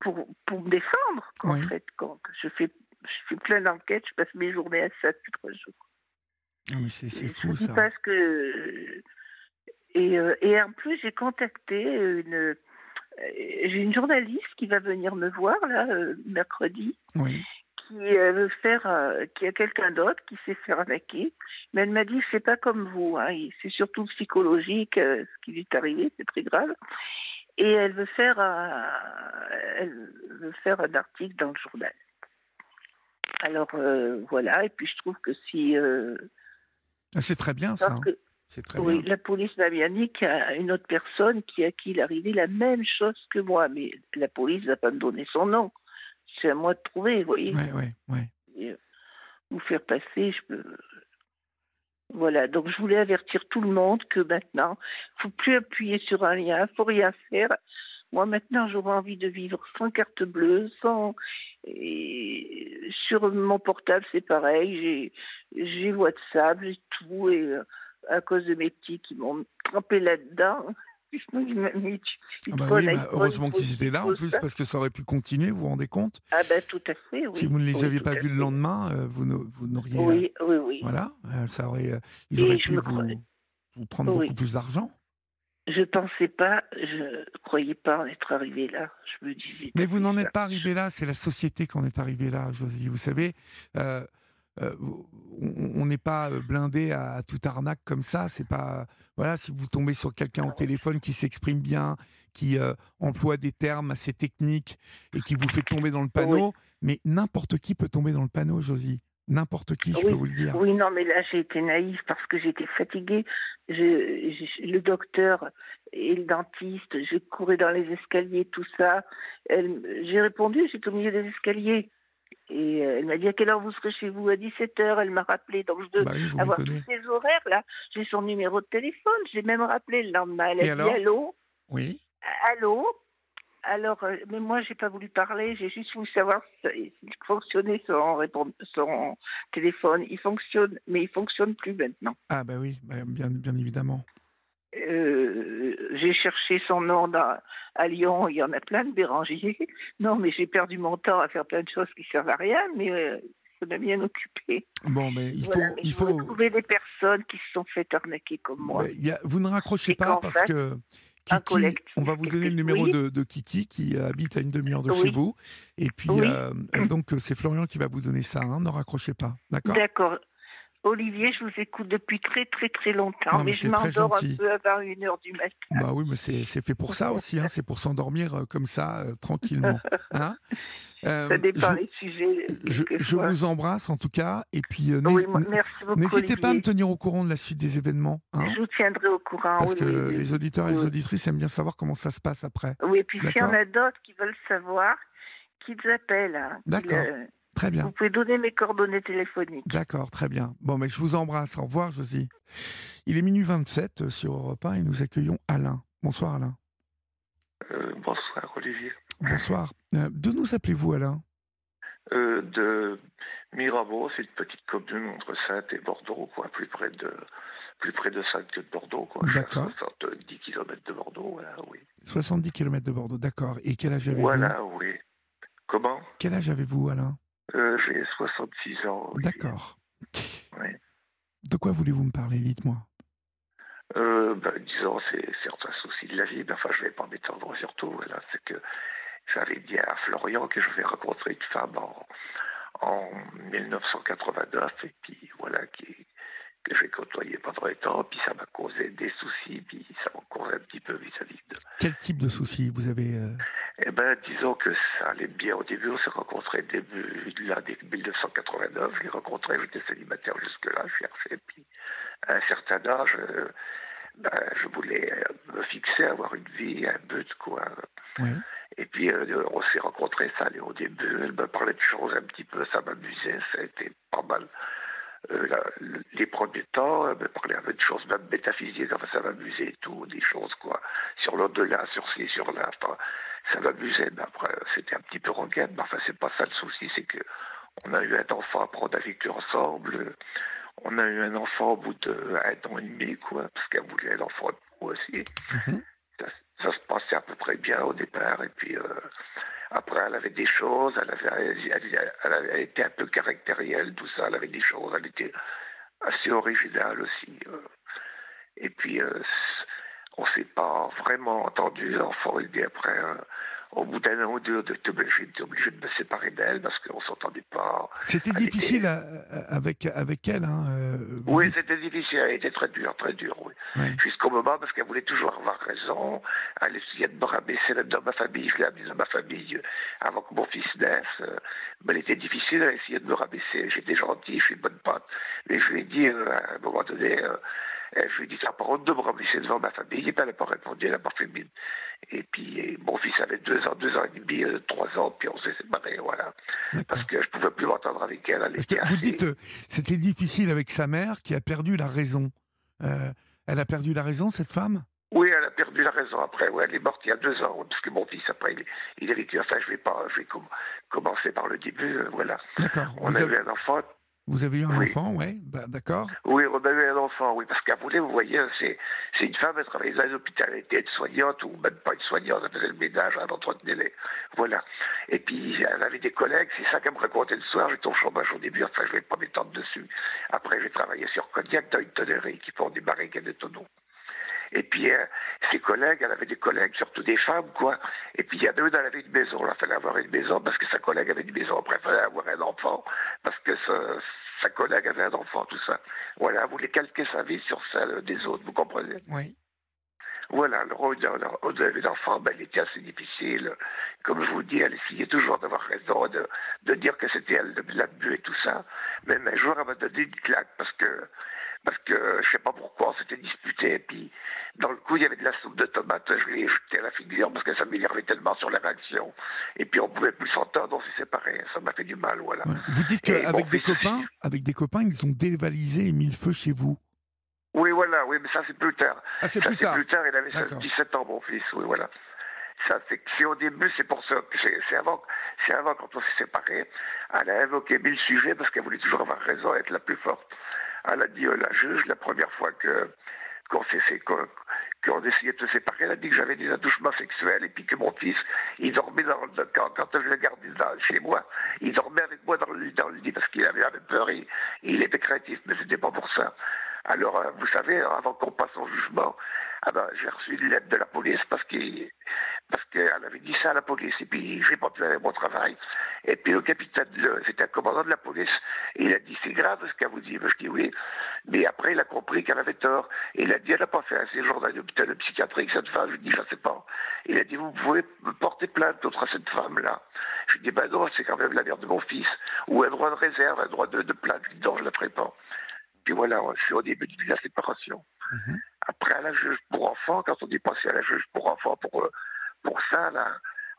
pour pour me défendre en Oui. fait quand je fais je fais plein d'enquêtes, je passe mes journées à ça depuis trois jours. Ah, mais c'est c'est fou ça. Parce que et, euh, et en plus j'ai contacté une euh, j'ai une journaliste qui va venir me voir là euh, mercredi Oui. qui euh, veut faire euh, qui a quelqu'un d'autre qui sait faire arnaquer mais elle m'a dit c'est pas comme vous hein, c'est surtout psychologique euh, ce qui lui est arrivé c'est très grave et elle veut faire un, elle veut faire un article dans le journal alors euh, voilà et puis je trouve que si euh, Ah, C'est très bien ça. hein. que C'est très oui, bien. la police m'a bien dit qu'il y a une autre personne qui à qui il arrivé la même chose que moi, mais la police va pas me donner son nom. C'est à moi de trouver, vous voyez. Et, euh, Vous faire passer, je peux. Voilà, donc je voulais avertir tout le monde que maintenant, faut plus appuyer sur un lien, faut rien faire. Moi maintenant, j'aurais envie de vivre sans carte bleue, sans. Et sur mon portable, c'est pareil. J'ai, j'ai WhatsApp, j'ai tout, et euh, à cause de mes petits qui m'ont trempé là-dedans. Ah bah oui, bah, heureusement il qu'ils étaient là en plus parce que ça aurait pu continuer, vous vous rendez compte? Ah ben tout à fait, oui. Si vous ne les Oui, aviez pas vus le lendemain, euh, vous n'auriez. euh, Oui, oui, oui. Voilà, euh, ça aurait, ils Et auraient pu vous, prendre Oui. beaucoup plus d'argent. Je pensais pas, je croyais pas en être arrivé là. Je me disais. Mais vous n'en êtes pas arrivé là, c'est la société qu'on est arrivé là, Josie. Vous savez, euh, euh, on n'est pas euh, blindé à, à toute arnaque comme ça. C'est pas voilà, si vous tombez sur quelqu'un au téléphone qui s'exprime bien, qui euh, emploie des termes assez techniques et qui vous fait tomber dans le panneau, mais n'importe qui peut tomber dans le panneau, Josie. N'importe qui, je Oui, peux vous le dire. Oui, non, mais là, j'ai été naïve parce que j'étais fatiguée. Je, je- le docteur et le dentiste, je courais dans les escaliers, tout ça. Elle- J'ai répondu, j'étais au milieu des escaliers. Et euh, elle m'a dit à quelle heure vous serez chez vous? À 17h, elle m'a rappelé. Donc je Bah oui, vous avoir tous ces horaires là. J'ai son numéro de téléphone, j'ai même rappelé le lendemain. Elle a dit allô? Oui. Allô? Alors, euh, mais moi, j'ai pas voulu parler, j'ai juste voulu savoir si- s'il fonctionnait son, son téléphone. Il fonctionne, mais il fonctionne plus maintenant. Ah bah oui, bah, bien, bien évidemment. Euh, j'ai cherché son nom dans- à Lyon, il y en a plein de Bérangier. Non, mais j'ai perdu mon temps à faire plein de choses qui servent à rien, mais euh, ça m'a bien occupé. Bon, mais il faut, mais il je faut. trouver des personnes qui se sont fait arnaquer comme moi. Y a- vous ne raccrochez Et pas parce fait, que Kiki, on va vous donner le numéro oui. de, de Kiki qui habite à une demi-heure de Oui. chez vous. Et puis, Oui. euh, euh, donc, euh, c'est Florian qui va vous donner ça. hein, ne raccrochez pas. D'accord? D'accord. Olivier, je vous écoute depuis très très très longtemps, mais mais je m'endors un peu avant une heure du matin. Bah oui, mais c'est fait pour ça aussi. hein, c'est pour s'endormir euh, comme ça, euh, tranquillement. hein. Euh, Ça dépend je, les sujets. je- vous embrasse en tout cas. Et puis, euh, Oui, n'hésitez pas à me tenir au courant de la suite des événements. hein, Je vous tiendrai au courant. parce que les auditeurs et les auditrices aiment bien savoir comment ça se passe après. Oui, et puis s'il y en a d'autres qui veulent savoir, qu'ils appellent. hein, D'accord. Très bien. Vous pouvez donner mes coordonnées téléphoniques. D'accord, très bien. Bon, mais je vous embrasse. Au revoir, Josie. Il est minuit 27 euh, sur Europe 1 et nous accueillons Alain. Bonsoir, Alain. Euh, bonsoir Olivier. Bonsoir. Euh, de nous appelez-vous, Alain? Euh, de Mirabeau, c'est une petite commune entre Sainte et Bordeaux, quoi, plus près de plus près de Sainte que de Bordeaux, quoi. D'accord. 70 km de Bordeaux, voilà, oui. 70 km de Bordeaux, d'accord. Et quel âge avez-vous? Voilà, oui. Comment? Quel âge avez-vous, Alain? Euh, J'ai 66 ans. D'accord. Oui. De quoi voulez-vous me parler Dites-moi? Euh, ben, disons, c'est certains soucis de la vie, mais enfin, je vais pas m'étendre surtout, voilà, c'est que j'avais dit à Florian que je vais rencontrer une femme en, en 1989, et puis voilà, qui, que j'ai côtoyé pendant un temps, puis ça m'a causé des soucis, puis ça m'a causé un petit peu vis-à-vis de... Quel type de soucis vous avez euh, Eh ben, disons que ça allait bien au début, on s'est rencontrés début de l'année 1989, je l'ai rencontré, j'étais célibataire jusque-là, je cherchais, puis à un certain âge, euh, ben, je voulais euh, me fixer, avoir une vie, un but, quoi. Oui. Et puis, euh, on s'est rencontrés, ça allait au début, elle me parlait de choses un petit peu, ça m'amusait, ça a été pas mal. Euh, la- le- les premiers temps, elle me parlait un peu de choses même métaphysiques, enfin, ça m'amusait et tout, des choses, quoi, sur l'au-delà, sur ci, sur là, enfin, ça m'amusait, mais après, c'était un petit peu rengaine, mais enfin, c'est pas ça le souci, c'est que on a eu un enfant, après on a vécu ensemble, on a eu un enfant au bout d'un an et demi, quoi, parce qu'elle voulait un enfant de nous aussi. Mhm. Ça, ça se passait à peu près bien au départ, et puis euh, Après, elle avait des choses, elle, avait, elle, avait, été un peu caractérielle, tout ça, elle avait des choses, elle était assez originale aussi. Euh. Et puis, euh, on s'est pas vraiment entendu, il dit après, euh, au bout d'un an ou deux, j'étais obligé, obligé, de me séparer d'elle parce qu'on s'entendait pas. C'était difficile avec, avec elle, hein, euh, Oui, c'était difficile, elle était très dure, très dure, oui. Jusqu'au moment, parce qu'elle voulait toujours avoir raison, elle essayait de me rabaisser dans ma famille, je l'ai amenée dans ma famille euh, avant que mon fils naisse. Euh, mais elle était difficile, elle essayait de me rabaisser. J'étais gentil, je suis une bonne pote. Mais je lui ai dit, à un moment donné, je lui ai dit, ça par de me rabaisser devant ma famille, et puis elle n'a pas répondu, elle n'a pas fait mine. Et puis mon fils avait deux ans, deux ans et demi, euh, trois ans, puis on s'est séparés, voilà. Parce que je ne pouvais plus m'entendre avec elle. elle vous dites euh, c'était difficile avec sa mère qui a perdu la raison. Euh, elle a perdu la raison, cette femme? Oui, elle a perdu la raison après. Ouais, elle est morte il y a deux ans, parce que mon fils, après, il, il est vécu. Enfin, je vais pas, je vais commencer par le début, voilà. D'accord. On a eu un enfant vous avez eu un enfant, oui, bah, d'accord. Oui, on a eu un enfant, oui, parce qu'après, vous voyez, c'est, c'est une femme, elle travaillait dans l'hôpital, elle était soignante ou même pas une soignante, elle faisait le ménage, elle entretenait les. Voilà. Et puis, elle avait des collègues, c'est ça qu'elle me racontait le soir, j'étais au chômage au début, enfin, je vais pas m'étendre dessus. Après, j'ai travaillé sur Cognac dans une tonnerie qui font des barriques et des tonneaux. Et puis, euh, ses collègues, elle avait des collègues, surtout des femmes, quoi. Et puis, il y a deux, elle avait une maison. Il fallait avoir une maison parce que sa collègue avait une maison. Après, il fallait avoir un enfant parce que ça, sa collègue avait un enfant, tout ça. Voilà, elle voulait calquer sa vie sur celle des autres, vous comprenez? Oui. Voilà, le rôle de l'enfant, ben, il était assez difficile. Comme je vous dis, elle essayait toujours d'avoir raison, de, de dire que c'était elle de l'abus et tout ça. Même un jour, elle m'a donné une claque parce que parce que je sais pas pourquoi on s'était disputé. Et puis, dans le coup, il y avait de la soupe de tomate. Je l'ai jeté à la figure parce que ça m'énervait tellement sur la réaction. Et puis, on pouvait plus s'entendre, on s'est séparés. Ça m'a fait du mal, voilà. Vous dites qu'avec des copains, avec des copains, ils ont dévalisé et mis le feu chez vous. Oui, voilà, oui, mais ça c'est plus tard. Ah, c'est plus tard. plus tard, il avait 17 ans, mon fils, oui, voilà. Ça, c'est au début, c'est pour ça. C'est avant, c'est avant quand on s'est séparés. Elle a évoqué mille sujets parce qu'elle voulait toujours avoir raison, être la plus forte. Elle a dit, euh, la juge, la première fois que qu'on essayait de se séparer, elle a dit que j'avais des attouchements sexuels et puis que mon fils, il dormait dans, quand, quand je le gardais chez moi, il dormait avec moi dans le, lit parce qu'il avait, peur et, il était créatif, mais c'était pas pour ça. Alors, euh, vous savez, avant qu'on passe au jugement, ah ben, j'ai reçu une lettre de la police parce qu'il parce qu'elle avait dit ça à la police. Et puis, j'ai pas pu aller mon travail. Et puis, le capitaine, c'était un commandant de la police, il a dit, c'est grave ce qu'elle vous dit. Je dis oui. Mais après, il a compris qu'elle avait tort. Et il a dit, elle n'a pas fait un séjour dans l'hôpital psychiatrique, cette femme. Je dis, je ne sais pas. Il a dit, vous pouvez me porter plainte contre cette femme-là. Je dis, ben non, c'est quand même la mère de mon fils. Ou un droit de réserve, un droit de, de plainte. Je dis, non, je ne la ferai pas. Puis voilà, je suis au début de la séparation. Mhm. Après, à la juge pour enfants, quand on dit passer à la juge pour enfants pour euh, pour ça, là,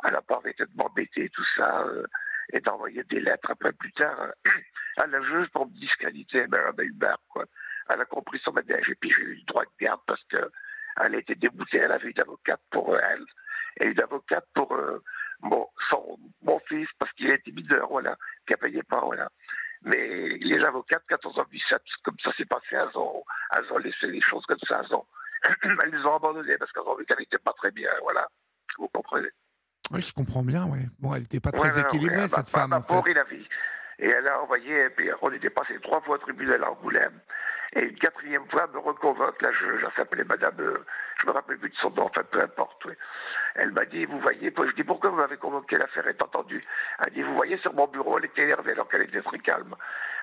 elle a pas arrêté de m'embêter, tout ça, euh, et d'envoyer des lettres après plus tard euh, à la juge pour me disqualifier, ben, ben, Hubert, quoi. Elle a compris son ménage, et puis j'ai eu le droit de garde parce que elle était déboutée, elle avait une avocate pour elle, et une avocate pour mon, son, mon fils, parce qu'il était mineur, voilà, qui a payé pas, voilà. Mais les avocats de 14 ans, 17, comme ça s'est passé, elles ont, elles ont laissé les choses comme ça, elles, ont, elles les ont abandonnées parce qu'elles ont vu qu'elle n'était pas très bien, voilà. Vous comprenez? Oui, je comprends bien, oui. Bon, elle n'était pas très équilibrée, cette femme. Ma en fait. la vie. Et elle a envoyé, et puis on était passé trois fois au tribunal à Angoulême. Et une quatrième fois, me reconvoque, là, je, je s'appelait Madame, euh, je me rappelle plus de son nom, enfin, peu importe, oui. Elle m'a dit, vous voyez, je dis, pourquoi vous m'avez convoqué, l'affaire est entendue Elle dit, vous voyez, sur mon bureau, elle était énervée alors qu'elle était très calme.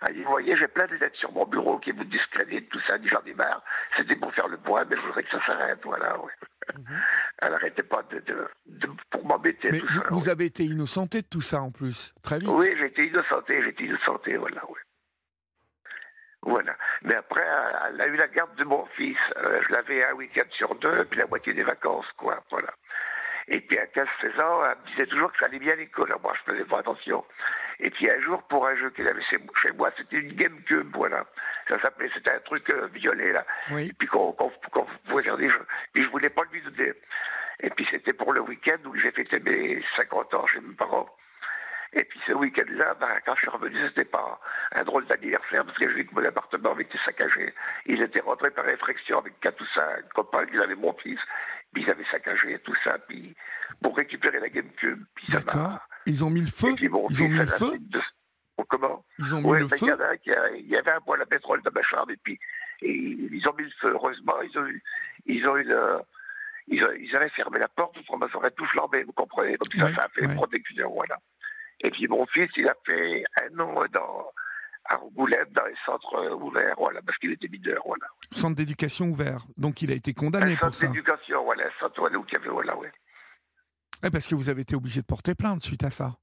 Elle dit, vous voyez, j'ai plein de lettres sur mon bureau qui vous discréditent, tout ça. Elle dit, j'en ai marre. C'était pour faire le point, mais je voudrais que ça s'arrête, voilà, oui. Mhm. Elle n'arrêtait pas de, de, pour m'embêter. Mais vous, avez été innocenté de tout ça en plus, très vite. Oui, j'ai été innocenté, j'ai été innocenté, voilà, oui. Voilà. Mais après, elle a eu la garde de mon fils. Euh, je l'avais un week-end sur deux, puis la moitié des vacances, quoi. Voilà. Et puis à 15-16 ans, elle me disait toujours que ça allait bien à l'école. Moi, je faisais pas attention. Et puis un jour, pour un jeu qu'elle avait chez moi, c'était une GameCube, voilà. Ça s'appelait, c'était un truc euh, violet, là. Et puis qu'on pouvait faire des jeux. Puis je voulais pas lui donner. Et puis c'était pour le week-end où j'ai fêté mes 50 ans chez mes parents. Et puis ce week-end-là, ben, quand je suis revenu, c'était pas un drôle d'anniversaire parce que j'ai vu que mon appartement avait été saccagé. Il était rentré par réflexion avec quatre ou cinq copains, il avait mon fils. puis ils avaient saccagé tout ça, puis pour récupérer la GameCube. puis ça m'a- D'accord. Ils ont mis le feu? Puis bon, Ils ont mis le feu? de- Oh, Comment? Ils ont mis Ouais, le ben, il y, feu? a il y avait un poêle à pétrole dans ma chambre, et puis et ils ont mis le feu. Heureusement, ils ont eu, ils ont eu le- ils, avaient fermé la porte, ça aurait tout flambé, vous comprenez? Donc ça, Ouais, ça a fait ouais. protection, voilà. Et puis mon fils, il a fait un an dans, à Angoulême, dans les centres ouverts, voilà, parce qu'il était mineur, voilà. Centre d'éducation ouvert. Donc il a été condamné un pour centre ça. d'éducation, voilà, un centre voilà, où il y avait, voilà, ouais. Ouais, parce que vous avez été obligé de porter plainte suite à ça.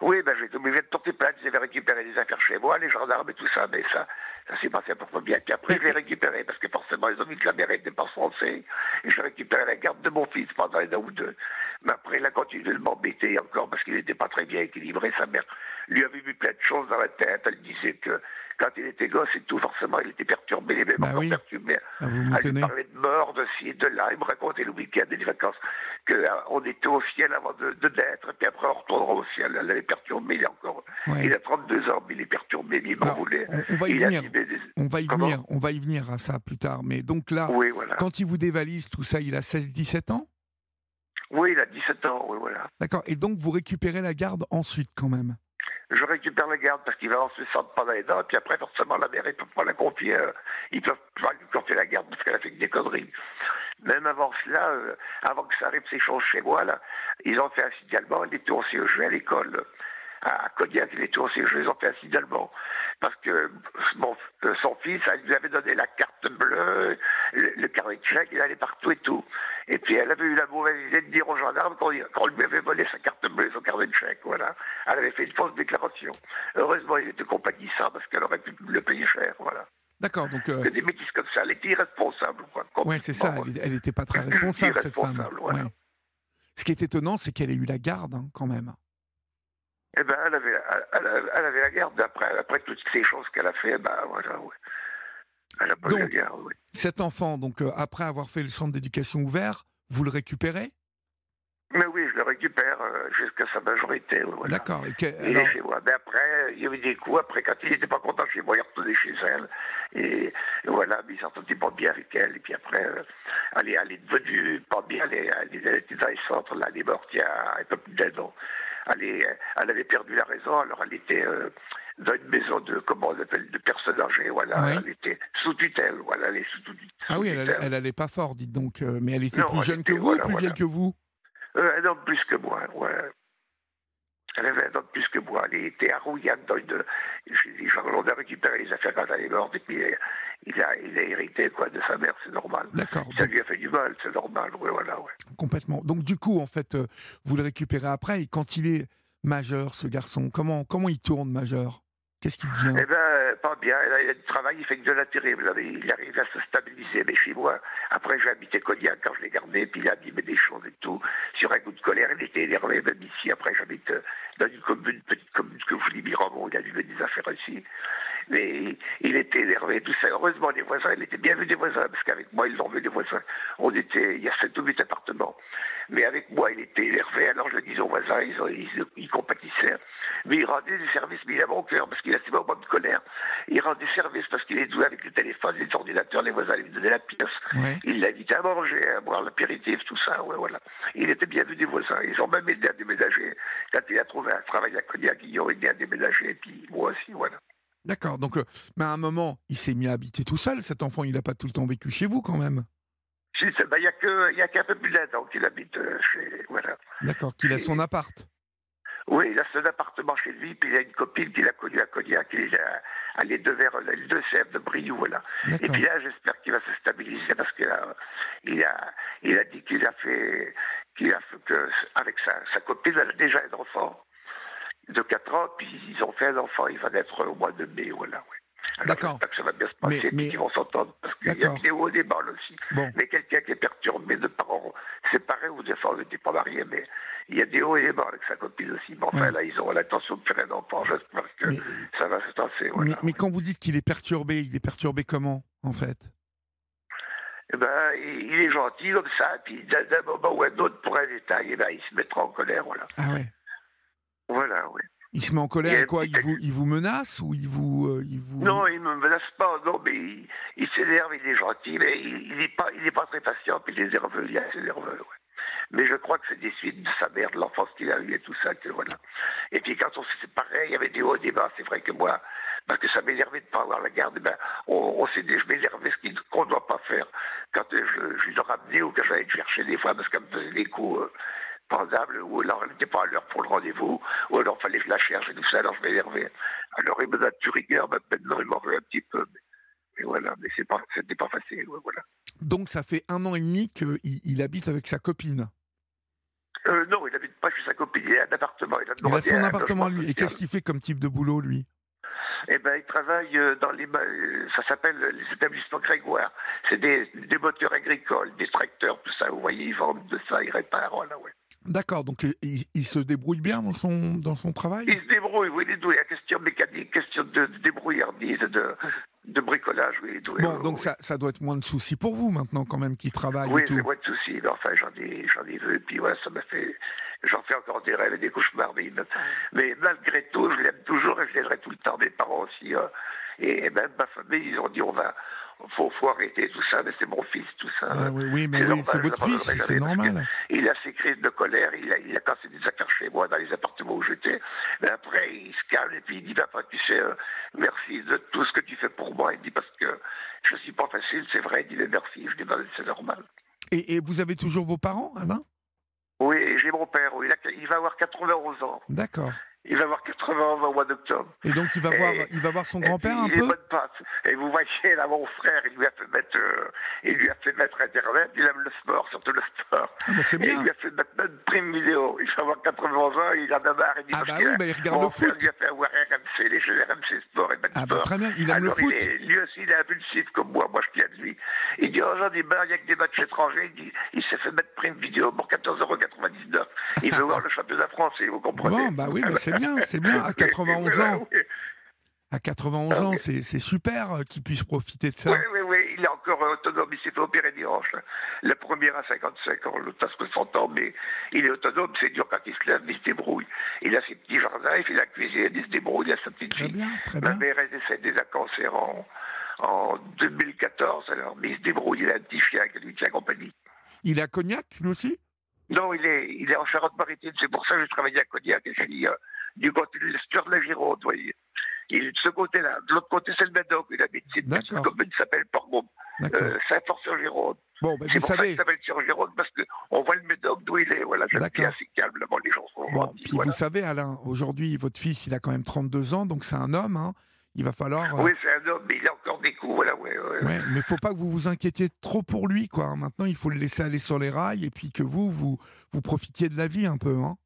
Oui, ben, j'ai été obligé de porter plainte, j'avais récupéré des affaires chez moi, les gendarmes et tout ça, mais ça, ça s'est passé à peu près bien. Puis après, je l'ai récupéré, parce que forcément, ils ont vu que la mère n'était pas français, et j'ai récupéré la garde de mon fils pendant un an ou deux. Mais après, il a continué de m'embêter encore, parce qu'il n'était pas très bien équilibré. Sa mère lui avait mis plein de choses dans la tête. Elle disait que quand il était gosse et tout, forcément, il était perturbé, les mêmes Bah oui. perturbé. Ah, vous Elle lui parlait de mort, de ci et de là. Il me racontait le week-end et les vacances qu'on était au ciel avant de, de naître, puis après on retournera au ciel. Elle l'avait perturbé, il est encore. Ouais. Il a 32 ans, mais il est perturbé, mais il m'en voulait. on, on va y Il venir. des- On va y Comment venir. On va y venir à ça plus tard. Mais donc là, Oui, voilà. quand il vous dévalise tout ça, il a 16-17 ans? Oui, il a 17 ans, oui, voilà. D'accord. Et donc vous récupérez la garde ensuite quand même? Je récupère la garde parce qu'il va se centre pendant les dents, puis après, forcément, la mère, ils peuvent pas la confier. euh, ils peuvent pas lui confier la garde parce qu'elle a fait que des conneries. Même avant cela, euh, avant que ça arrive ces choses chez moi, là, ils ont fait un signalement. Il était au CEG à l'école, à Cognac, il était au CEG, ils ont fait un signalement. Parce que euh, son fils, elle lui avait donné la carte bleue, le, le carnet de chèque, il allait partout et tout. Et puis elle avait eu la mauvaise idée de dire aux gendarmes qu'on lui avait volé sa carte bleue son carnet de chèque, voilà. Elle avait fait une fausse déclaration. Heureusement, il était compatissant parce qu'elle aurait pu le payer cher, voilà. D'accord. Donc euh, des métis comme ça, elle était irresponsable, quoi. ouais, c'est ça. Elle n'était pas très responsable cette femme. Voilà. Ouais. Ce qui est étonnant, c'est qu'elle ait eu la garde hein, quand même. Eh ben, elle avait, elle, avait la garde après, après toutes ces choses qu'elle a fait, ben voilà, oui. Eu la Donc, oui. Cet enfant, donc euh, après avoir fait le centre d'éducation ouvert, vous le récupérez? Mais oui, je le récupère euh, jusqu'à sa majorité, voilà. D'accord. Il est chez moi. Mais après, il y avait des coups. Après, quand il n'était pas content chez moi, il retournait chez elle. Et, et voilà, mais il s'entendait pas bien avec elle. Et puis après, euh, elle, est, elle est devenue pas bien. Elle, est- elle, est- elle était dans les centres. Là, elle est morte il y a un peu plus d'un an. Elle, est- elle avait perdu la raison. Alors, elle était euh, dans une maison de, comment on appelle, de personnes âgées. Voilà, Ouais. elle était sous tutelle. Voilà, elle est sous, tutelle. Ah oui, elle, elle allait pas fort, dites donc. euh, mais elle était Non, plus elle jeune était- que vous, voilà, ou plus voilà. vieille que vous? Euh, un an plus que moi, ouais. Elle avait un an de plus que moi. Elle était à Rouillan dans une. J'ai dit, genre, on a récupéré les affaires quand elle est morte, et puis euh, il a, il a hérité quoi, de sa mère, c'est normal. D'accord. Ça donc, lui a fait du mal, c'est normal, ouais, voilà, ouais. complètement. Donc du coup, en fait, euh, vous le récupérez après. Et quand il est majeur, ce garçon, comment comment il tourne majeur? Qu'est-ce Eh ben, euh, pas bien. Il a, du travail, il fait que de la terrible. Il arrive à se stabiliser. Mais chez moi, après, j'ai habité Cognac quand je l'ai gardé, puis il a abîmé des choses et tout. Sur un coup de colère, il était énervé, même ici. Après, j'habite euh, dans une commune, petite commune que je dis Miramont. Il a dû des affaires ici. Mais il était énervé, tout ça. Heureusement, les voisins, il était bien vu des voisins, parce qu'avec moi, ils l'ont vu, les voisins. On était, il y a sept ou huit appartements. Mais avec moi, il était énervé, alors je le disais aux voisins, ils, ont- ils, ils compatissaient. Mais il rendait des services, mais il avait au cœur, parce qu'il a ses moments de colère. Il rendait des services parce qu'il est doué avec le téléphone, les ordinateurs, les voisins lui donnaient la pièce. Il l'invitait à manger, à boire l'apéritif, tout ça, ouais, voilà. Il était bien vu des voisins. Ils ont même aidé à déménager. Quand il a trouvé un travail à Cognac, ils ont aidé à déménager, et puis moi aussi, voilà. D'accord. Donc, euh, mais à un moment, il s'est mis à habiter tout seul. Cet enfant, il n'a pas tout le temps vécu chez vous, quand même. Si, ben, Il n'y a a qu'un peu plus d'un an qu'il habite euh, chez. Voilà. D'accord. Qu'il a son appart. Oui, il a son appartement chez lui, puis il a une copine qu'il a connue à Cognac, il est à, à l'île de Vers, à l'île de Sèvres, de Briou, voilà. Et puis là, j'espère qu'il va se stabiliser parce qu'il a, il a, il a dit qu'il a fait, qu'il a fait que, avec sa, sa copine, elle a déjà un enfant de 4 ans, puis ils ont fait un enfant, il va naître au mois de mai, voilà, oui. D'accord. ça va bien se passer, Mais- puis qu'ils vont s'entendre, parce qu'il y a des hauts et des bas là aussi. Bon. Mais quelqu'un qui est perturbé de parents séparés ou des fois n'était pas mariés, mais il y a des hauts et des bas avec sa copine aussi. Mais enfin, Ouais. là, ils ont l'intention de faire un enfant. J'espère que Mais- ça va se passer. Voilà. Mais, mais quand vous dites qu'il est perturbé, il est perturbé comment, en fait? Eh ben, il est gentil comme ça, puis d'un d'un moment ou un autre, pour un détail, eh ben, il se mettra en colère. Voilà. Ah ouais. Voilà, oui. Il se met en colère et quoi il vous, il vous menace ou il vous, euh, il vous... Non, il me menace pas, non, mais il, il s'énerve, il est gentil, mais il, il est pas, il est pas très patient, puis il est nerveux, il est nerveux, ouais. Mais je crois que c'est des suites de sa mère, de l'enfance qu'il a eue et tout ça, que voilà. Et puis quand on s'est séparés, il y avait des hauts et des bas, c'est vrai que moi, parce que ça m'énervait de ne pas avoir la garde, ben, on, on s'est dit, je m'énervais ce qu'on ne doit pas faire quand euh, je, je le ramenais ou que j'allais le chercher des fois, parce qu'elle me faisait des coups euh, pensables, ou alors elle n'était pas à l'heure pour le rendez-vous, ou alors fallait que je la cherche et tout ça, alors je m'énervais. Alors il me donne plus rigueur, maintenant il m'en veut un petit peu. Mais, mais voilà, mais c'est pas, c'était pas facile, ouais, voilà. Donc ça fait un an et demi qu'il il habite avec sa copine. Euh, non, il n'habite pas chez sa copine, il a un appartement. Il a, Il a son appartement lui. Et qu'est-ce qu'il fait comme type de boulot, lui? Eh ben, il travaille euh, dans les, euh, ça s'appelle les établissements Grégoire. C'est des, des moteurs agricoles, des tracteurs, tout ça. Vous voyez, ils vendent de ça, ils réparent, voilà, ouais. D'accord, donc euh, il, il se débrouille bien dans son, dans son travail? Il se débrouille, oui, il est doué. Question mécanique, question de, de débrouillardise, de, de bricolage, oui, il est doué. Bon, donc oui. ça, ça doit être moins de soucis pour vous maintenant quand même qu'il travaille Oui, et tout. c'est moins de soucis, mais enfin, j'en ai, j'en ai vu, et puis voilà, ça m'a fait, j'en fais encore des rêves et des cauchemars, mais, mais malgré tout, je l'aime toujours et je l'aiderai tout le temps, mes parents aussi, hein. et même ma famille, ils ont dit, on va, faut, faut arrêter tout ça, mais c'est mon fils, tout ça. Ah oui, oui, mais C'est oui, c'est votre fils, c'est normal. Il a ses crises de colère, il a, il a cassé des affaires chez moi dans les appartements où j'étais. Mais après, il se calme et puis il dit Papa, tu sais, euh, merci de tout ce que tu fais pour moi. Il dit Parce que je suis pas facile, c'est vrai. Il dit Mais merci. Je dis Ben, C'est normal. Et, et vous avez toujours vos parents, Alain? Oui, j'ai mon père, oui, il, a- il va avoir 91 ans. D'accord. Il va avoir 91 ans au mois d'octobre. Et donc il va Et- voir, il va voir son grand-père un il est peu bonne patte. Et vous voyez, là, mon frère, il lui a fait mettre, euh, il lui a fait mettre Internet. Il aime le sport, surtout le sport. Ah bah c'est Et il bien. lui a fait mettre une prime vidéo. Il va avoir 91 ans, il en a marre. Il dit, Ah bah oui, bah il regarde mon le frère foot. lui a fait avoir RMC, les jeux RMC Sport et Ah bah Sport. très bien, il aime le Alors, foot. il est- lui aussi, il est impulsif comme moi. Moi, je viens de lui. Il dit, oh, j'en ai marre, il n'y a que des matchs étrangers. Il dit, il s'est fait mettre prime vidéo pour 14,99€. Il veut voir le championnat français, vous comprenez Bon, bah oui, bah c'est bien, c'est bien. À 91 Voilà, ans, oui. à 91 Ah ans, oui. c'est c'est super euh, qu'il puisse profiter de ça. Oui, oui, oui, il est encore autonome, il s'est fait opérer des hanches. Le premier à 55 ans, l'autre à 60 ans, mais il est autonome, c'est dur quand il se lève, mais il se débrouille. Il a ses petits jardins, il fait la cuisine, il se débrouille, il a sa petite Très fille. bien, très Ma bien. mère est décédée d'un cancer en, en 2014, alors, mais il se débrouille, il a un petit chien qui lui tient compagnie. Il est à Cognac, lui aussi? Non, il est, il est en Charente-Maritime, c'est pour ça que je travaillais à Cognac, et je suis euh, du côté de l'estuaire de la Gironde, vous voyez. Il est de ce côté-là. De l'autre côté, c'est le Médoc, il habite. C'est une commune qui s'appelle Port-Gaume, euh, Saint-Fort-sur-Gironde. Bon, C'est vous pour ça savez, qu'il s'appelle sur Gironde, parce qu'on voit le Médoc d'où il est. Voilà, c'est calme, là-bas, les gens sont bon, gentils. puis voilà. vous savez, Alain, aujourd'hui, votre fils, il a quand même 32 ans, donc c'est un homme. Hein. Il va falloir. euh, Oui, c'est un homme, mais il a encore des coups, voilà, ouais, ouais. Ouais, mais faut pas que vous vous inquiétiez trop pour lui, quoi. hein. Maintenant, il faut le laisser aller sur les rails et puis que vous, vous, vous profitiez de la vie un peu, hein.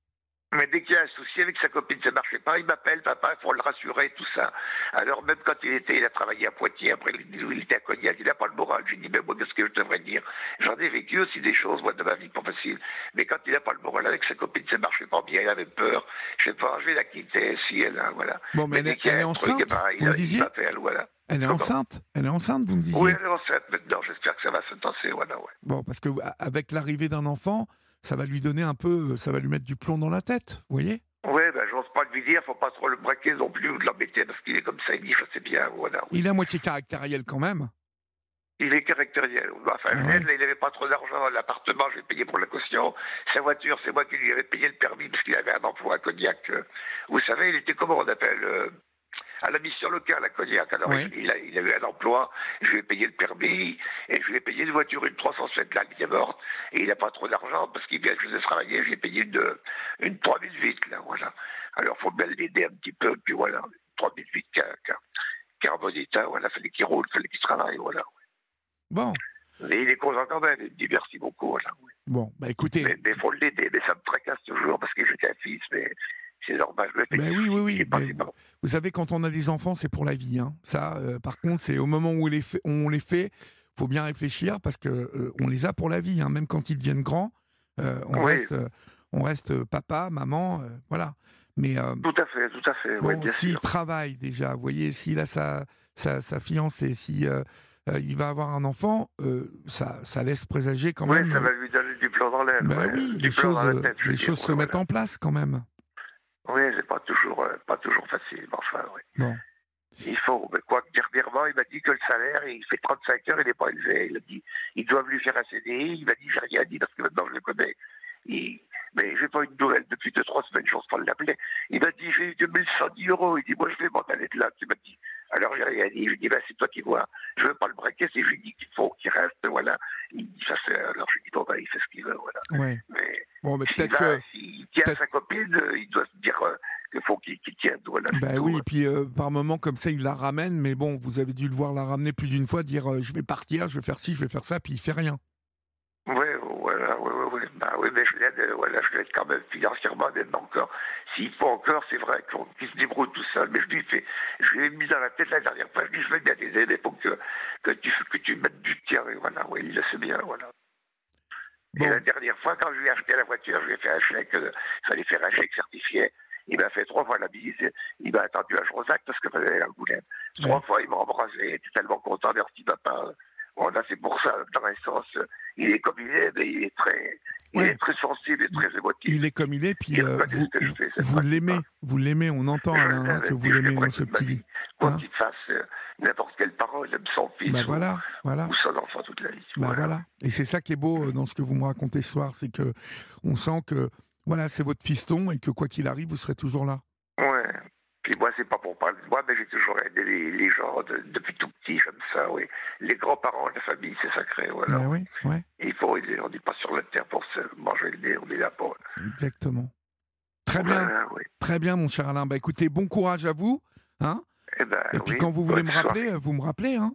Mais dès qu'il y a un souci avec sa copine, ça marchait pas, il m'appelle, papa, il faut le rassurer, tout ça. Alors même quand il était, il a travaillé à Poitiers, après il il était à Cognac, il n'a pas le moral. Je lui dis, mais moi, qu'est-ce que je devrais dire? J'en ai vécu aussi des choses, moi, de ma vie, pas facile. Mais quand il n'a pas le moral avec sa copine, ça marchait pas bien, il avait peur. Je sais pas, je vais la quitter, si elle a, voilà. Bon, mais elle, y a elle est enceinte, eh ben, il, vous me disiez voilà. Elle est Comment enceinte Elle est enceinte, vous me disiez Oui, elle est enceinte maintenant, j'espère que ça va se tasser, voilà, ouais. Bon, parce que avec l'arrivée d'un enfant, ça va lui donner un peu, ça va lui mettre du plomb dans la tête, vous voyez? Oui, ben, j'ose pas lui dire, faut pas trop le braquer non plus ou de l'embêter parce qu'il est comme ça, il dit, je sais bien, voilà. Il est à moitié caractériel quand même. Il est caractériel. Enfin, Ah ouais. là, il n'avait pas trop d'argent. L'appartement, j'ai payé pour la caution. Sa voiture, c'est moi qui lui avais payé le permis parce qu'il avait un emploi à Cognac. Euh, Vous savez, il était comment on appelle euh, à la mission locale à Cognac. Alors, Ouais. il, a, il a eu un emploi. Je lui ai payé le permis et je lui ai payé une voiture, une 307 là qui est morte. Et il n'a pas trop d'argent parce qu'il vient que je faisais travailler. J'ai payé une, une 3008 là, voilà. Alors, faut bien l'aider un petit peu. Puis voilà, 3008 qui a un bon état. Voilà, fallait qu'il roule, fallait qu'il travaille. Voilà. Bon, Mais il est content quand même, il me dit merci beaucoup. Voilà. oui. bon, bah écoutez, Mais il faut l'aider, mais ça me tracasse toujours parce que j'ai qu'un fils, mais c'est normal. Ben oui, oui, oui, est mais vous savez, quand on a des enfants, c'est pour la vie. Hein. Ça, euh, par contre, c'est au moment où on les fait, on les fait, faut bien réfléchir parce que euh, on les a pour la vie. hein. Même quand ils deviennent grands, euh, on Oui. reste, euh, on reste papa, maman, voilà. Mais Tout à fait, tout à fait, oui, Bon, s'il travaille déjà, vous voyez, s'il a sa, sa, sa fiancée, si il va avoir un enfant, ça, ça laisse présager quand Oui, même. ça va lui donner du plomb dans. Bah ouais, oui, les choses, tête, les choses dire, se mettent en place quand même. Oui, c'est pas toujours, pas toujours facile, mais enfin, oui. Bon. Il faut, mais quoi que dernièrement, il m'a dit que le salaire, il fait 35 heures, il n'est pas élevé. Il a dit, ils doivent lui faire un CDI. Il m'a dit, j'ai rien dit parce que maintenant je le connais. Il, mais j'ai pas eu de nouvelles depuis deux, trois semaines, j'ose pas l'appeler. Il m'a dit, j'ai eu 2110 euros. Il dit, moi, je vais m'en aller de là. Il m'a dit, alors j'ai rien dit. Je lui ai dit, ben, c'est toi qui vois. Je veux pas le braquer, c'est je lui dis qu'il faut qu'il reste, voilà. Il dit, ça c'est, alors je lui dis, bon, ben, il fait ce qu'il veut, voilà. Ouais. Mais, Bon, mais peut-être que. s'il tient sa copine, euh, il doit se dire euh, qu'il faut qu'il voilà. c'est Ben tout. oui, et puis euh, par moment comme ça, il la ramène, mais bon, vous avez dû le voir la ramener plus d'une fois, dire euh, je vais partir, je vais faire ci, je vais faire ça, puis il fait rien. Oui, voilà, oui, oui, oui. Bah oui, mais je l'aide, voilà, je l'aide quand même financièrement, même encore. S'il faut encore, c'est vrai qu'il se débrouille tout seul, mais je lui fais, je lui ai mis dans la tête la dernière fois, je lui dis, je vais bien t'aider, mais il faut que, que tu, que tu mettes du tien, et voilà, oui, il le sait bien, voilà. Bon. Et la dernière fois, quand je lui ai acheté la voiture, je lui ai fait un chèque, euh, il fallait faire un chèque certifié. Il m'a fait trois fois la bise. Il m'a attendu à Jrosac parce que j'allais à Angoulême. Trois Ouais. fois, il m'a embrassé. Il était tellement content. Merci, papa. Voilà, c'est pour ça, dans un sens, euh, il est comme il est, mais il est très, il Ouais. est très sensible et très émotif. Il est comme il est, puis Il euh, vous, l'aimez, vous l'aimez, on entend Alain, hein, que vous l'aimez dans ce petit. Quoi Hein qu'il fasse euh, n'importe quelle parole, même son fils Bah ou, voilà, voilà. ou son enfant toute la vie. Bah voilà. Et c'est ça qui est beau euh, dans ce que vous me racontez ce soir, c'est que on sent que voilà, c'est votre fiston et que quoi qu'il arrive, vous serez toujours là. Ouais. Puis moi, c'est pas pour parler de moi, mais j'ai toujours aidé les, les gens de- depuis tout petit, j'aime ça, oui. Les grands-parents, la famille, c'est sacré, voilà. Bah oui, ouais, Il faut aider, on n'est pas sur la terre pour se manger le nez, on est là pour. exactement. Très bien, Voilà, oui. très bien, mon cher Alain. Bah écoutez, bon courage à vous, hein. Eh ben, Et puis oui, quand vous voulez me rappeler, vous me rappelez, hein.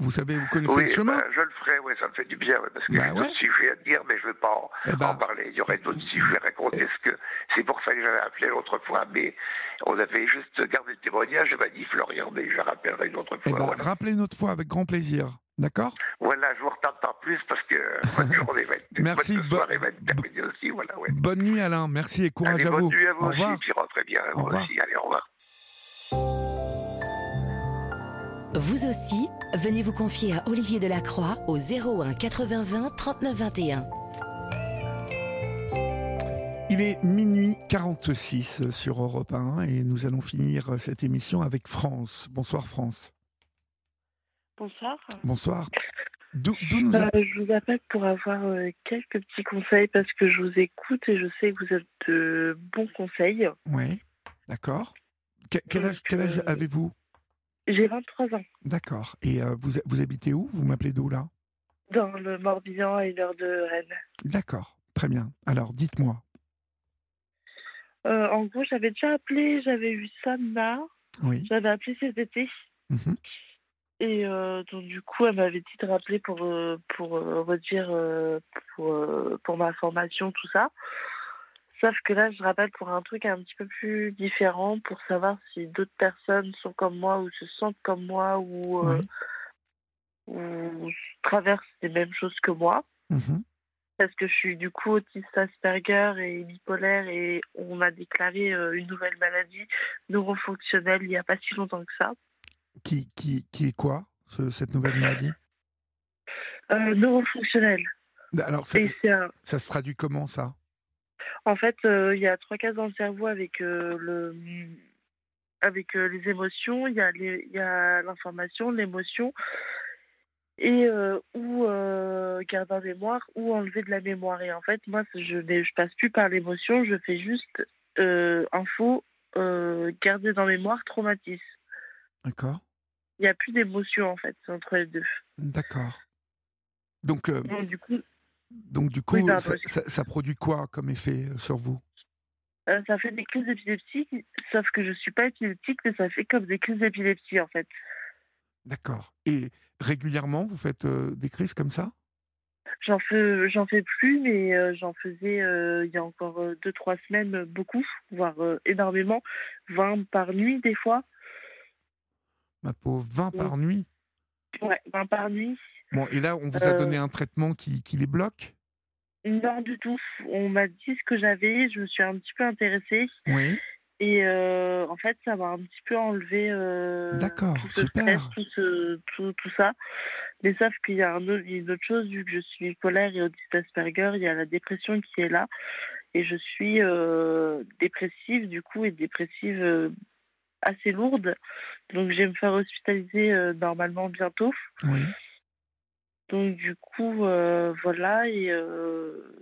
Vous savez, vous connaissez Oui, le chemin. ben, je le ferai, oui, ça me fait du bien, ouais, parce que Bah j'ai d'autres ouais. sujets à dire, mais je ne veux pas en, Eh ben, en parler. Il y aurait d'autres sujets à raconter, que c'est pour ça que j'avais appelé l'autre fois, mais on avait juste gardé le témoignage, je m'a dit Florian, mais je rappellerai une autre eh fois. ben, voilà. rappelez une autre fois avec grand plaisir. D'accord? Voilà, je vous retarde pas plus parce que votre journée va être Merci, votre bo- soirée va être terminée aussi, voilà, ouais. Bonne nuit, Alain. Merci et courage Allez, à bonne vous. nuit à vous Au aussi, revoir. puis rentrez bien, Au vous revoir. aussi, allez, au revoir. Vous aussi, venez vous confier à Olivier Delacroix au 01 80 20 39 21. Il est minuit 46 sur Europe 1 et nous allons finir cette émission avec France. Bonsoir France. Bonsoir. Bonsoir. D'où d'où nous Euh, je vous appelle pour avoir euh, quelques petits conseils parce que je vous écoute et je sais que vous êtes de bons conseils. Oui, d'accord. Que- Quel âge, quel âge euh, avez-vous? J'ai 23 ans, D'accord. Et euh, vous, vous habitez où? Vous m'appelez d'où là? Dans le Morbihan à une heure de Rennes. D'accord. Très bien. Alors, dites-moi. Euh, en gros, j'avais déjà appelé, j'avais eu Sanna, Oui. j'avais appelé cet été. Mhm. Et euh, donc, du coup, elle m'avait dit de rappeler pour, euh, pour euh, redire pour, pour ma formation, tout ça. Sauf que là, je rappelle pour un truc un petit peu plus différent, pour savoir si d'autres personnes sont comme moi ou se sentent comme moi ou, euh, ou traversent les mêmes choses que moi. Mhm. Parce que je suis du coup autiste Asperger et bipolaire et on m'a déclaré euh, une nouvelle maladie neurofonctionnelle il n'y a pas si longtemps que ça. Qui, qui, qui est quoi, ce- cette nouvelle maladie? Euh, neurofonctionnelle. Alors, ça, un- ça se traduit comment ça? En fait, euh, il y a trois cases dans le cerveau avec euh, le avec euh, les émotions, il y a les- il y a l'information, l'émotion et euh, ou euh, garder en mémoire ou enlever de la mémoire. Et en fait, moi, je n'ai- je passe plus par l'émotion, je fais juste euh, info, garder dans mémoire, traumatisme. D'accord. Il n'y a plus d'émotion en fait entre les deux. D'accord. Donc, Donc, du coup, donc du coup, Oui, ça, excuse- ça- ça produit quoi comme effet euh, sur vous? Euh, ça fait des crises d'épilepsie, sauf que je suis pas épileptique, mais ça fait comme des crises d'épilepsie en fait. D'accord. Et régulièrement, vous faites euh, des crises comme ça? J'en fais, j'en fais plus, mais euh, j'en faisais il y a encore deux trois semaines beaucoup, voire énormément, 20 par nuit des fois. Ma pauvre, 20 Oui. par nuit? Ouais, 20 par nuit. Bon, et là, on vous a Euh, donné un traitement qui, qui les bloque? Non du tout. On m'a dit ce que j'avais, je me suis un petit peu intéressée Oui. et euh, en fait ça m'a un petit peu enlevé euh, D'accord, tout ce tout, ce, tout, tout ça. Mais sauf qu'il y a un autre- une autre chose, vu que je suis bipolaire et autiste Asperger, il y a la dépression qui est là. et je suis euh, dépressive du coup et dépressive euh, assez lourde. Donc je vais me faire hospitaliser euh, normalement bientôt. Oui. Donc du coup euh, voilà et euh,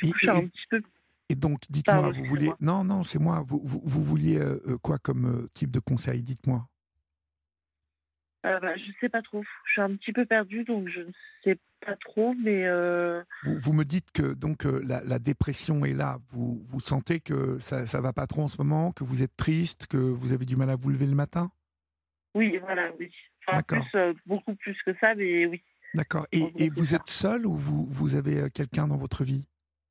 du Et- coup je suis un et- petit peu Et donc, dites-moi, vous vouliez. excusez-moi. Non, non, c'est moi. Vous, vous, vous vouliez euh, quoi comme type de conseil Dites-moi. bah, je sais pas trop. Je suis un petit peu perdue donc je ne sais pas trop mais Vous, vous me dites que donc la, la dépression est là. Vous, vous sentez que ça, ça va pas trop en ce moment, que vous êtes triste, que vous avez du mal à vous lever le matin? Oui voilà oui. Enfin D'accord. plus beaucoup plus que ça mais oui. D'accord. Et, vous ça. êtes seul ou vous, vous avez euh, quelqu'un dans votre vie?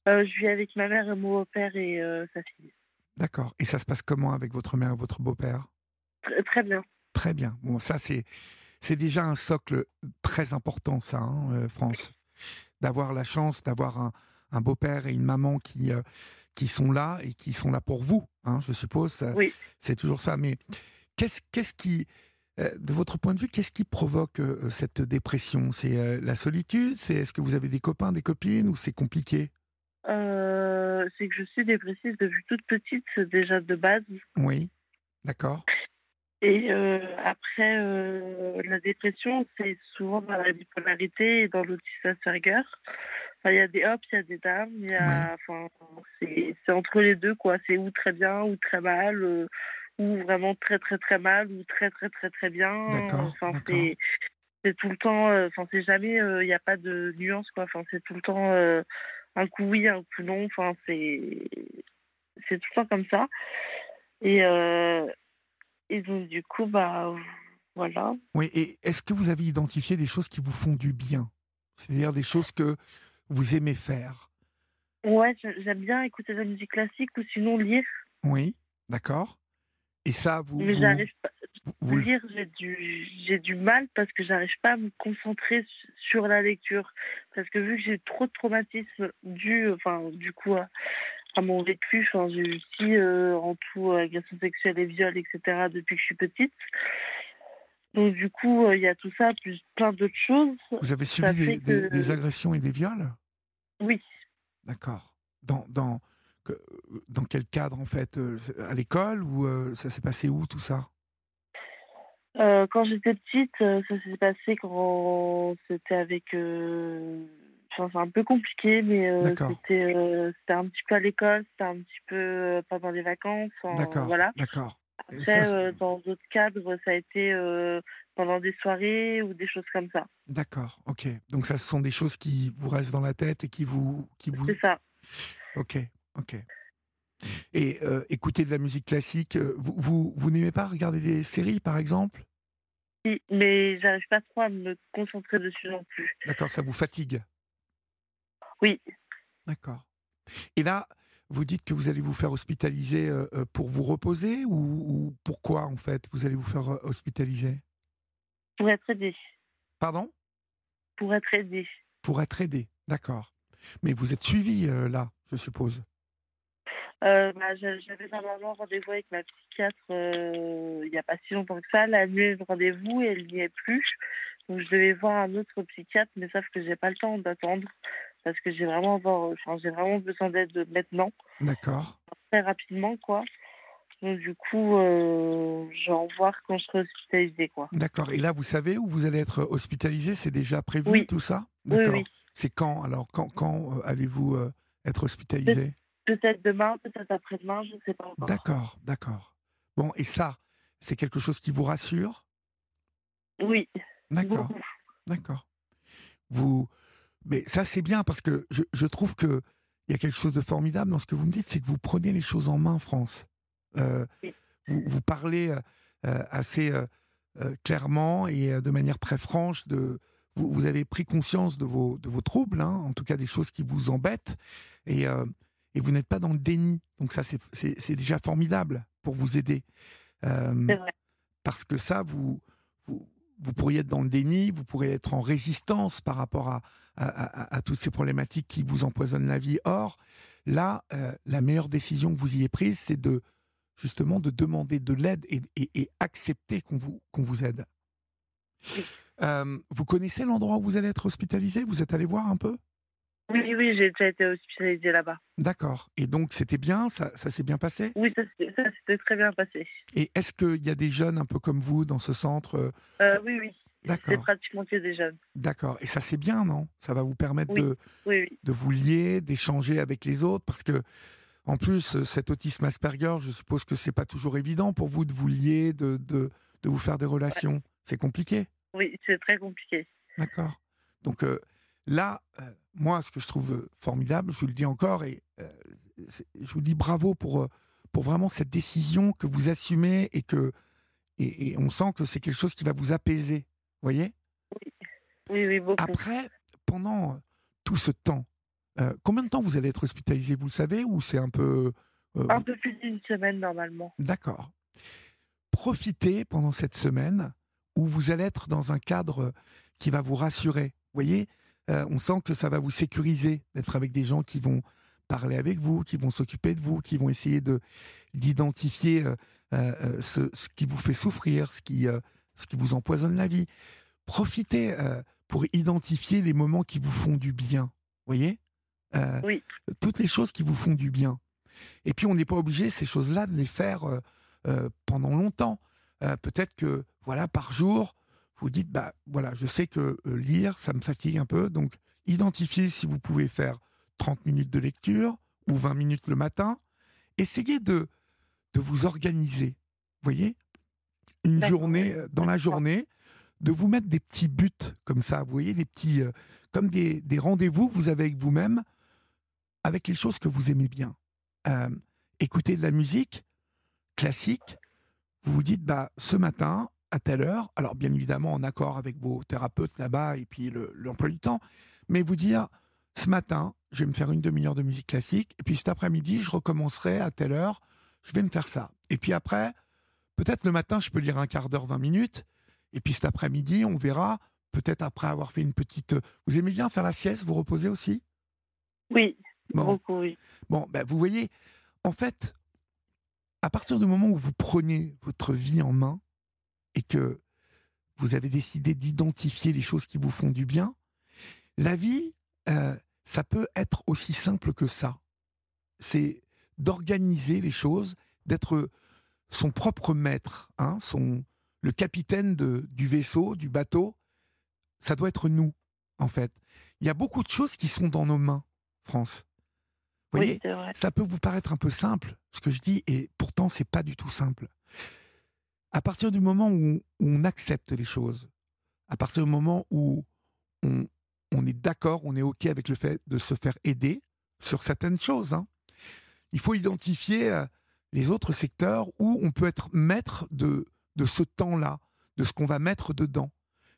Euh, je vis avec ma mère mon beau-père et euh, sa fille. D'accord. Et ça se passe comment avec votre mère et votre beau-père? Très, très bien. Très bien. Bon, ça, c'est, c'est déjà un socle très important, ça, hein, France. D'avoir la chance d'avoir un, un beau-père et une maman qui, euh, qui sont là et qui sont là pour vous, hein, je suppose. Oui. C'est toujours ça. Mais qu'est-ce, qu'est-ce qui, de votre point de vue, qu'est-ce qui provoque euh, cette dépression? C'est euh, la solitude? C'est est-ce que vous avez des copains, des copines ou c'est compliqué? Euh, c'est que je suis dépressive depuis toute petite, déjà de base. Oui. D'accord. Et euh, après, euh, la dépression, c'est souvent dans la bipolarité et dans l'autisme Asperger. Enfin, il y a des ups, il y a des downs, il y a, enfin, c'est entre les deux, quoi. C'est ou très bien ou très mal, euh, ou vraiment très très très mal, ou très très très très bien. Enfin, c'est c'est tout le temps, euh, enfin, c'est jamais, euh, il n'y a pas de nuance, quoi. Enfin, c'est tout le temps euh, un coup oui, un coup non. Enfin, c'est c'est tout le temps comme ça. Et, euh, et donc, du coup, bah, voilà. Oui, et est-ce que vous avez identifié des choses qui vous font du bien? C'est-à-dire des choses que vous aimez faire? Ouais, j'ai- j'aime bien écouter de la musique classique ou sinon lire. Oui, d'accord. Et ça, vous. mais vous- j'arrive pas. vous- lire, j'ai du, j'ai du mal parce que j'arrive pas à me concentrer su- sur la lecture. Parce que vu que j'ai trop de traumatismes dû, enfin, du coup, à, à mon vécu, enfin, j'ai eu aussi euh, en tout agression sexuelle et viol, etc. depuis que je suis petite. Donc, du coup, euh, il y a tout ça, plus plein d'autres choses. Vous avez subi des, fait des- que- des agressions et des viols? Oui. D'accord. Dans, dans, que- dans quel cadre, en fait euh, À l'école Ou euh, ça s'est passé où, tout ça? Euh, quand j'étais petite, euh, ça s'est passé quand c'était avec. euh, Enfin, c'est un peu compliqué, mais euh, c'était euh, c'était un petit peu à l'école, c'était un petit peu euh, pendant les vacances. D'accord. Voilà. D'accord. Après, ça, euh, dans d'autres cadres, ça a été euh, pendant des soirées ou des choses comme ça. D'accord, ok. Donc ça, ce sont des choses qui vous restent dans la tête et qui vous... Qui vous... C'est ça. Ok, ok. Et euh, écouter de la musique classique, euh, vous, vous, vous n'aimez pas regarder des séries, par exemple? Si, Mais j'arrive pas trop à me concentrer dessus non plus. D'accord, ça vous fatigue? Oui. D'accord. Et là, vous dites que vous allez vous faire hospitaliser euh, pour vous reposer ou, ou pourquoi, en fait, vous allez vous faire hospitaliser? Pour être aidée. Pardon? Pour être aidée. Pour être aidé, d'accord. Mais vous êtes suivi, euh, là, je suppose? Euh, bah, j'a- J'avais normalement rendez-vous avec ma psychiatre euh, il n'y a pas si longtemps que ça. Elle a annulé le rendez-vous et elle n'y est plus. Donc je devais voir un autre psychiatre, mais sauf que j'ai pas le temps d'attendre parce que j'ai vraiment, avoir- enfin, j'ai vraiment besoin d'aide maintenant, D'accord. très rapidement, quoi. Donc du coup, euh, je vais en voir quand je serai hospitalisée, quoi. D'accord. Et là, vous savez où vous allez être hospitalisé C'est déjà prévu, Oui. tout ça? Oui, D'accord. oui. C'est quand Alors, quand, quand euh, allez-vous être hospitalisé Peut-être demain, peut-être après-demain, je ne sais pas encore. D'accord, d'accord. Bon, et ça, c'est quelque chose qui vous rassure? Oui, D'accord, d'accord. Vous, mais ça c'est bien parce que je, je trouve que il y a quelque chose de formidable dans ce que vous me dites, c'est que vous prenez les choses en main, France. Euh, Oui. vous, vous parlez euh, euh, assez euh, clairement et de manière très franche de. Vous, vous avez pris conscience de vos, de vos troubles, hein, en tout cas des choses qui vous embêtent, et, et vous n'êtes pas dans le déni. Donc ça, c'est- déjà formidable pour vous aider. Euh, vrai. parce que ça, vous, vous, vous pourriez être dans le déni, vous pourriez être en résistance par rapport à, à, à- à toutes ces problématiques qui vous empoisonnent la vie. Or, là, euh, la meilleure décision que vous ayez prise, c'est de justement de demander de l'aide et, et- et accepter qu'on vous, qu'on vous aide. Oui. Euh, vous connaissez l'endroit où vous allez être hospitalisé? Vous êtes allé voir un peu? Oui, oui, j'ai déjà été hospitalisée là-bas. D'accord. Et donc, c'était bien? Ça, ça s'est bien passé? Oui, ça, ça s'était très bien passé. Et est-ce qu'il y a des jeunes un peu comme vous dans ce centre euh, Euh, oui, oui. C'est D'accord. pratiquement que des jeunes. D'accord. Et ça, c'est bien, non? Ça va vous permettre Oui. de, Oui, oui. de vous lier, d'échanger avec les autres? Parce que, en plus, euh, cet autisme Asperger, je suppose que c'est pas toujours évident pour vous de vous lier, de, de, de vous faire des relations. C'est compliqué? Oui, c'est très compliqué. D'accord. Donc euh, là, euh, moi, ce que je trouve euh, formidable, je vous le dis encore, et euh, je vous dis bravo pour, euh, pour vraiment cette décision que vous assumez et que et, et on sent que c'est quelque chose qui va vous apaiser. Voyez? Oui, oui, beaucoup. Après, pendant tout ce temps, euh, combien de temps vous allez être hospitalisé, vous le savez, ou c'est un peu... euh, Un peu plus d'une semaine normalement. D'accord. Profitez pendant cette semaine où vous allez être dans un cadre qui va vous rassurer. Vous voyez, Euh, on sent que ça va vous sécuriser d'être avec des gens qui vont parler avec vous, qui vont s'occuper de vous, qui vont essayer de d'identifier euh, euh, ce, ce qui vous fait souffrir, ce qui, ce qui vous empoisonne la vie. Profitez pour identifier les moments qui vous font du bien. Vous voyez? Oui. Toutes les choses qui vous font du bien. Et puis, on n'est pas obligé, ces choses-là, de les faire pendant longtemps. Peut-être que, voilà, par jour, vous dites, bah voilà, je sais que euh, lire, ça me fatigue un peu. Donc, identifiez si vous pouvez faire 30 minutes de lecture ou 20 minutes le matin. Essayez de, de vous organiser. Voyez? Une journée, dans la journée, de vous mettre des petits buts comme ça. Vous voyez, des petits, euh, comme des, des rendez-vous que vous avez avec vous-même, avec les choses que vous aimez bien. Euh, écoutez de la musique classique, vous vous dites, bah, ce matin, à telle heure, alors bien évidemment en accord avec vos thérapeutes là-bas et puis le- l'emploi du temps, mais vous dire, ce matin, je vais me faire une demi-heure de musique classique, et puis cet après-midi, je recommencerai à telle heure, je vais me faire ça. Et puis après, peut-être le matin, je peux lire un quart d'heure, 20 minutes, et puis cet après-midi, on verra, peut-être après avoir fait une petite... Vous aimez bien faire la sieste, vous reposez aussi? Oui, Bon. beaucoup, oui. Bon, ben, vous voyez, en fait, à partir du moment où vous prenez votre vie en main et que vous avez décidé d'identifier les choses qui vous font du bien, la vie, euh, ça peut être aussi simple que ça. C'est d'organiser les choses, d'être son propre maître, hein, son, le capitaine de, du vaisseau, du bateau. Ça doit être nous, en fait. Il y a beaucoup de choses qui sont dans nos mains, France. Vous voyez? Oui, c'est vrai. ça peut vous paraître un peu simple, ce que je dis, et pourtant, c'est pas du tout simple. À partir du moment où, on accepte les choses, à partir du moment où on, est d'accord, on est OK avec le fait de se faire aider sur certaines choses, hein, il faut identifier euh, les autres secteurs où on peut être maître de, de ce temps-là, de ce qu'on va mettre dedans.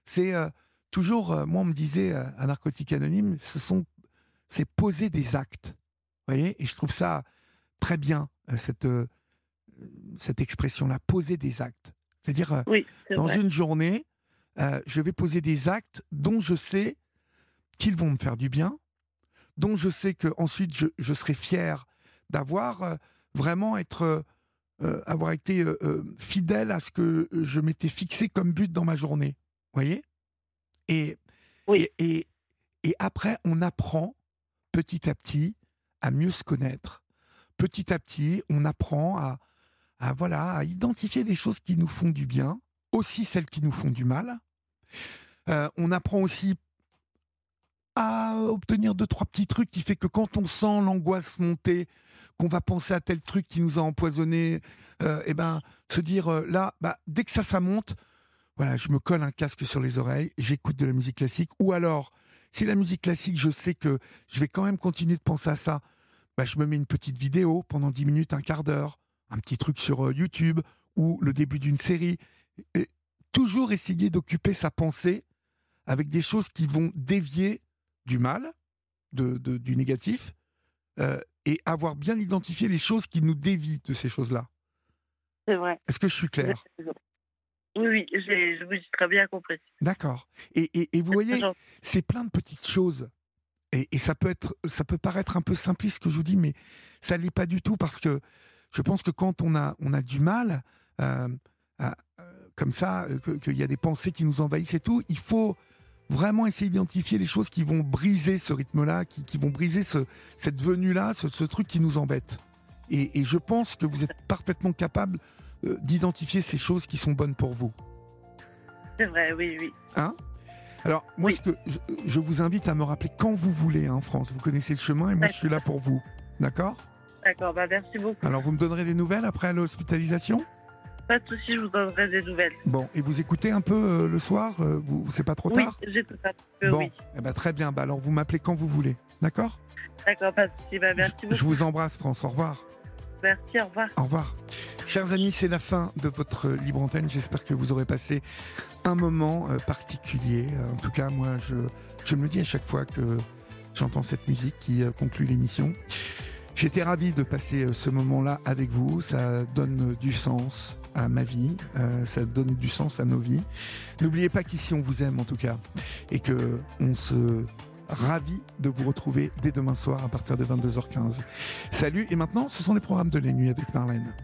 C'est euh, toujours, euh, moi on me disait euh, à Narcotique Anonyme, ce sont, c'est poser des actes voyez? Et je trouve ça très bien, cette, cette expression-là, poser des actes. C'est-à-dire, euh, Oui, dans vrai. une journée, euh, je vais poser des actes dont je sais qu'ils vont me faire du bien, dont je sais que ensuite je, je serai fier d'avoir euh, vraiment être, euh, avoir été fidèle à ce que je m'étais fixé comme but dans ma journée. voyez? Et, Oui. et, et, et après, on apprend petit à petit à mieux se connaître. Petit à petit, on apprend à, à, voilà, à identifier des choses qui nous font du bien, aussi celles qui nous font du mal. Euh, on apprend aussi à obtenir deux, trois petits trucs qui fait que quand on sent l'angoisse monter, qu'on va penser à tel truc qui nous a empoisonné, euh, et ben, se dire euh, là, bah, dès que ça, ça monte, voilà, je me colle un casque sur les oreilles, j'écoute de la musique classique, ou alors, si la musique classique, je sais que je vais quand même continuer de penser à ça, bah, je me mets une petite vidéo pendant 10 minutes, un quart d'heure, un petit truc sur euh, YouTube ou le début d'une série. Et toujours essayer d'occuper sa pensée avec des choses qui vont dévier du mal, de, de- du négatif, euh, et avoir bien identifié les choses qui nous dévient de ces choses-là. C'est vrai. Est-ce que je suis clair? Oui, oui, j'ai je vous ai très bien compris. D'accord. Et, et- et vous voyez, C'est plein de petites choses. Et, et ça peut être, ça peut paraître un peu simpliste ce que je vous dis, mais ça l'est pas du tout parce que je pense que quand on a, on a du mal, euh, à- euh, comme ça, euh, que- qu'il y a des pensées qui nous envahissent et tout, il faut vraiment essayer d'identifier les choses qui vont briser ce rythme-là, qui, qui, vont briser ce, cette venue-là, ce, ce, truc qui nous embête. Et, et, je pense que vous êtes parfaitement capable euh, d'identifier ces choses qui sont bonnes pour vous. C'est vrai, oui, oui. Hein? Alors, moi, Oui. ce que je, je vous invite à me rappeler quand vous voulez, hein, France. Vous connaissez le chemin et moi, je suis là pour vous. D'accord? D'accord, bah merci beaucoup. Alors, vous me donnerez des nouvelles après l'hospitalisation? Pas de souci, je vous donnerai des nouvelles. Bon, et vous écoutez un peu euh, le soir euh, vous, C'est pas trop Oui, tard? tout un petit peu, Bon, oui. eh ben, très bien. Bah, alors, vous m'appelez quand vous voulez. D'accord? D'accord, pas de souci. Bah, merci Je beaucoup. vous embrasse, France. Au revoir. Merci, au revoir. Au revoir. Chers amis, c'est la fin de votre libre antenne. J'espère que vous aurez passé un moment euh, particulier. Euh, En tout cas, moi, je, je me le dis à chaque fois que j'entends cette musique qui euh, conclut l'émission. J'étais ravi de passer euh, ce moment-là avec vous. Ça donne du sens à ma vie. Euh, ça donne du sens à nos vies. N'oubliez pas qu'ici, on vous aime en tout cas. Et que on se ravit de vous retrouver dès demain soir à partir de 22h15. Salut, et maintenant, ce sont les programmes de la nuit avec Marlène.